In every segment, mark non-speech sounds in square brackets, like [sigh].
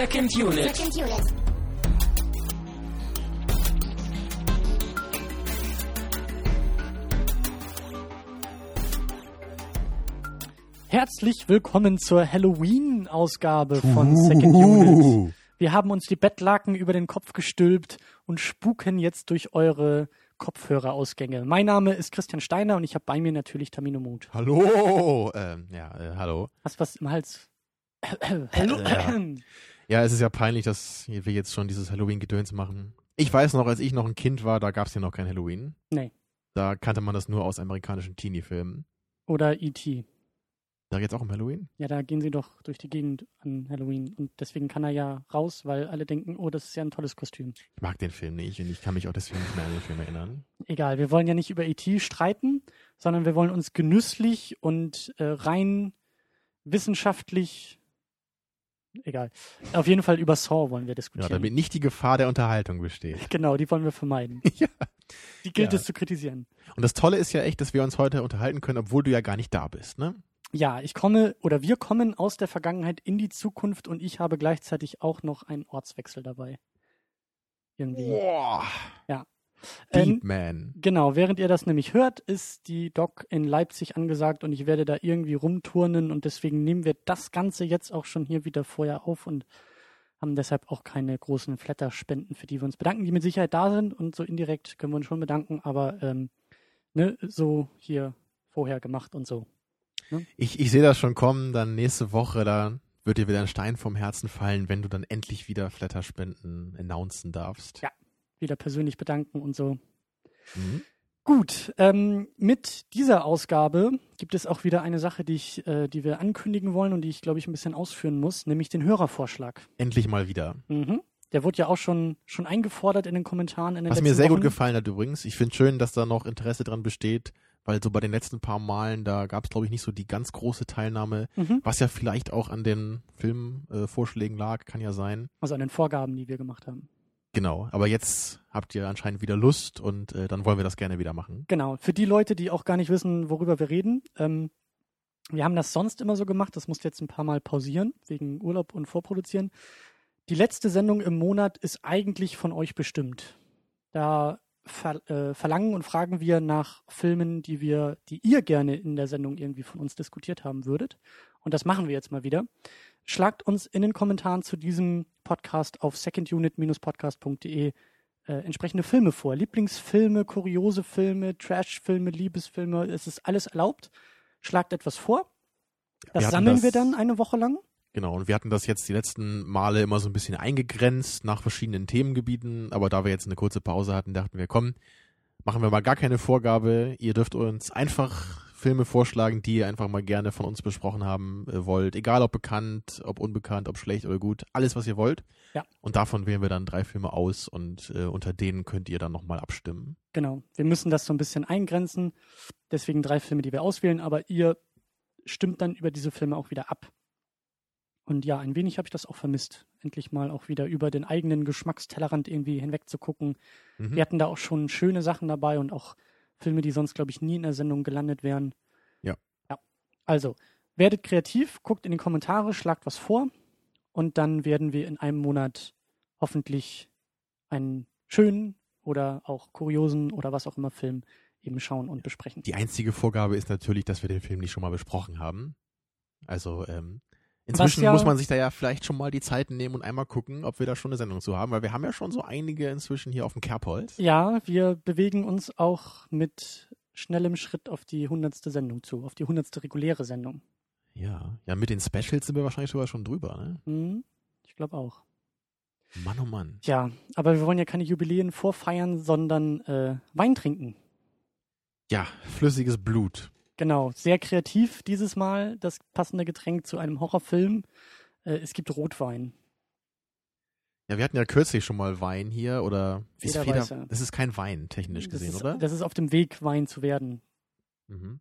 Second Unit. Second Unit. Herzlich willkommen zur Halloween-Ausgabe von Second Unit. Wir haben uns die Bettlaken über den Kopf gestülpt und spuken jetzt durch eure Kopfhörerausgänge. Mein Name ist Christian Steiner und ich habe bei mir natürlich Tamino Mut. Hallo! Ähm, ja, äh, hallo. Hast du was im Hals? Hallo? Ja. [clears throat] Ja, es ist ja peinlich, dass wir jetzt schon dieses Halloween-Gedöns machen. Ich weiß noch, als ich noch ein Kind war, da gab es ja noch kein Halloween. Nee. Da kannte man das nur aus amerikanischen Teenie-Filmen. Oder E.T. Da geht's auch um Halloween? Ja, da gehen sie doch durch die Gegend an Halloween. Und deswegen kann er ja raus, weil alle denken, oh, das ist ja ein tolles Kostüm. Ich mag den Film nicht und ich kann mich auch deswegen nicht mehr an den Film erinnern. Egal, wir wollen ja nicht über E.T. streiten, sondern wir wollen uns genüsslich und äh, rein wissenschaftlich, egal, auf jeden Fall über Saw wollen wir Ja, diskutieren. damit nicht die Gefahr der Unterhaltung besteht. [laughs] genau, die wollen wir vermeiden. [laughs] ja. Die gilt Ja. es zu kritisieren. Und das Tolle ist ja echt, dass wir uns heute unterhalten können, obwohl du ja gar nicht da bist, ne? Ja, ich komme oder wir kommen aus der Vergangenheit in die Zukunft und ich habe gleichzeitig auch noch einen Ortswechsel dabei. Irgendwie. Boah. Ähm, Deep Man. Genau, während ihr das nämlich hört, ist die Doc in Leipzig angesagt und ich werde da irgendwie rumturnen und deswegen nehmen wir das Ganze jetzt auch schon hier wieder vorher auf und haben deshalb auch keine großen Flatterspenden, für die wir uns bedanken, die mit Sicherheit da sind und so indirekt können wir uns schon bedanken, aber ähm, ne, so hier vorher gemacht und so. Ich, ich sehe das schon kommen, dann nächste Woche, da wird dir wieder ein Stein vom Herzen fallen, wenn du dann endlich wieder Flatterspenden announcen darfst. Ja. Wieder persönlich bedanken und so. Mhm. Gut, ähm, mit dieser Ausgabe gibt es auch wieder eine Sache, die, ich, äh, die wir ankündigen wollen und die ich, glaube ich, ein bisschen ausführen muss, nämlich den Hörervorschlag. Endlich mal wieder. Mhm. Der wurde ja auch schon, schon eingefordert in den Kommentaren in den Was mir sehr Wochen. gut gefallen hat übrigens. Ich finde schön, dass da noch Interesse dran besteht, weil so bei den letzten paar Malen, da gab es, glaube ich, nicht so die ganz große Teilnahme, Mhm. was ja vielleicht auch an den Filmvorschlägen äh, lag, kann ja sein. Also an den Vorgaben, die wir gemacht haben. Genau, aber jetzt habt ihr anscheinend wieder Lust und äh, dann wollen wir das gerne wieder machen. Genau, für die Leute, die auch gar nicht wissen, worüber wir reden. Ähm, wir haben das sonst immer so gemacht, das musste jetzt ein paar Mal pausieren, wegen Urlaub und Vorproduzieren. Die letzte Sendung im Monat ist eigentlich von euch bestimmt. Da ver äh, verlangen und fragen wir nach Filmen, die wir, die ihr gerne in der Sendung irgendwie von uns diskutiert haben würdet. Und das machen wir jetzt mal wieder. Schlagt uns in den Kommentaren zu diesem Podcast auf secondunit-podcast.de äh, entsprechende Filme vor. Lieblingsfilme, kuriose Filme, Trashfilme, Liebesfilme, es ist alles erlaubt. Schlagt etwas vor. Das Wir sammeln das- wir dann eine Woche lang. Genau, und wir hatten das jetzt die letzten Male immer so ein bisschen eingegrenzt nach verschiedenen Themengebieten, aber da wir jetzt eine kurze Pause hatten, dachten wir, komm, machen wir mal gar keine Vorgabe. Ihr dürft uns einfach Filme vorschlagen, die ihr einfach mal gerne von uns besprochen haben äh, wollt. Egal ob bekannt, ob unbekannt, ob schlecht oder gut. Alles, was ihr wollt. Ja. Und davon wählen wir dann drei Filme aus und äh, unter denen könnt ihr dann nochmal abstimmen. Genau. Wir müssen das so ein bisschen eingrenzen. Deswegen drei Filme, die wir auswählen, aber ihr stimmt dann über diese Filme auch wieder ab. Und ja, ein wenig habe ich das auch vermisst. Endlich mal auch wieder über den eigenen Geschmackstellerrand irgendwie hinweg zu gucken. Mhm. Wir hatten da auch schon schöne Sachen dabei und auch Filme, die sonst, glaube ich, nie in der Sendung gelandet wären. Ja. Ja. Also, werdet kreativ, guckt in die Kommentare, schlagt was vor und dann werden wir in einem Monat hoffentlich einen schönen oder auch kuriosen oder was auch immer Film eben schauen und besprechen. Die einzige Vorgabe ist natürlich, dass wir den Film nicht schon mal besprochen haben. Also ähm, inzwischen ja- muss man sich da ja vielleicht schon mal die Zeit nehmen und einmal gucken, ob wir da schon eine Sendung zu haben, weil wir haben ja schon so einige inzwischen hier auf dem Kerbholz. Ja, wir bewegen uns auch mit schnellem Schritt auf die hundertste Sendung zu, auf die hundertste reguläre Sendung. Ja, ja, mit den Specials sind wir wahrscheinlich sogar schon drüber, ne? Hm, ich glaube auch. Mann, oh Mann. Ja, aber wir wollen ja keine Jubiläen vorfeiern, sondern äh, Wein trinken. Ja, flüssiges Blut. Genau, sehr kreativ dieses Mal, das passende Getränk zu einem Horrorfilm. Äh, es gibt Rotwein. Ja, wir hatten ja kürzlich schon mal Wein hier oder ist Federweißer. Das ist kein Wein, technisch Das gesehen, ist, oder? das ist auf dem Weg, Wein zu werden, Mhm.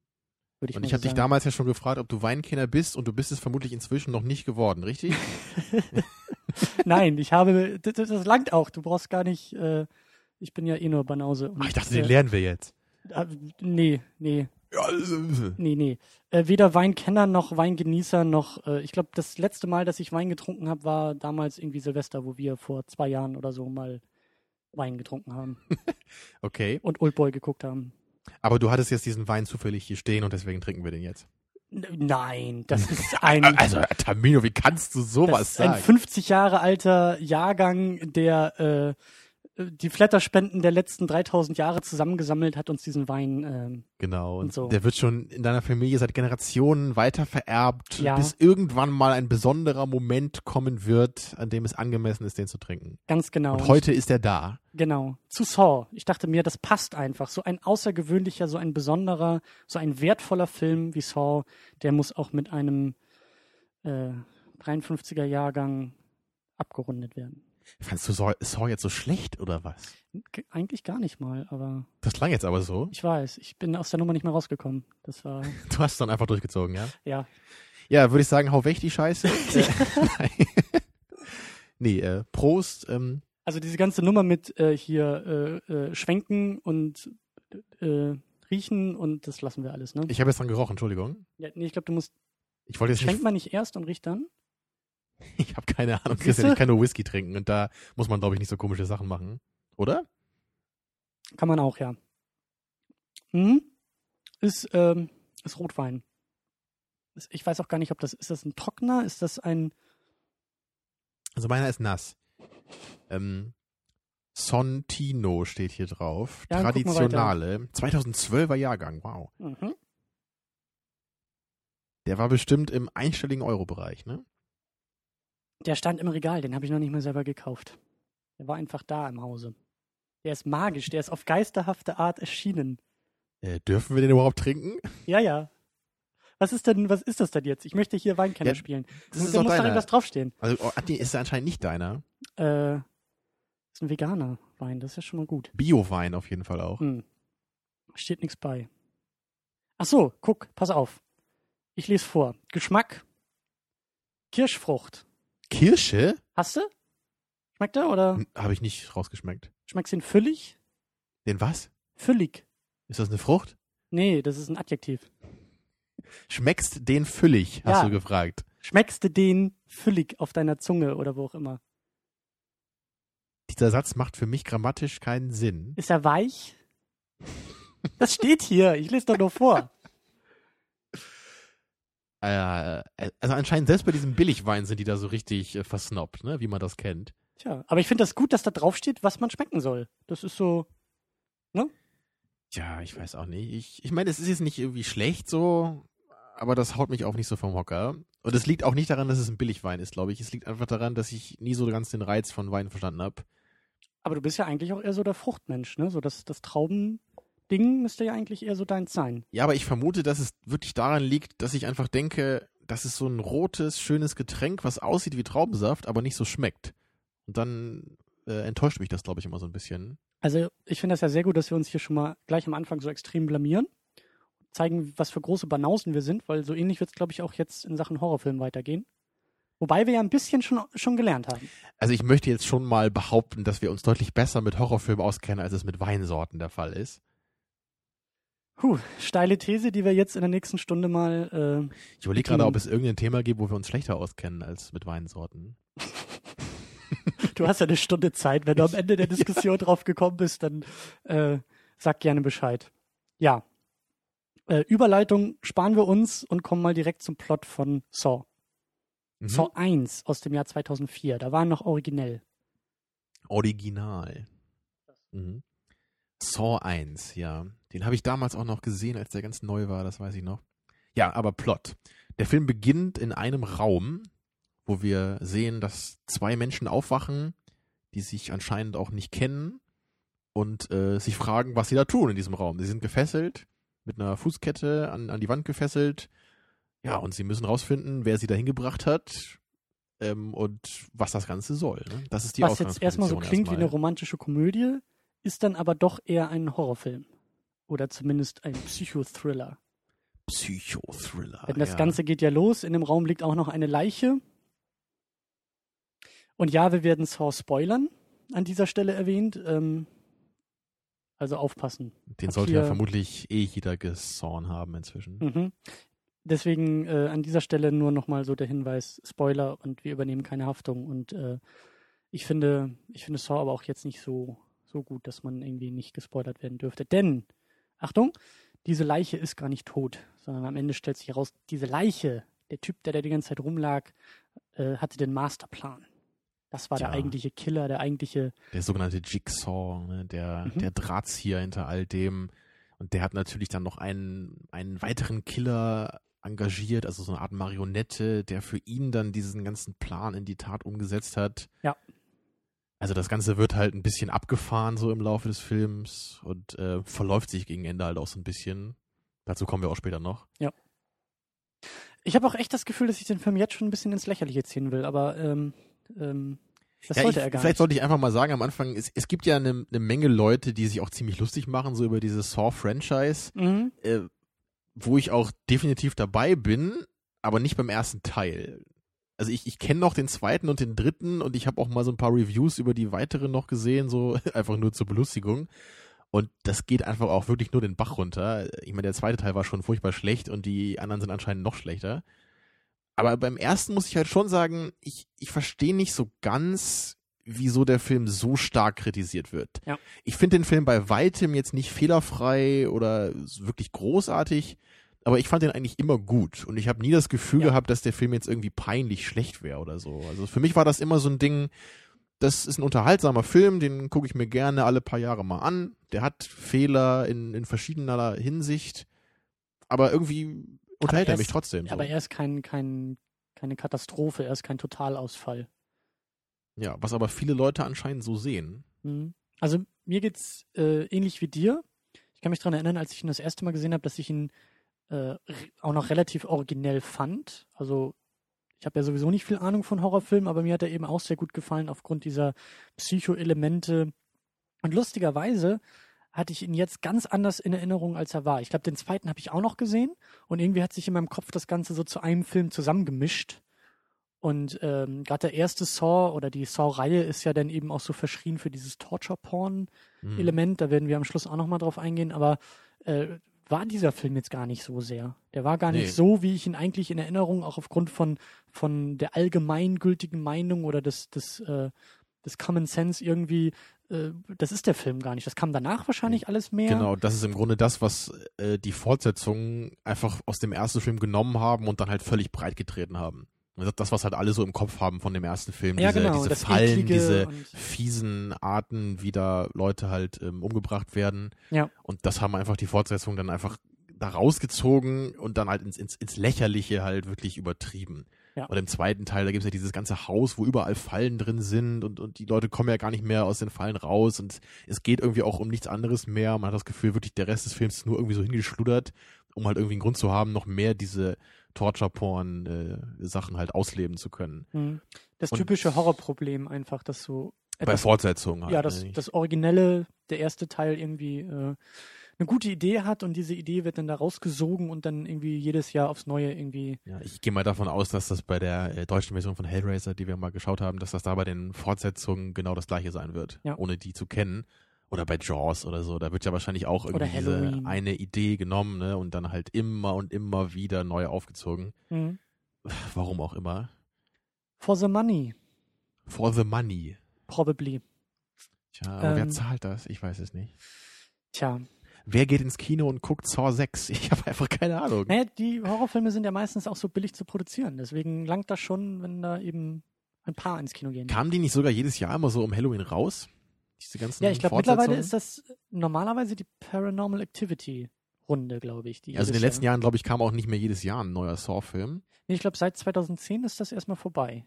würde ich Und ich habe dich damals ja schon gefragt, ob du Weinkenner bist und du bist es vermutlich inzwischen noch nicht geworden, richtig? [laughs] Nein, ich habe, das, das langt auch. Du brauchst gar nicht, äh, ich bin ja eh nur Banause. Und, Ach, ich dachte, äh, den lernen wir jetzt. äh, Nee, nee. Ja, äh, Nee, nee. Äh, weder Weinkenner noch Weingenießer noch, äh, ich glaube, das letzte Mal, dass ich Wein getrunken habe, war damals irgendwie Silvester, wo wir vor zwei Jahren oder so mal Wein getrunken haben [laughs] okay. und Oldboy geguckt haben. Aber du hattest jetzt diesen Wein zufällig hier stehen und deswegen trinken wir den jetzt. Nein, das ist ein, [laughs] Also, Tamino, wie kannst du das sowas ist ein sagen? 50 Jahre alter Jahrgang, der äh, die Flatterspenden der letzten 3000 Jahre zusammengesammelt hat, uns diesen Wein ähm, Genau. Und und so. der wird schon in deiner Familie seit Generationen weiter vererbt, Ja. bis irgendwann mal ein besonderer Moment kommen wird, an dem es angemessen ist, den zu trinken. ganz genau. Und heute ist er da. Genau, zu Saw. Ich dachte mir, das passt einfach. So ein außergewöhnlicher, so ein besonderer, so ein wertvoller Film wie Saw, der muss auch mit einem äh, 53er Jahrgang abgerundet werden. Fandst du Saw Saw jetzt so schlecht oder was? Eigentlich gar nicht mal, aber Das klang jetzt aber so. ich weiß, ich bin aus der Nummer nicht mehr rausgekommen. Das war, [laughs] Du hast dann einfach durchgezogen, ja? ja. Ja, würde ich sagen, hau weg die Scheiße. [laughs] Äh, Nein. [laughs] nee, äh, Prost. Ähm, Also diese ganze Nummer mit äh, hier äh, äh, Schwenken und äh, Riechen und das lassen wir alles, ne? ich habe jetzt dran gerochen, Entschuldigung. Ja, nee, ich glaube, du musst, Ich wollte jetzt schwenkt nicht, man nicht erst und riecht dann? [laughs] ich habe keine Ahnung? Christian, ich kann nur Whisky trinken und da muss man, glaube ich, nicht so komische Sachen machen. Oder? Kann man auch, ja. Mhm. Ist, ähm, ist Rotwein. Ich weiß auch gar nicht, ob das, ist das ein Trockener? Ist das ein, Also meiner ist nass. Ähm, Sontino steht hier drauf. Ja, Traditionale. 2012er Jahrgang, wow. mhm. Der war bestimmt im einstelligen Euro-Bereich, ne? Der stand im Regal, den habe ich noch nicht mehr selber gekauft. Der war einfach da im Hause. Der ist magisch, der ist auf geisterhafte Art erschienen. Äh, dürfen wir den überhaupt trinken? Ja, ja. Was ist denn, was ist das denn jetzt? Ich möchte hier Weinkenner Ja, spielen. Das ist da muss doch irgendwas draufstehen. Also, oh, ist ja anscheinend nicht deiner. Äh, ist ein veganer Wein, das ist ja schon mal gut. Bio-Wein auf jeden Fall auch. Hm. Steht nichts bei. Ach so, guck, pass auf. Ich lese vor. Geschmack. Kirschfrucht. Kirsche? Hast du? Schmeckt er oder Habe ich nicht rausgeschmeckt. schmeckt ihn füllig? Den was? Füllig. Ist das eine Frucht? Nee, das ist ein Adjektiv. Schmeckst den füllig, hast Ja. du gefragt. Schmeckst du den füllig auf deiner Zunge oder wo auch immer? Dieser Satz macht für mich grammatisch keinen Sinn. Ist er weich? Das steht hier. Ich lese doch nur vor. [laughs] Äh, also anscheinend selbst bei diesem Billigwein sind die da so richtig äh, versnobbt, ne? wie man das kennt. Tja, aber ich finde das gut, dass da drauf steht, was man schmecken soll. Das ist so. Ja, ich weiß auch nicht. Ich, ich meine, es ist jetzt nicht irgendwie schlecht so, aber das haut mich auch nicht so vom Hocker. Und es liegt auch nicht daran, dass es ein Billigwein ist, glaube ich. Es liegt einfach daran, dass ich nie so ganz den Reiz von Wein verstanden habe. Aber du bist ja eigentlich auch eher so der Fruchtmensch, ne? So das, das Traubending müsste ja eigentlich eher so deins sein. Ja, aber ich vermute, dass es wirklich daran liegt, dass ich einfach denke, das ist so ein rotes, schönes Getränk, was aussieht wie Traubensaft, aber nicht so schmeckt. Und dann äh, enttäuscht mich das, glaube ich, immer so ein bisschen. Also ich finde das ja sehr gut, dass wir uns hier schon mal gleich am Anfang so extrem blamieren. Zeigen, was für große Banausen wir sind, weil so ähnlich wird es, glaube ich, auch jetzt in Sachen Horrorfilm weitergehen. Wobei wir ja ein bisschen schon, schon gelernt haben. Also ich möchte jetzt schon mal behaupten, dass wir uns deutlich besser mit Horrorfilmen auskennen, als es mit Weinsorten der Fall ist. Puh, steile These, die wir jetzt in der nächsten Stunde mal. Ich überlege gerade, ob es irgendein Thema gibt, wo wir uns schlechter auskennen als mit Weinsorten. Äh, [laughs] du hast ja eine Stunde Zeit. Wenn du am Ende der [laughs] Diskussion drauf gekommen bist, dann äh, sag gerne Bescheid. Ja. Äh, Überleitung sparen wir uns und kommen mal direkt zum Plot von Saw. Mhm. Saw 1 aus dem Jahr 2004. Da war noch originell. Original. Mhm. Saw 1, ja. Den habe ich damals auch noch gesehen, als der ganz neu war, das weiß ich noch. Ja, aber Plot. Der Film beginnt in einem Raum, wo wir sehen, dass zwei Menschen aufwachen, die sich anscheinend auch nicht kennen und äh, sich fragen, was sie da tun in diesem Raum. Sie sind gefesselt, mit einer Fußkette an, an die Wand gefesselt. Ja, und sie müssen rausfinden, wer sie dahin gebracht hat ähm, und was das Ganze soll. Ne? Das ist die Was jetzt erstmal so klingt wie eine erstmal. romantische Komödie, ist dann aber doch eher ein Horrorfilm. Oder zumindest ein Psychothriller. Psychothriller. Denn das ja. Ganze geht ja los. In dem Raum liegt auch noch eine Leiche. Und ja, wir werden Saw spoilern, an dieser Stelle erwähnt. Ähm, Also aufpassen. Den Hab sollte ja vermutlich eh jeder gesawn haben inzwischen. Mhm. Deswegen äh, an dieser Stelle nur nochmal so der Hinweis, Spoiler und wir übernehmen keine Haftung. Und äh, ich finde, ich finde Saw aber auch jetzt nicht so, so gut, dass man irgendwie nicht gespoilert werden dürfte. Denn, Achtung, diese Leiche ist gar nicht tot, sondern am Ende stellt sich heraus, diese Leiche, der Typ, der da die ganze Zeit rumlag, äh, hatte den Masterplan. Das war Ja. der eigentliche Killer, der eigentliche. Der sogenannte Jigsaw, ne, der, Mhm. der Drahtzieher hinter all dem. Und der hat natürlich dann noch einen, einen weiteren Killer engagiert, also so eine Art Marionette, der für ihn dann diesen ganzen Plan in die Tat umgesetzt hat. Ja. Also das Ganze wird halt ein bisschen abgefahren so im Laufe des Films und äh, verläuft sich gegen Ende halt auch so ein bisschen. Dazu kommen wir auch später noch. Ich habe auch echt das Gefühl, dass ich den Film jetzt schon ein bisschen ins Lächerliche ziehen will, aber ähm, ähm, das Ja, sollte ich, er gar vielleicht nicht. sollte ich einfach mal sagen am Anfang, es, es gibt ja eine, eine Menge Leute, die sich auch ziemlich lustig machen, so über dieses Saw-Franchise, Mhm. äh, wo ich auch definitiv dabei bin, aber nicht beim ersten Teil. Also ich, ich kenne noch den zweiten und den dritten und ich habe auch mal so ein paar Reviews über die weiteren noch gesehen, so [laughs] einfach nur zur Belustigung. Und das geht einfach auch wirklich nur den Bach runter. Ich meine, der zweite Teil war schon furchtbar schlecht und die anderen sind anscheinend noch schlechter. Aber beim ersten muss ich halt schon sagen, ich, ich verstehe nicht so ganz, wieso der Film so stark kritisiert wird. Ja. Ich finde den Film bei weitem jetzt nicht fehlerfrei oder wirklich großartig, aber ich fand den eigentlich immer gut und ich habe nie das Gefühl Ja. gehabt, dass der Film jetzt irgendwie peinlich schlecht wäre oder so. Also für mich war das immer so ein Ding, das ist ein unterhaltsamer Film, den gucke ich mir gerne alle paar Jahre mal an. Der hat Fehler in, in verschiedener Hinsicht, aber irgendwie unterhält er er mich ist- trotzdem. Ja, So. aber er ist kein, kein, keine Katastrophe, er ist kein Totalausfall. Ja, was aber viele Leute anscheinend so sehen. Mhm. Also mir geht's äh, ähnlich wie dir. Ich kann mich daran erinnern, als ich ihn das erste Mal gesehen habe, dass ich ihn äh, auch noch relativ originell fand. Also ich habe ja sowieso nicht viel Ahnung von Horrorfilmen, aber mir hat er eben auch sehr gut gefallen aufgrund dieser Psycho-Elemente. Und lustigerweise hatte ich ihn jetzt ganz anders in Erinnerung, als er war. Ich glaube, den zweiten habe ich auch noch gesehen und irgendwie hat sich in meinem Kopf das Ganze so zu einem Film zusammengemischt. Und ähm, gerade der erste Saw oder die Saw-Reihe ist ja dann eben auch so verschrien für dieses Torture-Porn-Element. Hm. Da werden wir am Schluss auch nochmal drauf eingehen. Aber äh, war dieser Film jetzt gar nicht so sehr. Der war gar Nee. nicht so, wie ich ihn eigentlich in Erinnerung, auch aufgrund von, von der allgemeingültigen Meinung oder des, des, äh, des Common Sense irgendwie. Äh, das ist der Film gar nicht. Das kam danach wahrscheinlich alles mehr. Genau, das ist im Grunde das, was äh, die Fortsetzungen einfach aus dem ersten Film genommen haben und dann halt völlig breit getreten haben. Das, was halt alle so im Kopf haben von dem ersten Film, Ja, diese, genau, diese Fallen, diese fiesen Arten, wie da Leute halt ähm, umgebracht werden. Ja. Und das haben einfach die Fortsetzungen dann einfach da rausgezogen und dann halt ins, ins, ins Lächerliche halt wirklich übertrieben. Ja. Und im zweiten Teil, da gibt's ja dieses ganze Haus, wo überall Fallen drin sind und, und die Leute kommen ja gar nicht mehr aus den Fallen raus und es geht irgendwie auch um nichts anderes mehr. Man hat das Gefühl, wirklich der Rest des Films ist nur irgendwie so hingeschluddert, um halt irgendwie einen Grund zu haben, noch mehr diese Torture-Porn-Sachen halt ausleben zu können. Mhm. Das typische Horrorproblem einfach, dass so Bei Fortsetzungen halt. ja, das, ne? das Originelle, der erste Teil irgendwie äh, eine gute Idee hat und diese Idee wird dann da rausgesogen und dann irgendwie jedes Jahr aufs Neue irgendwie. Ja, ich gehe mal davon aus, dass das bei der äh, deutschen Version von Hellraiser, die wir mal geschaut haben, dass das da bei den Fortsetzungen genau das gleiche sein wird, Ja. ohne die zu kennen. Oder bei Jaws oder so, da wird ja wahrscheinlich auch irgendwie diese eine Idee genommen ne, und dann halt immer und immer wieder neu aufgezogen. Mhm. Warum auch immer. For the money, For the money. probably. Tja, aber wer Ähm. zahlt das? Ich weiß es nicht. Tja. Wer geht ins Kino und guckt Saw 6? Ich habe einfach keine Ahnung. Naja, die Horrorfilme sind ja meistens auch so billig zu produzieren. Deswegen langt das schon, wenn da eben ein paar ins Kino gehen. Kamen die nicht sogar jedes Jahr immer so um Halloween raus? Diese ganzen Ja, ich glaube, mittlerweile ist das normalerweise die Paranormal Activity Runde, glaube ich. Also in den letzten Jahr- Jahren, glaube ich, kam auch nicht mehr jedes Jahr ein neuer Saw-Film. Nee, ich glaube, seit 2010 ist das erstmal vorbei.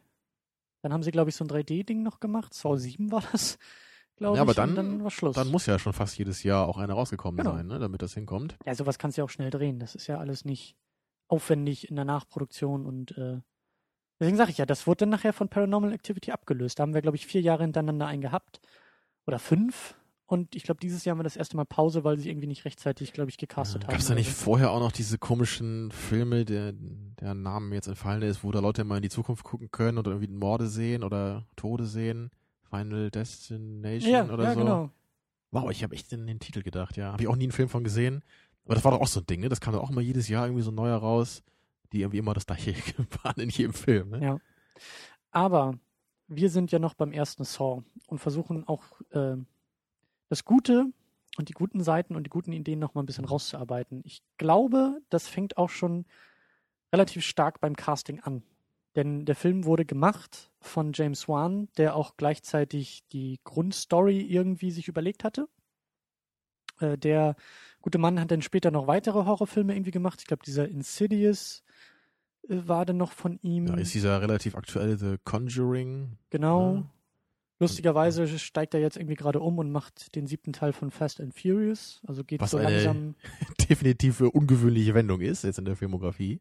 Dann haben sie, glaube ich, so ein 3D-Ding noch gemacht. Saw 7 war das, [laughs] glaube Ja, aber ich. dann- und dann war Schluss. Dann muss ja schon fast jedes Jahr auch einer rausgekommen Genau. sein, ne, damit das hinkommt. ja, sowas kannst du ja auch schnell drehen. Das ist ja alles nicht aufwendig in der Nachproduktion und äh, deswegen sage ich ja, das wurde dann nachher von Paranormal Activity abgelöst. Da haben wir, glaube ich, vier Jahre hintereinander einen gehabt. Oder fünf. Und ich glaube, dieses Jahr haben wir das erste Mal Pause, weil sie irgendwie nicht rechtzeitig, glaube ich, gecastet haben. Gab es da nicht so. vorher auch noch diese komischen Filme, der, der Name mir jetzt entfallen ist, wo da Leute mal in die Zukunft gucken können oder irgendwie Morde sehen oder Tode sehen? Final Destination Ja, oder ja so? genau. Wow, ich habe echt in den Titel gedacht, ja. Habe ich auch nie einen Film von gesehen. Aber das war doch auch so ein Ding, ne? Das kam doch auch immer jedes Jahr irgendwie so ein neuer raus, die irgendwie immer das gleiche [laughs] waren in jedem Film, ne? Ja. Aber wir sind ja noch beim ersten Saw und versuchen auch äh, das Gute und die guten Seiten und die guten Ideen noch mal ein bisschen rauszuarbeiten. Ich glaube, das fängt auch schon relativ stark beim Casting an. Denn der Film wurde gemacht von James Wan, der auch gleichzeitig die Grundstory irgendwie sich überlegt hatte. Äh, der gute Mann hat dann später noch weitere Horrorfilme irgendwie gemacht. Ich glaube, dieser Insidious war dann noch von ihm. Ja, ist dieser relativ aktuelle The Conjuring. Genau. Ja. Lustigerweise steigt er jetzt irgendwie gerade um und macht den siebten Teil von Fast and Furious. Also geht Was so eine- langsam. [laughs] Definitiv eine ungewöhnliche Wendung ist jetzt in der Filmografie.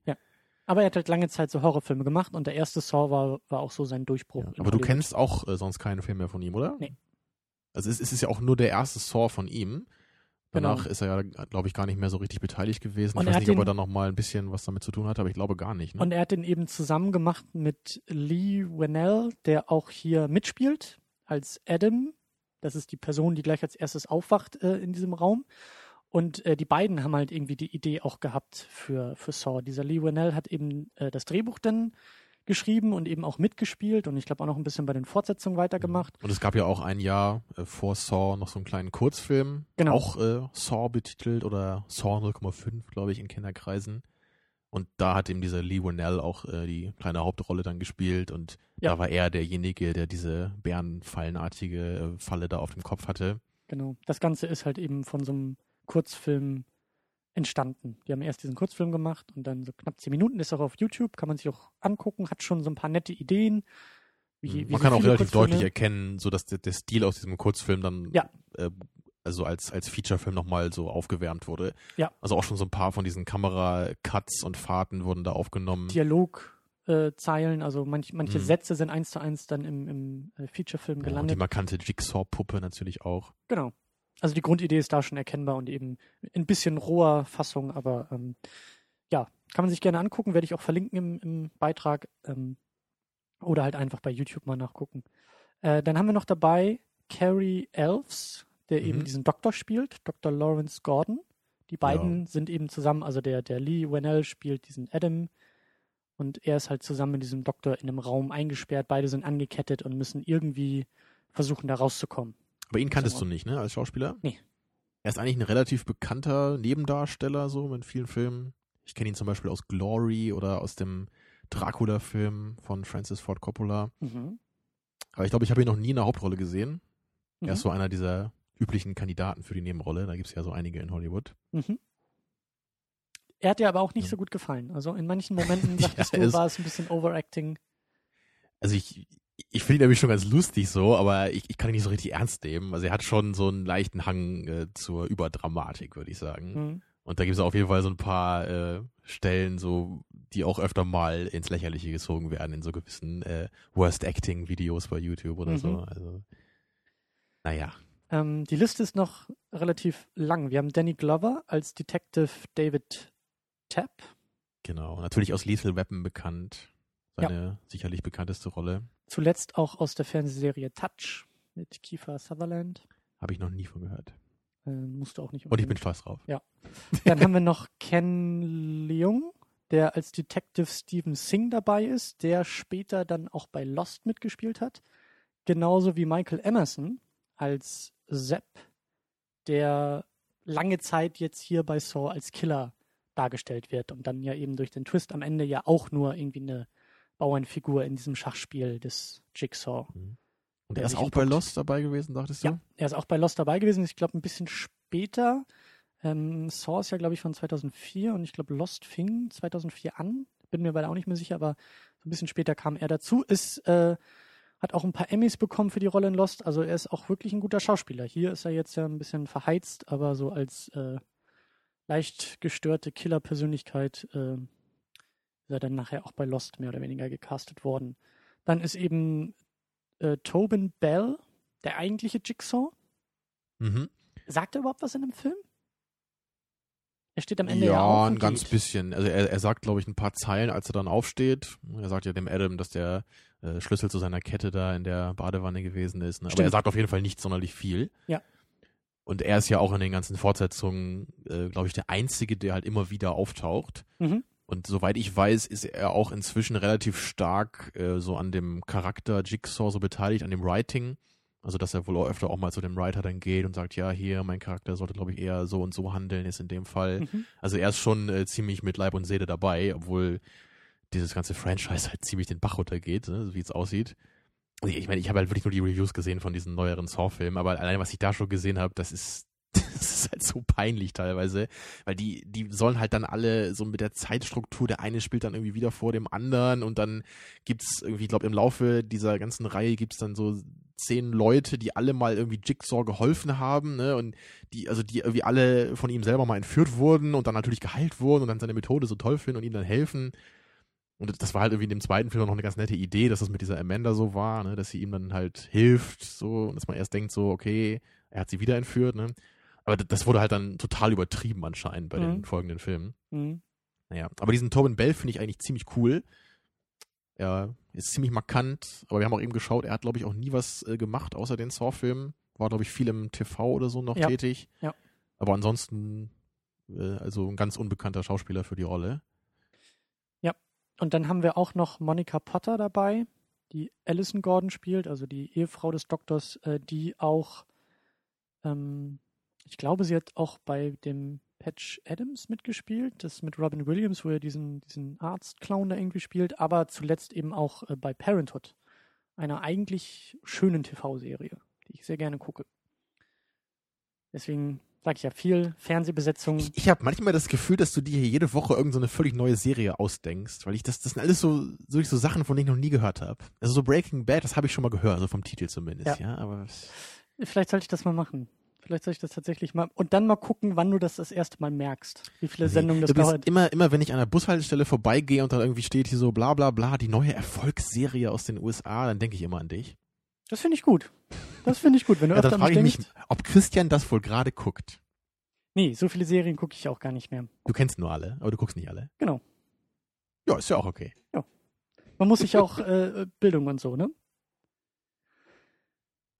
Aber er hat halt lange Zeit so Horrorfilme gemacht und der erste Saw war, war auch so sein Durchbruch. Ja. Aber du kennst auch äh, sonst keinen Film mehr von ihm, oder? Nee. Also es, es ist ja auch nur der erste Saw von ihm. Danach Genau. ist er ja, glaube ich, gar nicht mehr so richtig beteiligt gewesen. Und ich weiß nicht, ob er den- da noch mal ein bisschen was damit zu tun hatte, aber ich glaube gar nicht. Ne? Und er hat den eben zusammen gemacht mit Lee Whannell, der auch hier mitspielt als Adam. Das ist die Person, die gleich als erstes aufwacht äh, in diesem Raum. Und äh, die beiden haben halt irgendwie die Idee auch gehabt für, für Saw. Dieser Lee Whannell hat eben äh, das Drehbuch dann geschrieben und eben auch mitgespielt und ich glaube auch noch ein bisschen bei den Fortsetzungen weitergemacht. Und es gab ja auch ein Jahr äh, vor Saw noch so einen kleinen Kurzfilm, Genau. auch äh, Saw betitelt oder Saw 0,5, glaube ich, in Kennerkreisen. Und da hat eben dieser Lee Winnell auch äh, die kleine Hauptrolle dann gespielt und Ja. da war er derjenige, der diese bärenfallenartige äh, Falle da auf dem Kopf hatte. Genau. Das Ganze ist halt eben von so einem Kurzfilm entstanden. Die haben erst diesen Kurzfilm gemacht und dann so knapp zehn Minuten ist auch auf YouTube, kann man sich auch angucken, hat schon so ein paar nette Ideen. Wie, wie Mhm. Man so kann auch relativ Kurzfilme. deutlich erkennen, so dass der, der Stil aus diesem Kurzfilm dann Ja. äh, also als als Featurefilm nochmal so aufgewärmt wurde. Ja. Also auch schon so ein paar von diesen Kamera-Cuts und Fahrten wurden da aufgenommen. Dialogzeilen, äh, Zeilen, also manch, manche Mhm. Sätze sind eins zu eins dann im, im äh, Featurefilm Ja, und die gelandet. markante Jigsaw-Puppe natürlich auch. genau. Also die Grundidee ist da schon erkennbar und eben ein bisschen roher Fassung, aber ähm, ja, kann man sich gerne angucken, werde ich auch verlinken im, im Beitrag ähm, oder halt einfach bei YouTube mal nachgucken. Äh, dann haben wir noch dabei Carrie Elves, der Mhm. eben diesen Doktor spielt, Dr. Lawrence Gordon. Die beiden sind eben zusammen, also der, der Lee Whannell spielt diesen Adam und er ist halt zusammen mit diesem Doktor in einem Raum eingesperrt. Beide sind angekettet und müssen irgendwie versuchen, da rauszukommen. Aber ihn kanntest du nicht, ne, als Schauspieler? Nee. Er ist eigentlich ein relativ bekannter Nebendarsteller, so in vielen Filmen. Ich kenne ihn zum Beispiel aus Glory oder aus dem Dracula-Film von Francis Ford Coppola. Mhm. Aber ich glaube, ich habe ihn noch nie in der Hauptrolle gesehen. Mhm. Er ist so einer dieser üblichen Kandidaten für die Nebenrolle. Da gibt es ja so einige in Hollywood. Mhm. Er hat dir aber auch nicht Ja. so gut gefallen. Also in manchen Momenten, [laughs] sagtest Ja, du, war es ein bisschen Overacting. Also ich, ich finde ihn nämlich schon ganz lustig so, aber ich, ich kann ihn nicht so richtig ernst nehmen. Also er hat schon so einen leichten Hang äh, zur Überdramatik, würde ich sagen. Mhm. Und da gibt es auf jeden Fall so ein paar äh, Stellen, so die auch öfter mal ins Lächerliche gezogen werden in so gewissen äh, Worst Acting Videos bei YouTube oder Mhm. so. Also naja. Ähm, die Liste ist noch relativ lang. Wir haben Danny Glover als Detective David Tapp. Genau. Natürlich aus Lethal Weapon bekannt. Seine sicherlich bekannteste Rolle. Zuletzt auch aus der Fernsehserie Touch mit Kiefer Sutherland. Habe ich noch nie von gehört. Äh, musst du auch nicht Und ich bin unbedingt. stolz drauf. Dann haben wir noch Ken Leung, der als Detective Stephen Singh dabei ist, der später dann auch bei Lost mitgespielt hat. Genauso wie Michael Emerson als Sepp, der lange Zeit jetzt hier bei Saw als Killer dargestellt wird und dann ja eben durch den Twist am Ende ja auch nur irgendwie eine Bauernfigur in diesem Schachspiel des Jigsaw. Und Der er ist auch bei. Lost dabei gewesen, dachtest du? Ja, er ist auch bei Lost dabei gewesen. Ich glaube, ein bisschen später. Ähm, Saw ist ja, glaube ich, von 2004 und ich glaube, Lost fing 2004 an. Bin mir beide auch nicht mehr sicher, aber so ein bisschen später kam er dazu. Ist, äh, hat auch ein paar Emmys bekommen für die Rolle in Lost. Also er ist auch wirklich ein guter Schauspieler. Hier ist er jetzt ja ein bisschen verheizt, aber so als äh, leicht gestörte Killerpersönlichkeit äh, ist er dann nachher auch bei Lost mehr oder weniger gecastet worden. Dann ist eben äh, Tobin Bell, der eigentliche Jigsaw. Mhm. Sagt er überhaupt was in dem Film? Er steht am Ende ja, ja, auf ein ganz geht. bisschen. Also er, er sagt, glaube ich, ein paar Zeilen, als er dann aufsteht. Er sagt ja dem Adam, dass der äh, Schlüssel zu seiner Kette da in der Badewanne gewesen ist. Ne? Aber er sagt auf jeden Fall nicht sonderlich viel. Ja. Und er ist ja auch in den ganzen Fortsetzungen, äh, glaube ich, der Einzige, der halt immer wieder auftaucht. Mhm. Und soweit ich weiß, ist er auch inzwischen relativ stark äh, so an dem Charakter Jigsaw so beteiligt, an dem Writing. Also, dass er wohl auch öfter auch mal zu dem Writer dann geht und sagt, ja, hier, mein Charakter sollte, glaube ich, eher so und so handeln, ist in dem Fall. Mhm. Also, er ist schon äh, ziemlich mit Leib und Seele dabei, obwohl dieses ganze Franchise halt ziemlich den Bach runtergeht, ne, wie es aussieht. Ich ich meine, ich habe halt wirklich nur die Reviews gesehen von diesen neueren Saw-Filmen, aber allein was ich da schon gesehen habe, das ist, das ist halt so peinlich teilweise, weil die, die sollen halt dann alle so mit der Zeitstruktur, der eine spielt dann irgendwie wieder vor dem anderen und dann gibt's irgendwie, ich glaube, im Laufe dieser ganzen Reihe gibt's dann so zehn Leute, die alle mal irgendwie Jigsaw geholfen haben, ne, und die, also die irgendwie alle von ihm selber mal entführt wurden und dann natürlich geheilt wurden und dann seine Methode so toll finden und ihm dann helfen. Und das war halt irgendwie in dem zweiten Film noch eine ganz nette Idee, dass das mit dieser Amanda so war, ne, dass sie ihm dann halt hilft, so, und dass man erst denkt, so, okay, er hat sie wieder entführt, ne. Aber das wurde halt dann total übertrieben anscheinend bei den Mhm. folgenden Filmen. Mhm. Naja, aber diesen Tobin Bell finde ich eigentlich ziemlich cool. Er ist ziemlich markant, aber wir haben auch eben geschaut, er hat, glaube ich, auch nie was äh, gemacht, außer den Saw-Filmen. War, glaube ich, viel im TV oder so noch Ja. tätig. Ja. Aber ansonsten, äh, also ein ganz unbekannter Schauspieler für die Rolle. Und dann haben wir auch noch Monica Potter dabei, die Alison Gordon spielt, also die Ehefrau des Doktors, äh, die auch, ähm, ich glaube, sie hat auch bei dem Patch Adams mitgespielt, das mit Robin Williams, wo er diesen, diesen Arzt-Clown da irgendwie spielt, aber zuletzt eben auch äh, bei Parenthood, einer eigentlich schönen TV-Serie, die ich sehr gerne gucke. Deswegen sage ich ja viel Fernsehbesetzung. Ich, ich habe manchmal das Gefühl, dass du dir hier jede Woche irgendeine so völlig neue Serie ausdenkst, weil ich das, das sind alles so, so, so Sachen, von denen ich noch nie gehört habe. Also so Breaking Bad, das habe ich schon mal gehört, also vom Titel zumindest, ja, Ja. aber Vielleicht sollte ich das mal machen. Vielleicht soll ich das tatsächlich mal. Und dann mal gucken, wann du das das erste Mal merkst. Wie viele Sendungen das dauert. Immer, immer wenn ich an der Bushaltestelle vorbeigehe und da irgendwie steht hier so bla bla bla, die neue Erfolgsserie aus den USA, dann denke ich immer an dich. Das finde ich gut. Das finde ich gut. Wenn du [laughs] Ja, öfter dann an frage ich mich ob Christian das wohl gerade guckt. Nee, so viele Serien gucke ich auch gar nicht mehr. Du kennst nur alle, aber du guckst nicht alle. Genau. Ja, ist ja auch okay. Man muss sich auch äh, Bildung und so, ne?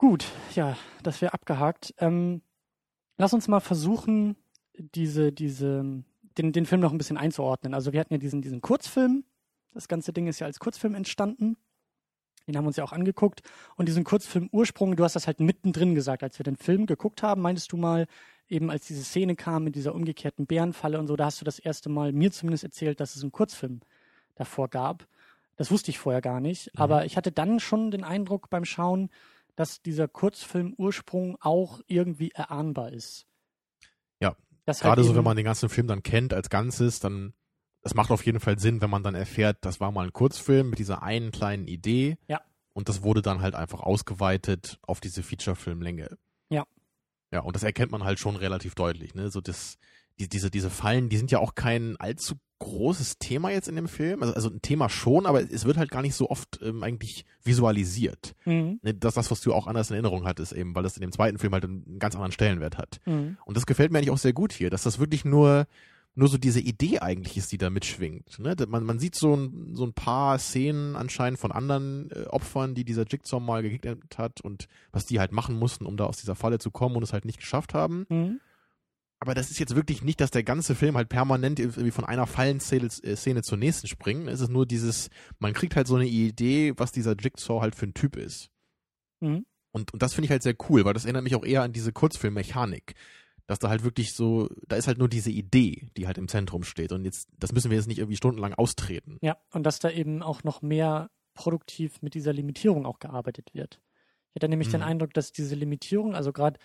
Gut, ja, das wäre abgehakt. Ähm, lass uns mal versuchen, diese, diese, den, den Film noch ein bisschen einzuordnen. Also wir hatten ja diesen, diesen Kurzfilm. Das ganze Ding ist ja als Kurzfilm entstanden. Den haben wir uns ja auch angeguckt. Und diesen Kurzfilm Ursprung, du hast das halt mittendrin gesagt, als wir den Film geguckt haben, meintest du mal, eben als diese Szene kam mit dieser umgekehrten Bärenfalle und so, da hast du das erste Mal mir zumindest erzählt, dass es einen Kurzfilm davor gab. Das wusste ich vorher gar nicht. Mhm. Aber ich hatte dann schon den Eindruck beim Schauen, dass dieser Kurzfilm Ursprung auch irgendwie erahnbar ist. Ja, Das halt Gerade so, eben- wenn man den ganzen Film dann kennt als Ganzes, dann, das macht auf jeden Fall Sinn, wenn man dann erfährt, das war mal ein Kurzfilm mit dieser einen kleinen Idee. Ja. Und das wurde dann halt einfach ausgeweitet auf diese Feature-Filmlänge. Ja. Ja, und das erkennt man halt schon relativ deutlich, ne? So das, die, diese, diese Fallen, die sind ja auch kein allzu großes Thema jetzt in dem Film. Also, also ein Thema schon, aber es wird halt gar nicht so oft ähm, eigentlich visualisiert. Mhm. Ne? Das, das, was du auch anders in Erinnerung hattest, eben, weil das in dem zweiten Film halt einen ganz anderen Stellenwert hat. Mhm. Und das gefällt mir eigentlich auch sehr gut hier, dass das wirklich nur, nur so diese Idee eigentlich ist, die da mitschwingt. Ne? Man, man sieht so ein, so ein paar Szenen anscheinend von anderen äh, Opfern, die dieser Jigsaw mal gegegnet hat und was die halt machen mussten, um da aus dieser Falle zu kommen und es halt nicht geschafft haben. Mhm. Aber das ist jetzt wirklich nicht, dass der ganze Film halt permanent irgendwie von einer Fallenszene äh, Szene zur nächsten springt. Es ist nur dieses, man kriegt halt so eine Idee, was dieser Jigsaw halt für ein Typ ist. Mhm. Und, und das finde ich halt sehr cool, weil das erinnert mich auch eher an diese Kurzfilmmechanik. Dass da halt wirklich so, da ist halt nur diese Idee, die halt im Zentrum steht. Und jetzt, das müssen wir jetzt nicht irgendwie stundenlang austreten. Ja, und dass da eben auch noch mehr produktiv mit dieser Limitierung auch gearbeitet wird. Ich hatte nämlich den Mhm. Eindruck, dass diese Limitierung, also gerade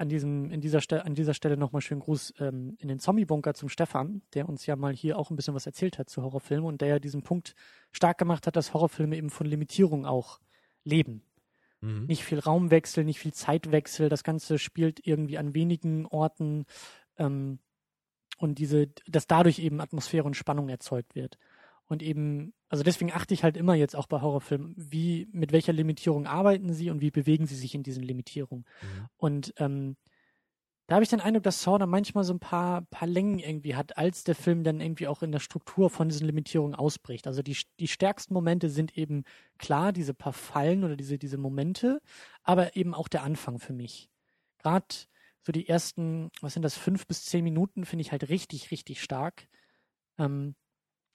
an diesem, in dieser Stelle, an dieser Stelle nochmal schönen Gruß ähm, in den Zombie-Bunker zum Stefan, der uns ja mal hier auch ein bisschen was erzählt hat zu Horrorfilmen und der ja diesen Punkt stark gemacht hat, dass Horrorfilme eben von Limitierung auch leben. Mhm. Nicht viel Raumwechsel, nicht viel Zeitwechsel, das Ganze spielt irgendwie an wenigen Orten ähm, und diese, dass dadurch eben Atmosphäre und Spannung erzeugt wird. Und eben, also deswegen achte ich halt immer jetzt auch bei Horrorfilmen, wie, mit welcher Limitierung arbeiten sie und wie bewegen sie sich in diesen Limitierungen. Mhm. Und ähm, da habe ich den Eindruck, dass Saw manchmal so ein paar, paar Längen irgendwie hat, als der Film dann irgendwie auch in der Struktur von diesen Limitierungen ausbricht. Also die, die stärksten Momente sind eben klar diese paar Fallen oder diese, diese Momente, aber eben auch der Anfang für mich. Gerade so die ersten, was sind das, fünf bis zehn Minuten finde ich halt richtig, richtig stark. Ähm,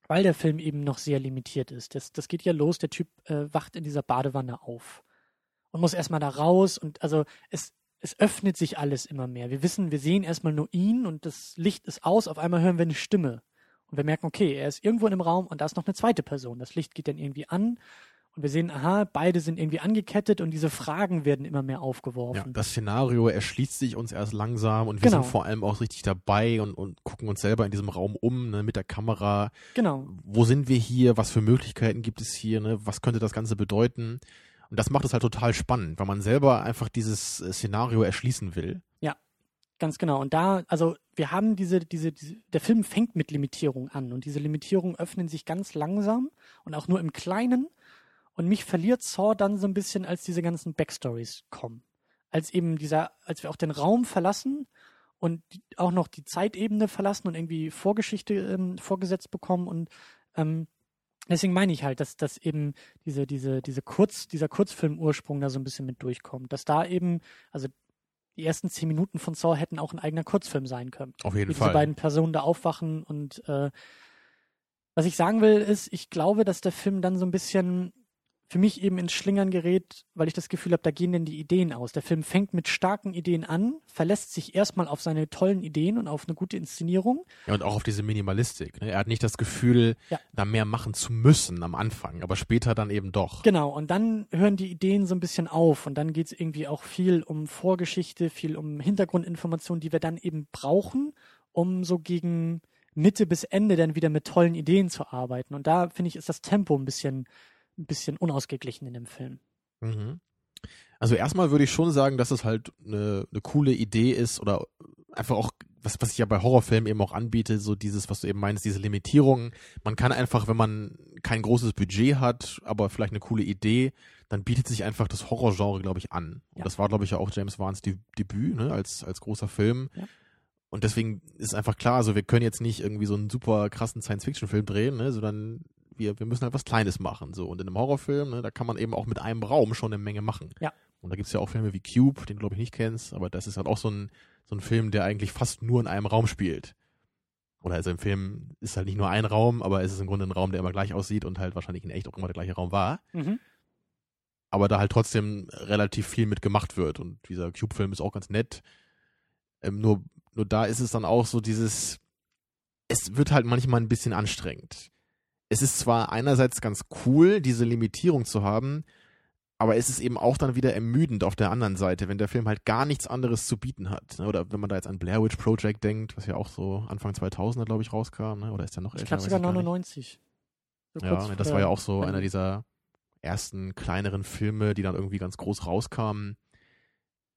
weil der Film eben noch sehr limitiert ist. Das, das geht ja los, der Typ äh, wacht in dieser Badewanne auf und muss erstmal da raus und also es, es öffnet sich alles immer mehr. Wir wissen, wir sehen erstmal nur ihn und das Licht ist aus, auf einmal hören wir eine Stimme. Und wir merken, okay, er ist irgendwo in dem Raum und da ist noch eine zweite Person. Das Licht geht dann irgendwie an und wir sehen, aha, beide sind irgendwie angekettet und diese Fragen werden immer mehr aufgeworfen. Ja, das Szenario erschließt sich uns erst langsam und wir Genau. sind vor allem auch richtig dabei und, und gucken uns selber in diesem Raum um, ne, mit der Kamera. Genau. Wo sind wir hier? Was für Möglichkeiten gibt es hier? Ne? Was könnte das Ganze bedeuten? Und das macht es halt total spannend, weil man selber einfach dieses äh, Szenario erschließen will. Ganz genau. Und da, also wir haben diese, diese, diese, der Film fängt mit Limitierung an und diese Limitierungen öffnen sich ganz langsam und auch nur im Kleinen. Und mich verliert Saw dann so ein bisschen, als diese ganzen Backstories kommen. Als eben dieser, als wir auch den Raum verlassen und auch noch die Zeitebene verlassen und irgendwie Vorgeschichte ähm, vorgesetzt bekommen und ähm, deswegen meine ich halt, dass, dass eben diese, diese, diese Kurz, dieser Kurzfilm-Ursprung da so ein bisschen mit durchkommt. Dass da eben, also die ersten zehn Minuten von Saw hätten auch ein eigener Kurzfilm sein können. Auf jeden Wie diese Fall. beiden Personen da aufwachen und äh, was ich sagen will, ist, ich glaube, dass der Film dann so ein bisschen für mich eben ins Schlingern gerät, weil ich das Gefühl habe, da gehen denn die Ideen aus. Der Film fängt mit starken Ideen an, verlässt sich erstmal auf seine tollen Ideen und auf eine gute Inszenierung. Ja, und auch auf diese Minimalistik. Ne? Er hat nicht das Gefühl, Ja. da mehr machen zu müssen am Anfang, aber später dann eben doch. Genau, und dann hören die Ideen so ein bisschen auf und dann geht es irgendwie auch viel um Vorgeschichte, viel um Hintergrundinformationen, die wir dann eben brauchen, um so gegen Mitte bis Ende dann wieder mit tollen Ideen zu arbeiten. Und da finde ich, ist das Tempo ein bisschen, ein bisschen unausgeglichen in dem Film. Mhm. Also erstmal würde ich schon sagen, dass es halt eine, eine coole Idee ist oder einfach auch, was, was ich ja bei Horrorfilmen eben auch anbiete, so dieses, was du eben meinst, diese Limitierungen. Man kann einfach, wenn man kein großes Budget hat, aber vielleicht eine coole Idee, dann bietet sich einfach das Horrorgenre, glaube ich, an. Und Ja. das war, glaube ich, ja auch James Wans De Debüt, ne, als, als großer Film. Ja. Und deswegen ist einfach klar, also wir können jetzt nicht irgendwie so einen super krassen Science-Fiction-Film drehen, ne, sondern wir, wir müssen halt was Kleines machen. So. Und in einem Horrorfilm, ne, da kann man eben auch mit einem Raum schon eine Menge machen. Ja. Und da gibt's ja auch Filme wie Cube, den du, glaube ich nicht kennst, aber das ist halt auch so ein, so ein Film, der eigentlich fast nur in einem Raum spielt. Oder also im Film ist halt nicht nur ein Raum, aber es ist im Grunde ein Raum, der immer gleich aussieht und halt wahrscheinlich in echt auch immer der gleiche Raum war. Mhm. Aber da halt trotzdem relativ viel mit gemacht wird. Und dieser Cube-Film ist auch ganz nett. Ähm, nur, nur da ist es dann auch so dieses, es wird halt manchmal ein bisschen anstrengend. Es ist zwar einerseits ganz cool, diese Limitierung zu haben, aber es ist eben auch dann wieder ermüdend auf der anderen Seite, wenn der Film halt gar nichts anderes zu bieten hat. ne? Oder wenn man da jetzt an Blair Witch Project denkt, was ja auch so Anfang 2000er, glaube ich, rauskam, ne? oder ist der noch Ich älter? glaube Weiß sogar gar nicht. 99. So Ja, kurz ne, das war ja auch so einer dieser ersten kleineren Filme, die dann irgendwie ganz groß rauskamen.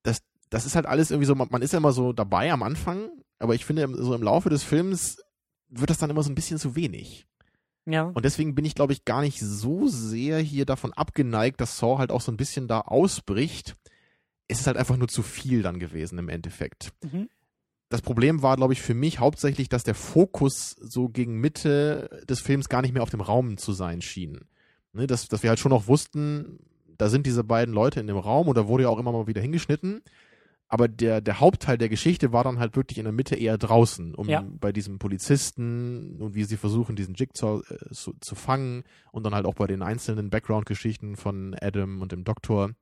Das, das ist halt alles irgendwie so, man, ist ja immer so dabei am Anfang, aber ich finde, so im Laufe des Films wird das dann immer so ein bisschen zu wenig. Ja, Und deswegen bin ich, glaube ich, gar nicht so sehr hier davon abgeneigt, dass Saw halt auch so ein bisschen da ausbricht. Es ist halt einfach nur zu viel dann gewesen im Endeffekt mhm. das Problem war, glaube ich, für mich hauptsächlich, dass der Fokus so gegen Mitte des Films gar nicht mehr auf dem Raum zu sein schien. Ne, dass, dass wir halt schon noch wussten, da sind diese beiden Leute in dem Raum und da wurde ja auch immer mal wieder hingeschnitten. Aber der, der Hauptteil der Geschichte war dann halt wirklich in der Mitte eher draußen, um Ja. bei diesem Polizisten und wie sie versuchen, diesen Jigsaw äh, zu, zu fangen und dann halt auch bei den einzelnen Background-Geschichten von Adam und dem Doktor.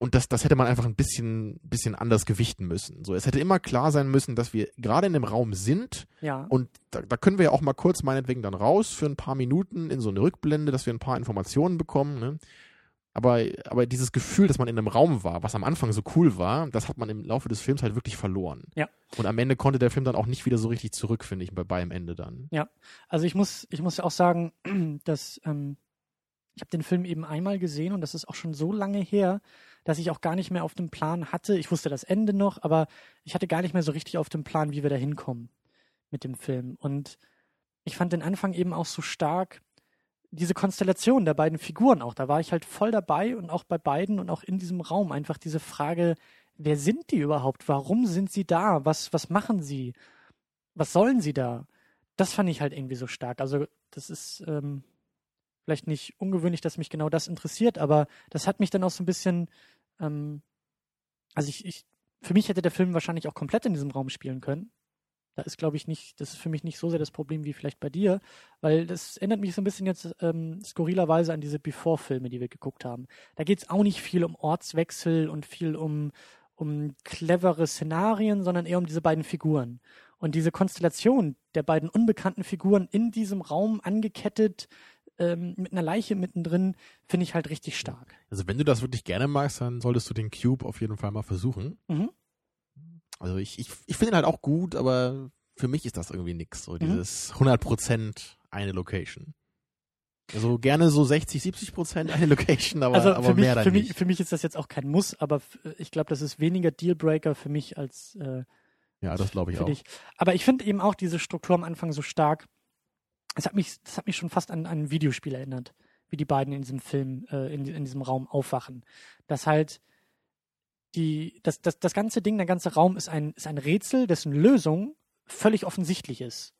Und das, das hätte man einfach ein bisschen, bisschen anders gewichten müssen. So, es hätte immer klar sein müssen, dass wir gerade in dem Raum sind ja, und da, da können wir ja auch mal kurz meinetwegen dann raus für ein paar Minuten in so eine Rückblende, dass wir ein paar Informationen bekommen. Ne? Aber, aber dieses Gefühl, dass man in einem Raum war, was am Anfang so cool war, das hat man im Laufe des Films halt wirklich verloren. Ja. Und am Ende konnte der Film dann auch nicht wieder so richtig zurück, finde ich, bei, beim Ende dann. Also ich muss, ich muss ja auch sagen, [clears throat] dass ähm, ich habe den Film eben einmal gesehen und das ist auch schon so lange her, dass ich auch gar nicht mehr auf dem Plan hatte. Ich wusste das Ende noch, aber ich hatte gar nicht mehr so richtig auf dem Plan, wie wir da hinkommen mit dem Film. Und ich fand den Anfang eben auch so stark, diese Konstellation der beiden Figuren auch. Da war ich halt voll dabei und auch bei beiden und auch in diesem Raum einfach diese Frage, wer sind die überhaupt? Warum sind sie da? Was, was machen sie? Was sollen sie da? das fand ich halt irgendwie so stark. Also das ist ähm, vielleicht nicht ungewöhnlich, dass mich genau das interessiert, aber das hat mich dann auch so ein bisschen, ähm, also ich, ich für mich hätte der Film wahrscheinlich auch komplett in diesem Raum spielen können. Da ist, glaube ich, nicht, das ist für mich nicht so sehr das Problem wie vielleicht bei dir, weil das erinnert mich so ein bisschen jetzt ähm, skurrilerweise an diese Before-Filme, die wir geguckt haben. Da geht es auch nicht viel um Ortswechsel und viel um, um clevere Szenarien, sondern eher um diese beiden Figuren. Und diese Konstellation der beiden unbekannten Figuren in diesem Raum angekettet, ähm, mit einer Leiche mittendrin, finde ich halt richtig stark. Also wenn du das wirklich gerne magst, dann solltest du den Cube auf jeden Fall mal versuchen. Mhm. Also ich, ich, ich finde ihn halt auch gut, aber für mich ist das irgendwie nix. So Mhm. dieses 100% eine Location. Also gerne so 60, 70 Prozent eine Location, aber, also aber für mich, mehr dann für, nicht. mich, für mich ist das jetzt auch kein Muss, aber ich glaube, das ist weniger Dealbreaker für mich als äh, ja, das glaube ich für auch. dich. Aber ich finde eben auch diese Struktur am Anfang so stark. Es hat mich, das hat mich schon fast an, an ein Videospiel erinnert, wie die beiden in diesem Film, äh, in, in diesem Raum aufwachen. Dass halt die, das, das, das ganze Ding, der ganze Raum ist ein, ist ein Rätsel, dessen Lösung völlig offensichtlich ist.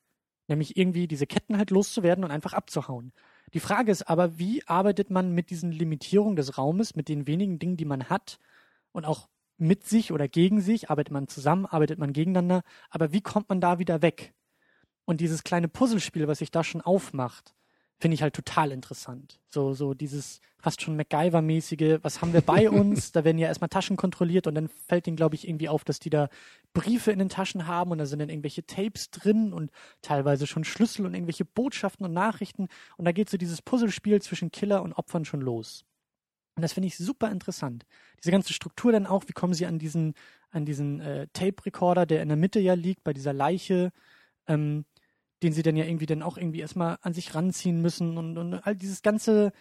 Nämlich irgendwie diese Ketten halt loszuwerden und einfach abzuhauen. Die Frage ist aber, wie arbeitet man mit diesen Limitierungen des Raumes, mit den wenigen Dingen, die man hat und auch mit sich oder gegen sich, arbeitet man zusammen, arbeitet man gegeneinander, aber wie kommt man da wieder weg? Und dieses kleine Puzzlespiel, was sich da schon aufmacht, finde ich halt total interessant. So, so dieses fast schon MacGyver-mäßige, was haben wir bei [laughs] uns? da werden ja erstmal Taschen kontrolliert und dann fällt ihnen, glaube ich, irgendwie auf, dass die da Briefe in den Taschen haben und da sind dann irgendwelche Tapes drin und teilweise schon Schlüssel und irgendwelche Botschaften und Nachrichten. Und da geht so dieses Puzzlespiel zwischen Killer und Opfern schon los. Und das finde ich super interessant. Diese ganze Struktur dann auch, wie kommen sie an diesen, an diesen äh, Tape-Recorder, der in der Mitte ja liegt, bei dieser Leiche, ähm, den sie dann ja irgendwie dann auch irgendwie erstmal an sich ranziehen müssen und, und all dieses ganze,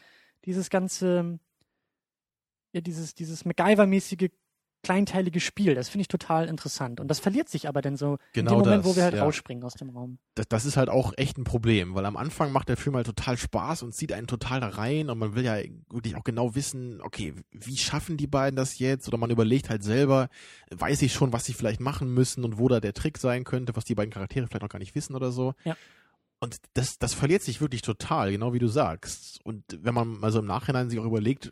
dieses ganze, ja, dieses, dieses MacGyver-mäßige kleinteilige Spiel, das finde ich total interessant. Und das verliert sich aber dann so Genau in dem Moment, das, wo wir halt ja. rausspringen aus dem Raum. das, das ist halt auch echt ein Problem, weil am Anfang macht der Film halt total Spaß und zieht einen total da rein und man will ja wirklich auch genau wissen, okay, wie schaffen die beiden das jetzt? Oder man überlegt halt selber, weiß ich schon, was sie vielleicht machen müssen und wo da der Trick sein könnte, was die beiden Charaktere vielleicht noch gar nicht wissen oder so. Ja. Und das, das verliert sich wirklich total, genau wie du sagst. Und wenn man also im Nachhinein sich auch überlegt,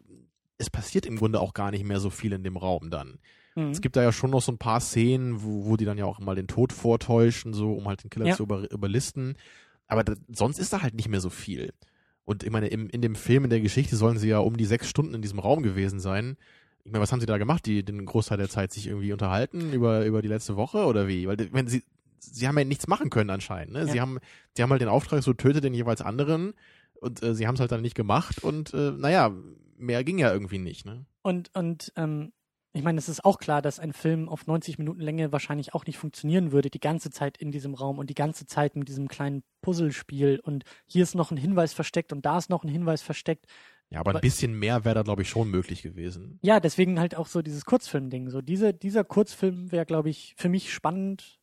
es passiert im Grunde auch gar nicht mehr so viel in dem Raum dann. Mhm. Es gibt da ja schon noch so ein paar Szenen, wo, wo die dann ja auch mal den Tod vortäuschen, so um halt den Killer Ja. zu über, überlisten. Aber da, sonst ist da halt nicht mehr so viel. Und ich meine, im, in dem Film, in der Geschichte sollen sie ja um die sechs Stunden in diesem Raum gewesen sein. Ich meine, was haben sie da gemacht? Die den Großteil der Zeit sich irgendwie unterhalten über, über die letzte Woche oder wie? Weil wenn sie, sie haben ja nichts machen können anscheinend. Ne? Sie Ja. haben, sie haben halt den Auftrag, so tötet den jeweils anderen und äh, sie haben es halt dann nicht gemacht und äh, naja, mehr ging ja irgendwie nicht. Ne? Und, und ähm, ich meine, es ist auch klar, dass ein Film auf 90 Minuten Länge wahrscheinlich auch nicht funktionieren würde, die ganze Zeit in diesem Raum und die ganze Zeit mit diesem kleinen Puzzlespiel. Und hier ist noch ein Hinweis versteckt und da ist noch ein Hinweis versteckt. Ja, aber ein bisschen mehr wäre da, glaube ich, schon möglich gewesen. Ja, deswegen halt auch so dieses Kurzfilm-Ding. So diese, dieser Kurzfilm wäre, glaube ich, für mich spannend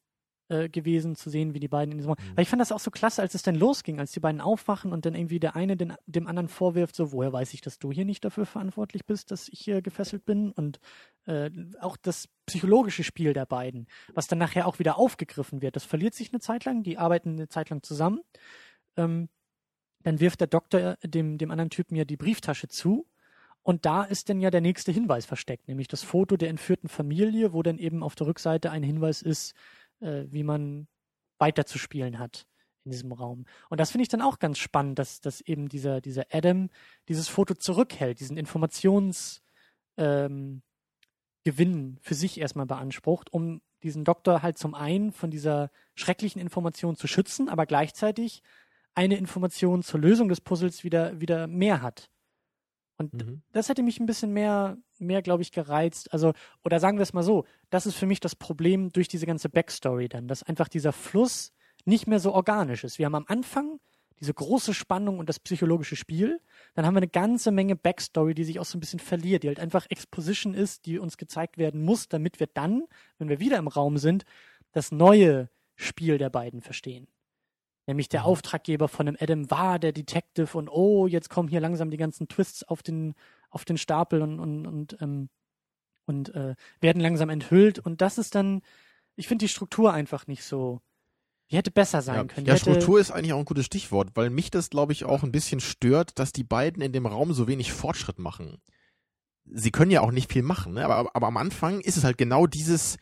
äh, gewesen zu sehen, wie die beiden in diesem. Mhm. Weil ich fand das auch so klasse, als es dann losging, als die beiden aufwachen und dann irgendwie der eine den, dem anderen vorwirft, so, woher weiß ich, dass du hier nicht dafür verantwortlich bist, dass ich hier gefesselt bin? Und äh, auch das psychologische Spiel der beiden, was dann nachher auch wieder aufgegriffen wird, das verliert sich eine Zeit lang, die arbeiten eine Zeit lang zusammen. Ähm, dann wirft der Doktor dem, dem anderen Typen ja die Brieftasche zu. Und da ist dann ja der nächste Hinweis versteckt, nämlich das Foto der entführten Familie, wo dann eben auf der Rückseite ein Hinweis ist, äh, wie man weiterzuspielen hat in diesem Raum. Und das finde ich dann auch ganz spannend, dass, dass eben dieser, dieser Adam dieses Foto zurückhält, diesen Informations ähm, für sich erstmal beansprucht, um diesen Doktor halt zum einen von dieser schrecklichen Information zu schützen, aber gleichzeitig eine Information zur Lösung des Puzzles wieder, wieder mehr hat. Und Mhm. das hätte mich ein bisschen mehr, mehr, glaube ich, gereizt. Also, oder sagen wir es mal so, das ist für mich das Problem durch diese ganze Backstory dann, dass einfach dieser Fluss nicht mehr so organisch ist. Wir haben am Anfang diese große Spannung und das psychologische Spiel. Dann haben wir eine ganze Menge Backstory, die sich auch so ein bisschen verliert, die halt einfach Exposition ist, die uns gezeigt werden muss, damit wir dann, wenn wir wieder im Raum sind, das neue Spiel der beiden verstehen. Nämlich der Mhm. Auftraggeber von dem Adam war der Detective und oh, jetzt kommen hier langsam die ganzen Twists auf den, auf den Stapel und, und, und, ähm, und äh, werden langsam enthüllt. Und das ist dann, ich finde die Struktur einfach nicht so. Die hätte besser sein Ja, können. ja Die hätte, Struktur ist eigentlich auch ein gutes Stichwort, weil mich das, glaube ich, auch ein bisschen stört, dass die beiden in dem Raum so wenig Fortschritt machen. sie können ja auch nicht viel machen, ne? aber, aber am Anfang ist es halt genau dieses,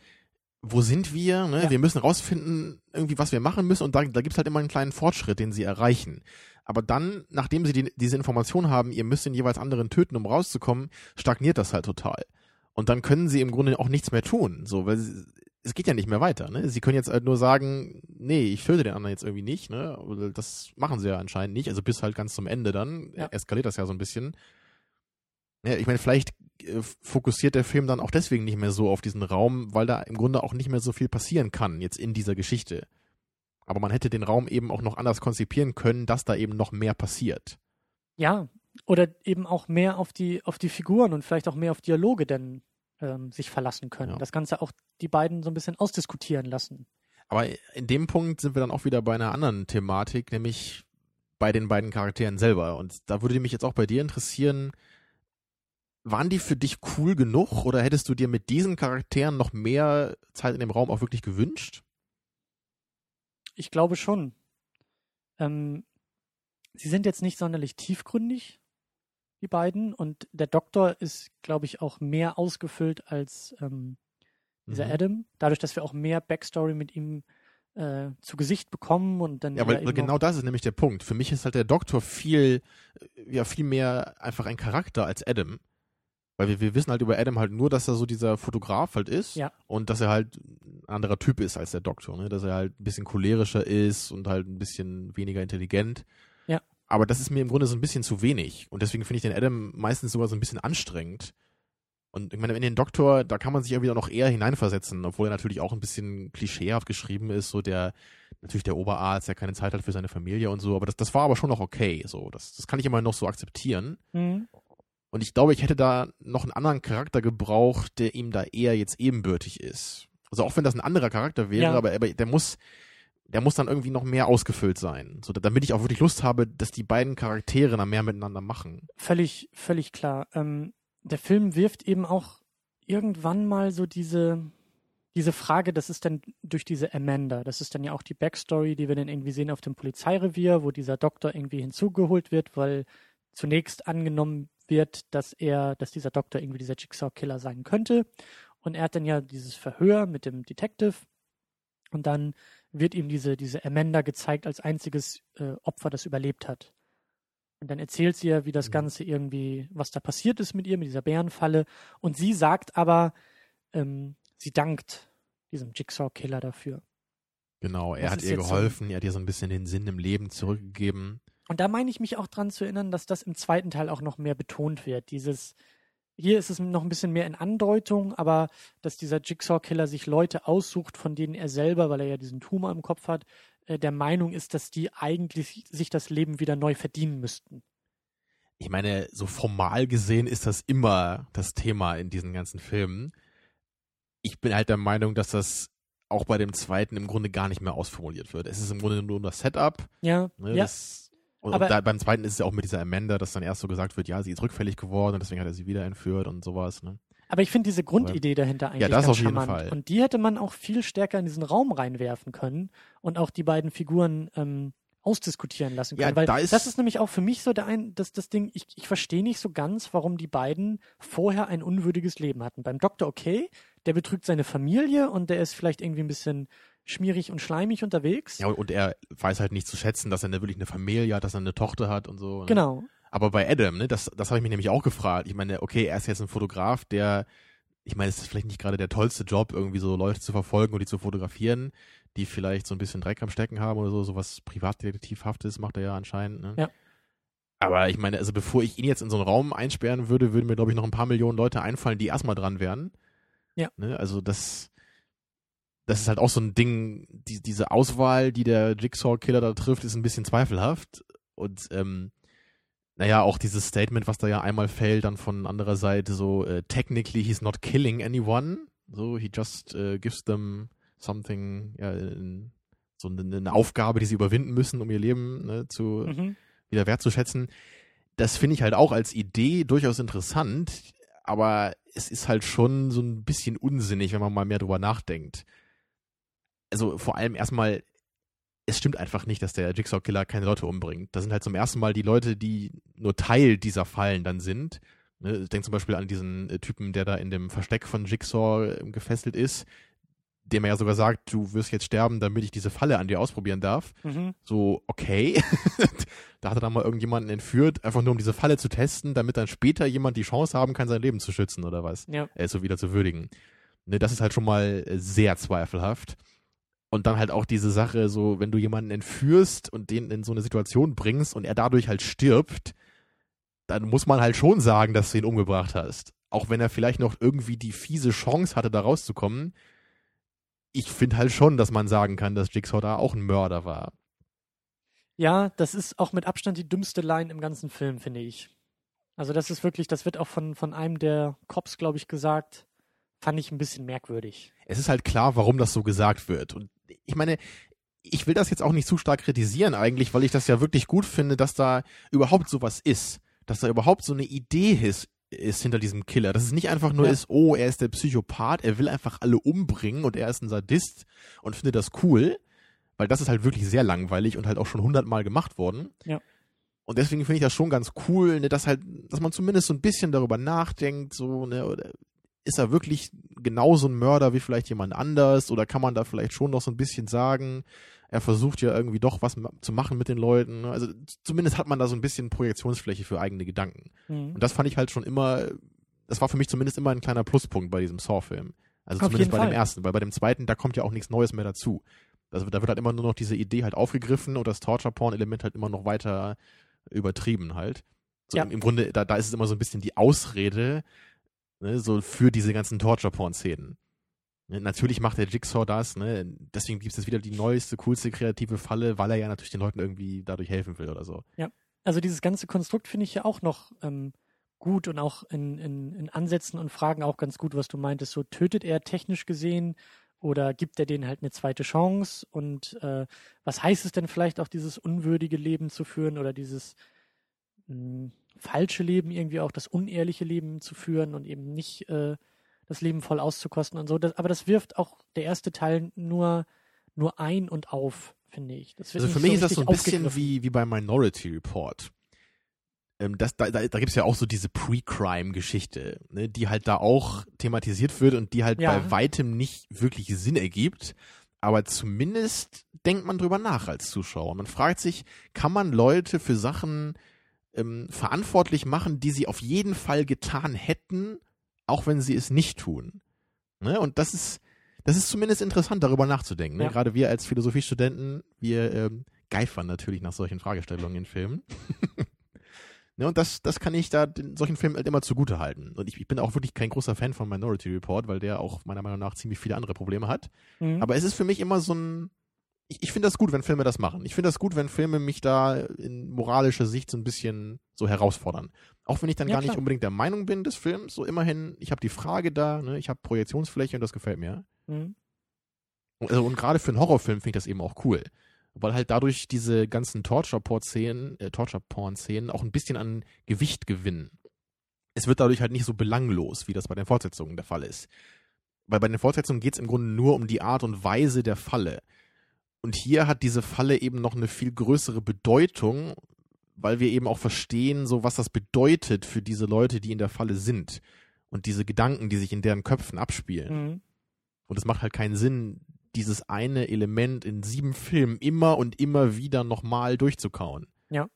wo sind wir? Ne? Ja. Wir müssen rausfinden, irgendwie, was wir machen müssen und da, da gibt's halt immer einen kleinen Fortschritt, den sie erreichen. Aber dann, nachdem sie die, diese Information haben, ihr müsst den jeweils anderen töten, um rauszukommen, stagniert das halt total. Und dann können sie im Grunde auch nichts mehr tun, so, weil sie, es geht ja nicht mehr weiter. Ne? Sie können jetzt halt nur sagen, nee, ich töte den anderen jetzt irgendwie nicht. Ne? Das machen sie ja anscheinend nicht. Also bis halt ganz zum Ende dann Ja. eskaliert das ja so ein bisschen. Ja, ich meine, vielleicht äh, fokussiert der Film dann auch deswegen nicht mehr so auf diesen Raum, weil da im Grunde auch nicht mehr so viel passieren kann jetzt in dieser Geschichte. Aber man hätte den Raum eben auch noch anders konzipieren können, dass da eben noch mehr passiert. Ja, oder eben auch mehr auf die, auf die Figuren und vielleicht auch mehr auf Dialoge denn ähm, sich verlassen können. Ja. Das Ganze auch die beiden so ein bisschen ausdiskutieren lassen. Aber in dem Punkt sind wir dann auch wieder bei einer anderen Thematik, nämlich bei den beiden Charakteren selber. Und da würde mich jetzt auch bei dir interessieren, waren die für dich cool genug oder hättest du dir mit diesen Charakteren noch mehr Zeit in dem Raum auch wirklich gewünscht? Ich glaube schon. Ähm, sie sind jetzt nicht sonderlich tiefgründig, die beiden, und der Doktor ist, glaube ich, auch mehr ausgefüllt als ähm, dieser Mhm. Adam. Dadurch, dass wir auch mehr Backstory mit ihm äh, zu Gesicht bekommen und dann Ja, weil, genau das ist nämlich der Punkt. Für mich ist halt der Doktor viel, äh, ja, viel mehr einfach ein Charakter als Adam. Weil wir, wir wissen halt über Adam halt nur, dass er so dieser Fotograf halt ist Ja. und dass er halt ein anderer Typ ist als der Doktor, ne? Dass er halt ein bisschen cholerischer ist und halt ein bisschen weniger intelligent. Ja. Aber das ist mir im Grunde so ein bisschen zu wenig. Und deswegen finde ich den Adam meistens sogar so ein bisschen anstrengend. Und ich meine, in den Doktor, da kann man sich ja wieder noch eher hineinversetzen, obwohl er natürlich auch ein bisschen klischeehaft geschrieben ist, so der, natürlich der Oberarzt, der keine Zeit hat für seine Familie und so, aber das, das war aber schon noch okay, so, das, das kann ich immer noch so akzeptieren. Mhm. Und ich glaube, ich hätte da noch einen anderen Charakter gebraucht, der ihm da eher jetzt ebenbürtig ist. Also auch wenn das ein anderer Charakter wäre, Ja. aber, aber der muss, der muss dann irgendwie noch mehr ausgefüllt sein, so, damit ich auch wirklich Lust habe, dass die beiden Charaktere dann mehr miteinander machen. Völlig, völlig klar. Ähm, der Film wirft eben auch irgendwann mal so diese, diese Frage, das ist dann durch diese Amanda, das ist dann ja auch die Backstory, die wir dann irgendwie sehen auf dem Polizeirevier, wo dieser Doktor irgendwie hinzugeholt wird, weil zunächst angenommen wird, dass er, dass dieser Doktor irgendwie dieser Jigsaw-Killer sein könnte. Und er hat dann ja dieses Verhör mit dem Detective und dann wird ihm diese, diese Amanda gezeigt als einziges äh, Opfer, das überlebt hat. Und dann erzählt sie ja, wie das Mhm. Ganze irgendwie, was da passiert ist mit ihr, mit dieser Bärenfalle. Und sie sagt aber, ähm, sie dankt diesem Jigsaw-Killer dafür. Genau, er Das hat ihr jetzt so- geholfen, er hat ihr so ein bisschen den Sinn im Leben zurückgegeben. Und da meine ich mich auch dran zu erinnern, dass das im zweiten Teil auch noch mehr betont wird. Dieses, hier ist es noch ein bisschen mehr in Andeutung, aber dass dieser Jigsaw-Killer sich Leute aussucht, von denen er selber, weil er ja diesen Tumor im Kopf hat, äh, der Meinung ist, dass die eigentlich sich das Leben wieder neu verdienen müssten. ich meine, so formal gesehen ist das immer das Thema in diesen ganzen Filmen. Ich bin halt der Meinung, dass das auch bei dem zweiten im Grunde gar nicht mehr ausformuliert wird. Es ist im Grunde nur das Setup. Ja, Ne, ja. das, und Aber- da, beim zweiten ist es ja auch mit dieser Amanda, dass dann erst so gesagt wird, ja, sie ist rückfällig geworden und deswegen hat er sie wieder entführt und sowas. Ne? Aber ich finde diese Grundidee dahinter eigentlich das ganz auf jeden charmant. Fall. Und die hätte man auch viel stärker in diesen Raum reinwerfen können und auch die beiden Figuren ähm, ausdiskutieren lassen Ja, können. Weil da ist- das ist nämlich auch für mich so der ein, das, das Ding, ich, ich verstehe nicht so ganz, warum die beiden vorher ein unwürdiges Leben hatten. Beim Doktor okay, der betrügt seine Familie und der ist vielleicht irgendwie ein bisschen schmierig und schleimig unterwegs. Ja, und er weiß halt nicht zu schätzen, dass er eine, wirklich eine Familie hat, dass er eine Tochter hat und so. Ne? Genau. Aber bei Adam, ne, das, das habe ich mich nämlich auch gefragt. Ich meine, okay, er ist jetzt ein Fotograf, der, ich meine, es ist vielleicht nicht gerade der tollste Job, irgendwie so Leute zu verfolgen und die zu fotografieren, die vielleicht so ein bisschen Dreck am Stecken haben oder so, sowas Privatdetektivhaftes macht er ja anscheinend. Ne? Ja. Aber ich meine, also bevor ich ihn jetzt in so einen Raum einsperren würde, würden mir, glaube ich, noch ein paar Millionen Leute einfallen, die erstmal dran wären. Ja. Ne? Also das, das ist halt auch so ein Ding, die, diese Auswahl, die der Jigsaw-Killer da trifft, ist ein bisschen zweifelhaft. Und ähm, naja, auch dieses Statement, was da ja einmal fällt, dann von anderer Seite so, äh, technically he's not killing anyone. So, he just äh, gives them something, ja, in, so eine, eine Aufgabe, die sie überwinden müssen, um ihr Leben ne, zu Mhm. wieder wertzuschätzen. Das finde ich halt auch als Idee durchaus interessant, aber es ist halt schon so ein bisschen unsinnig, wenn man mal mehr drüber nachdenkt. Also vor allem erstmal, es stimmt einfach nicht, dass der Jigsaw-Killer keine Leute umbringt. Das sind halt zum ersten Mal die Leute, die nur Teil dieser Fallen dann sind. Ne, ich denke zum Beispiel an diesen äh, Typen, der da in dem Versteck von Jigsaw äh, gefesselt ist, dem er ja sogar sagt, du wirst jetzt sterben, damit ich diese Falle an dir ausprobieren darf. Mhm. So, okay. [laughs] da hat er dann mal irgendjemanden entführt, einfach nur um diese Falle zu testen, damit dann später jemand die Chance haben kann, sein Leben zu schützen oder was. Ja. Äh, so wieder zu würdigen. Ne, das ist halt schon mal äh, sehr zweifelhaft. Und dann halt auch diese Sache, so, wenn du jemanden entführst und den in so eine Situation bringst und er dadurch halt stirbt, dann muss man halt schon sagen, dass du ihn umgebracht hast. Auch wenn er vielleicht noch irgendwie die fiese Chance hatte, da rauszukommen. Ich finde halt schon, dass man sagen kann, dass Jigsaw da auch ein Mörder war. Ja, das ist auch mit Abstand die dümmste Line im ganzen Film, finde ich. Also das ist wirklich, das wird auch von, von einem der Cops, glaube ich, gesagt. Fand ich ein bisschen merkwürdig. Es ist halt klar, warum das so gesagt wird. Und ich meine, ich will das jetzt auch nicht zu stark kritisieren eigentlich, weil ich das ja wirklich gut finde, dass da überhaupt sowas ist. Dass da überhaupt so eine Idee ist, ist hinter diesem Killer. Dass es nicht einfach nur Ja. ist, oh, er ist der Psychopath, er will einfach alle umbringen und er ist ein Sadist und findet das cool. Weil das ist halt wirklich sehr langweilig und halt auch schon hundertmal gemacht worden. Ja. Und deswegen finde ich das schon ganz cool, ne, dass halt, dass man zumindest so ein bisschen darüber nachdenkt, so, ne, oder ist er wirklich genauso ein Mörder wie vielleicht jemand anders oder kann man da vielleicht schon noch so ein bisschen sagen, er versucht ja irgendwie doch was zu machen mit den Leuten. ne? Also zumindest hat man da so ein bisschen Projektionsfläche für eigene Gedanken. Mhm. Und das fand ich halt schon immer, das war für mich zumindest immer ein kleiner Pluspunkt bei diesem Saw-Film. Also Auf zumindest bei Fall. dem ersten, weil bei dem zweiten, da kommt ja auch nichts Neues mehr dazu. Also da wird halt immer nur noch diese Idee halt aufgegriffen und das Torture-Porn-Element halt immer noch weiter übertrieben halt. So Ja. im, Im Grunde, da, da ist es immer so ein bisschen die Ausrede, ne, so für diese ganzen Torture-Porn-Szenen. Ne, natürlich macht der Jigsaw das, ne? Deswegen gibt es wieder die neueste, coolste kreative Falle, weil er ja natürlich den Leuten irgendwie dadurch helfen will oder so. Also dieses ganze Konstrukt finde ich ja auch noch ähm, gut und auch in, in, in Ansätzen und Fragen auch ganz gut, was du meintest. So tötet er technisch gesehen oder gibt er denen halt eine zweite Chance? Und äh, was heißt es denn vielleicht auch, dieses unwürdige Leben zu führen oder dieses mh, falsche Leben irgendwie auch, das unehrliche Leben zu führen und eben nicht äh, das Leben voll auszukosten und so. Das, aber das wirft auch der erste Teil nur, nur ein und auf, finde ich. Also für mich ist das so ein bisschen wie, wie bei Minority Report. Ähm, das, da da, da gibt es ja auch so diese Pre-Crime-Geschichte, ne, die halt da auch thematisiert wird und die halt Ja. bei weitem nicht wirklich Sinn ergibt. Aber zumindest denkt man drüber nach als Zuschauer. Man fragt sich, kann man Leute für Sachen ähm, verantwortlich machen, die sie auf jeden Fall getan hätten, auch wenn sie es nicht tun? Ne? Und das ist, das ist zumindest interessant, darüber nachzudenken. Ne? Ja. Gerade wir als Philosophiestudenten, wir ähm, geifern natürlich nach solchen Fragestellungen in Filmen. [laughs] ne? Und das, das kann ich da den, solchen Filmen halt immer zugute halten. Und ich, ich bin auch wirklich kein großer Fan von Minority Report, weil der auch meiner Meinung nach ziemlich viele andere Probleme hat. Mhm. Aber es ist für mich immer so ein. Ich, ich finde das gut, wenn Filme das machen. Ich finde das gut, wenn Filme mich da in moralischer Sicht so ein bisschen so herausfordern. Auch wenn ich dann Ja, gar nicht klar. unbedingt der Meinung bin des Films, so immerhin, ich habe die Frage da, ne, ich habe Projektionsfläche und das gefällt mir. Mhm. Und, also, und gerade für einen Horrorfilm finde ich das eben auch cool. Weil halt dadurch diese ganzen Torture-Porn-Szenen, äh, Torture-Porn-Szenen auch ein bisschen an Gewicht gewinnen. Es wird dadurch halt nicht so belanglos, wie das bei den Fortsetzungen der Fall ist. Weil bei den Fortsetzungen geht es im Grunde nur um die Art und Weise der Falle. Und hier hat diese Falle eben noch eine viel größere Bedeutung, weil wir eben auch verstehen, so was das bedeutet für diese Leute, die in der Falle sind. Und diese Gedanken, die sich in deren Köpfen abspielen. Mhm. Und es macht halt keinen Sinn, dieses eine Element in sieben Filmen immer und immer wieder nochmal durchzukauen. Ja.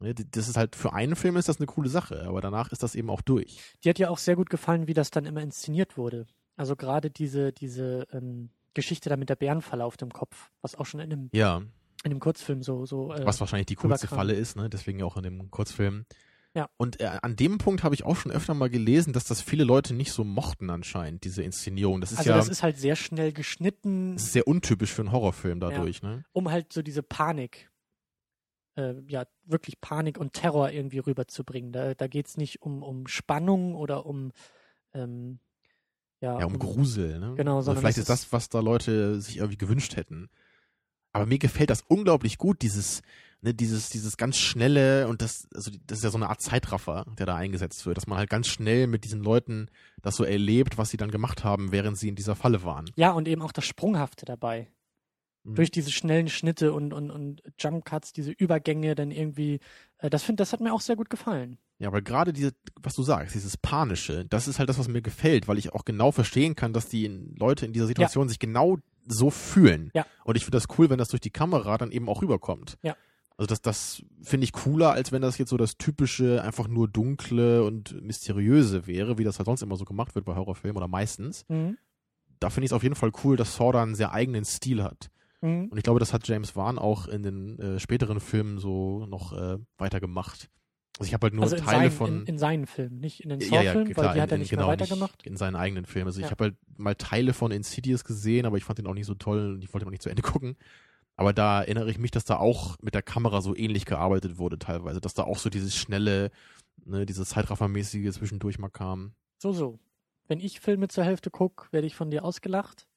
Ne, Das ist halt, für einen Film ist das eine coole Sache, aber danach ist das eben auch durch. Die hat ja auch sehr gut gefallen, wie das dann immer inszeniert wurde. Also gerade diese, diese ähm, Geschichte da mit der Bärenfalle auf dem Kopf, was auch schon in dem, Ja, in dem Kurzfilm so, so äh, was wahrscheinlich die coolste. Falle ist, ne? deswegen auch in dem Kurzfilm. Ja. Und äh, an dem Punkt habe ich auch schon öfter mal gelesen, dass das viele Leute nicht so mochten anscheinend, diese Inszenierung. Das ist also ja das ist halt sehr schnell geschnitten, das ist sehr untypisch für einen Horrorfilm dadurch. Ne? um halt so diese Panik, äh, ja, wirklich Panik und Terror irgendwie rüberzubringen. Da, da geht es nicht um, um Spannung oder um, ähm, ja, Ja, um Grusel, ne? Genau, Oder sondern vielleicht ist das, was da Leute sich irgendwie gewünscht hätten. Aber mir gefällt das unglaublich gut, dieses, ne, dieses, dieses ganz schnelle und das, also das ist ja so eine Art Zeitraffer, der da eingesetzt wird, dass man halt ganz schnell mit diesen Leuten das so erlebt, was sie dann gemacht haben, während sie in dieser Falle waren. Ja, und eben auch das Sprunghafte dabei. Mhm. Durch diese schnellen Schnitte und, und, und Jump Cuts, diese Übergänge dann irgendwie, das finde, das hat mir auch sehr gut gefallen. Ja, aber gerade diese, was du sagst, dieses Panische, das ist halt das, was mir gefällt, weil ich auch genau verstehen kann, dass die Leute in dieser Situation sich genau so fühlen. Ja. Und ich finde das cool, wenn das durch die Kamera dann eben auch rüberkommt. Ja. Also das, das finde ich cooler, als wenn das jetzt so das typische, einfach nur dunkle und mysteriöse wäre, wie das halt sonst immer so gemacht wird bei Horrorfilmen oder meistens. Mhm. Da finde ich es auf jeden Fall cool, dass Saw da einen sehr eigenen Stil hat. Mhm. Und ich glaube, das hat James Wan auch in den äh, späteren Filmen so noch äh, weiter gemacht. Also ich habe halt nur also in, Teile seinen, von in, in seinen Filmen, nicht in den ja, ja, Saw-Filmen, klar, weil die hat er in- nicht genau, mehr weitergemacht. in seinen eigenen Filmen. Also ich Ja. habe halt mal Teile von Insidious gesehen, aber ich fand den auch nicht so toll und ich wollte ihn auch nicht zu Ende [laughs] gucken. Aber da erinnere ich mich, dass da auch mit der Kamera so ähnlich gearbeitet wurde teilweise, dass da auch so dieses schnelle, ne, dieses Zeitraffermäßige zwischendurch mal kam. So, so. Wenn ich Filme zur Hälfte gucke, werde ich von dir ausgelacht.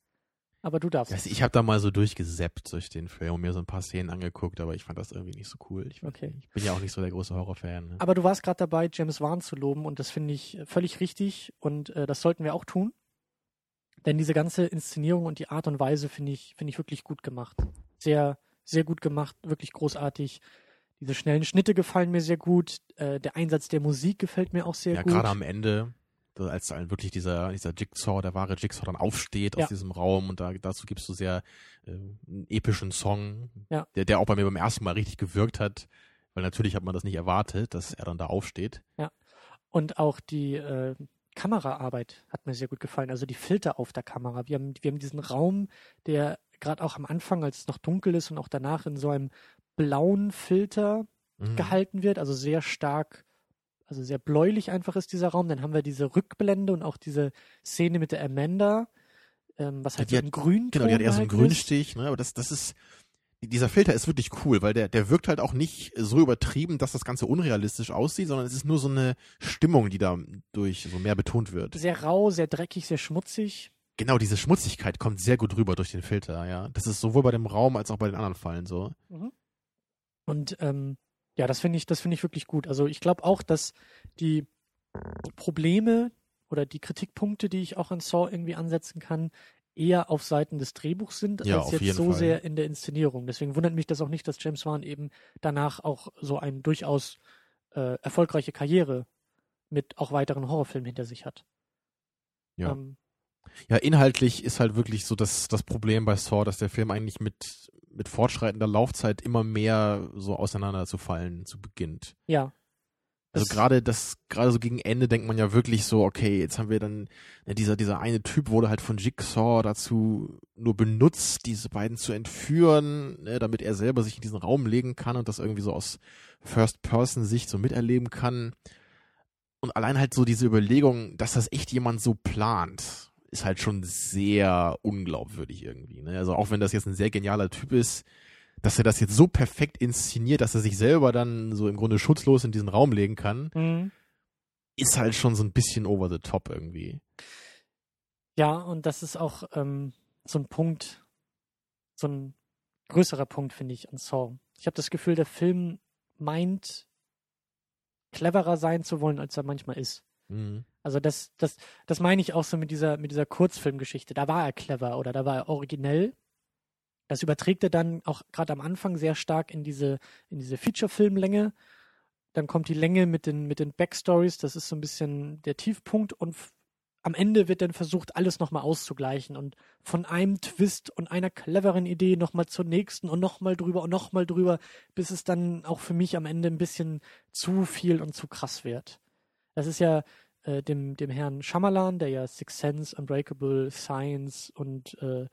Aber du darfst. Also ich habe da mal so durchgeseppt durch den Film und mir so ein paar Szenen angeguckt, aber ich fand das irgendwie nicht so cool. Ich, Okay. ich bin ja auch nicht so der große Horrorfan. Ne? Aber du warst gerade dabei, James Wan zu loben und das finde ich völlig richtig und äh, das sollten wir auch tun. Denn diese ganze Inszenierung und die Art und Weise finde ich, finde ich wirklich gut gemacht. Sehr, sehr gut gemacht, wirklich großartig. Diese schnellen Schnitte gefallen mir sehr gut. Äh, der Einsatz der Musik gefällt mir auch sehr ja, gut. gerade am Ende, als dann wirklich dieser, dieser Jigsaw, der wahre Jigsaw dann aufsteht aus Ja. diesem Raum und da, dazu gibst du sehr äh, einen epischen Song, Ja. der, der auch bei mir beim ersten Mal richtig gewirkt hat, weil natürlich hat man das nicht erwartet, dass er dann da aufsteht. Und auch die äh, Kameraarbeit hat mir sehr gut gefallen. Also die Filter auf der Kamera. Wir haben, wir haben diesen Raum, der gerade auch am Anfang, als es noch dunkel ist und auch danach in so einem blauen Filter Mhm. gehalten wird. Also sehr stark, also sehr bläulich einfach ist dieser Raum. Dann haben wir diese Rückblende und auch diese Szene mit der Amanda, ähm, was halt Die so im Grün Genau, die hat eher so einen ist. Grünstich, ne? Aber das, das ist, dieser Filter ist wirklich cool, weil der, der wirkt halt auch nicht so übertrieben, dass das Ganze unrealistisch aussieht, sondern es ist nur so eine Stimmung, die da durch so mehr betont wird. Sehr rau, sehr dreckig, sehr schmutzig. Genau, diese Schmutzigkeit kommt sehr gut rüber durch den Filter, ja. Das ist sowohl bei dem Raum als auch bei den anderen Fallen so. Und ähm, ja, das finde ich, das finde ich wirklich gut. Also ich glaube auch, dass die Probleme oder die Kritikpunkte, die ich auch an Saw irgendwie ansetzen kann, eher auf Seiten des Drehbuchs sind, Ja, als jetzt so Fall. sehr in der Inszenierung. Deswegen wundert mich das auch nicht, dass James Wan eben danach auch so eine durchaus äh, erfolgreiche Karriere mit auch weiteren Horrorfilmen hinter sich hat. Ja. Ähm, Ja, inhaltlich ist halt wirklich so das, das Problem bei Saw, dass der Film eigentlich mit, mit fortschreitender Laufzeit immer mehr so auseinanderzufallen zu beginnt. ja. Also gerade das, gerade so gegen Ende denkt man ja wirklich so, okay, jetzt haben wir dann, ne, dieser, dieser eine Typ wurde halt von Jigsaw dazu nur benutzt, diese beiden zu entführen, ne, damit er selber sich in diesen Raum legen kann und das irgendwie so aus First-Person-Sicht so miterleben kann. Und allein halt so diese Überlegung, dass das echt jemand so plant, ist halt schon sehr unglaubwürdig irgendwie. Ne? Also auch wenn das jetzt ein sehr genialer Typ ist, dass er das jetzt so perfekt inszeniert, dass er sich selber dann so im Grunde schutzlos in diesen Raum legen kann, Mhm. ist halt schon so ein bisschen over the top irgendwie. Ja, und das ist auch ähm, so ein Punkt, so ein größerer Punkt, finde ich, an Saw. Ich habe das Gefühl, der Film meint, cleverer sein zu wollen, als er manchmal ist. Mhm. Also das, das, das meine ich auch so mit dieser, mit dieser Kurzfilmgeschichte. Da war er clever oder da war er originell. Das überträgt er dann auch gerade am Anfang sehr stark in diese, in diese Feature-Filmlänge. Dann kommt die Länge mit den, mit den Backstories. Das ist so ein bisschen der Tiefpunkt. Und am Ende wird dann versucht, alles nochmal auszugleichen. Und von einem Twist und einer cleveren Idee nochmal zur nächsten und nochmal drüber und nochmal drüber, bis es dann auch für mich am Ende ein bisschen zu viel und zu krass wird. Das ist ja äh, dem, dem Herrn Shyamalan, der ja Six Sense, Unbreakable, Science und äh,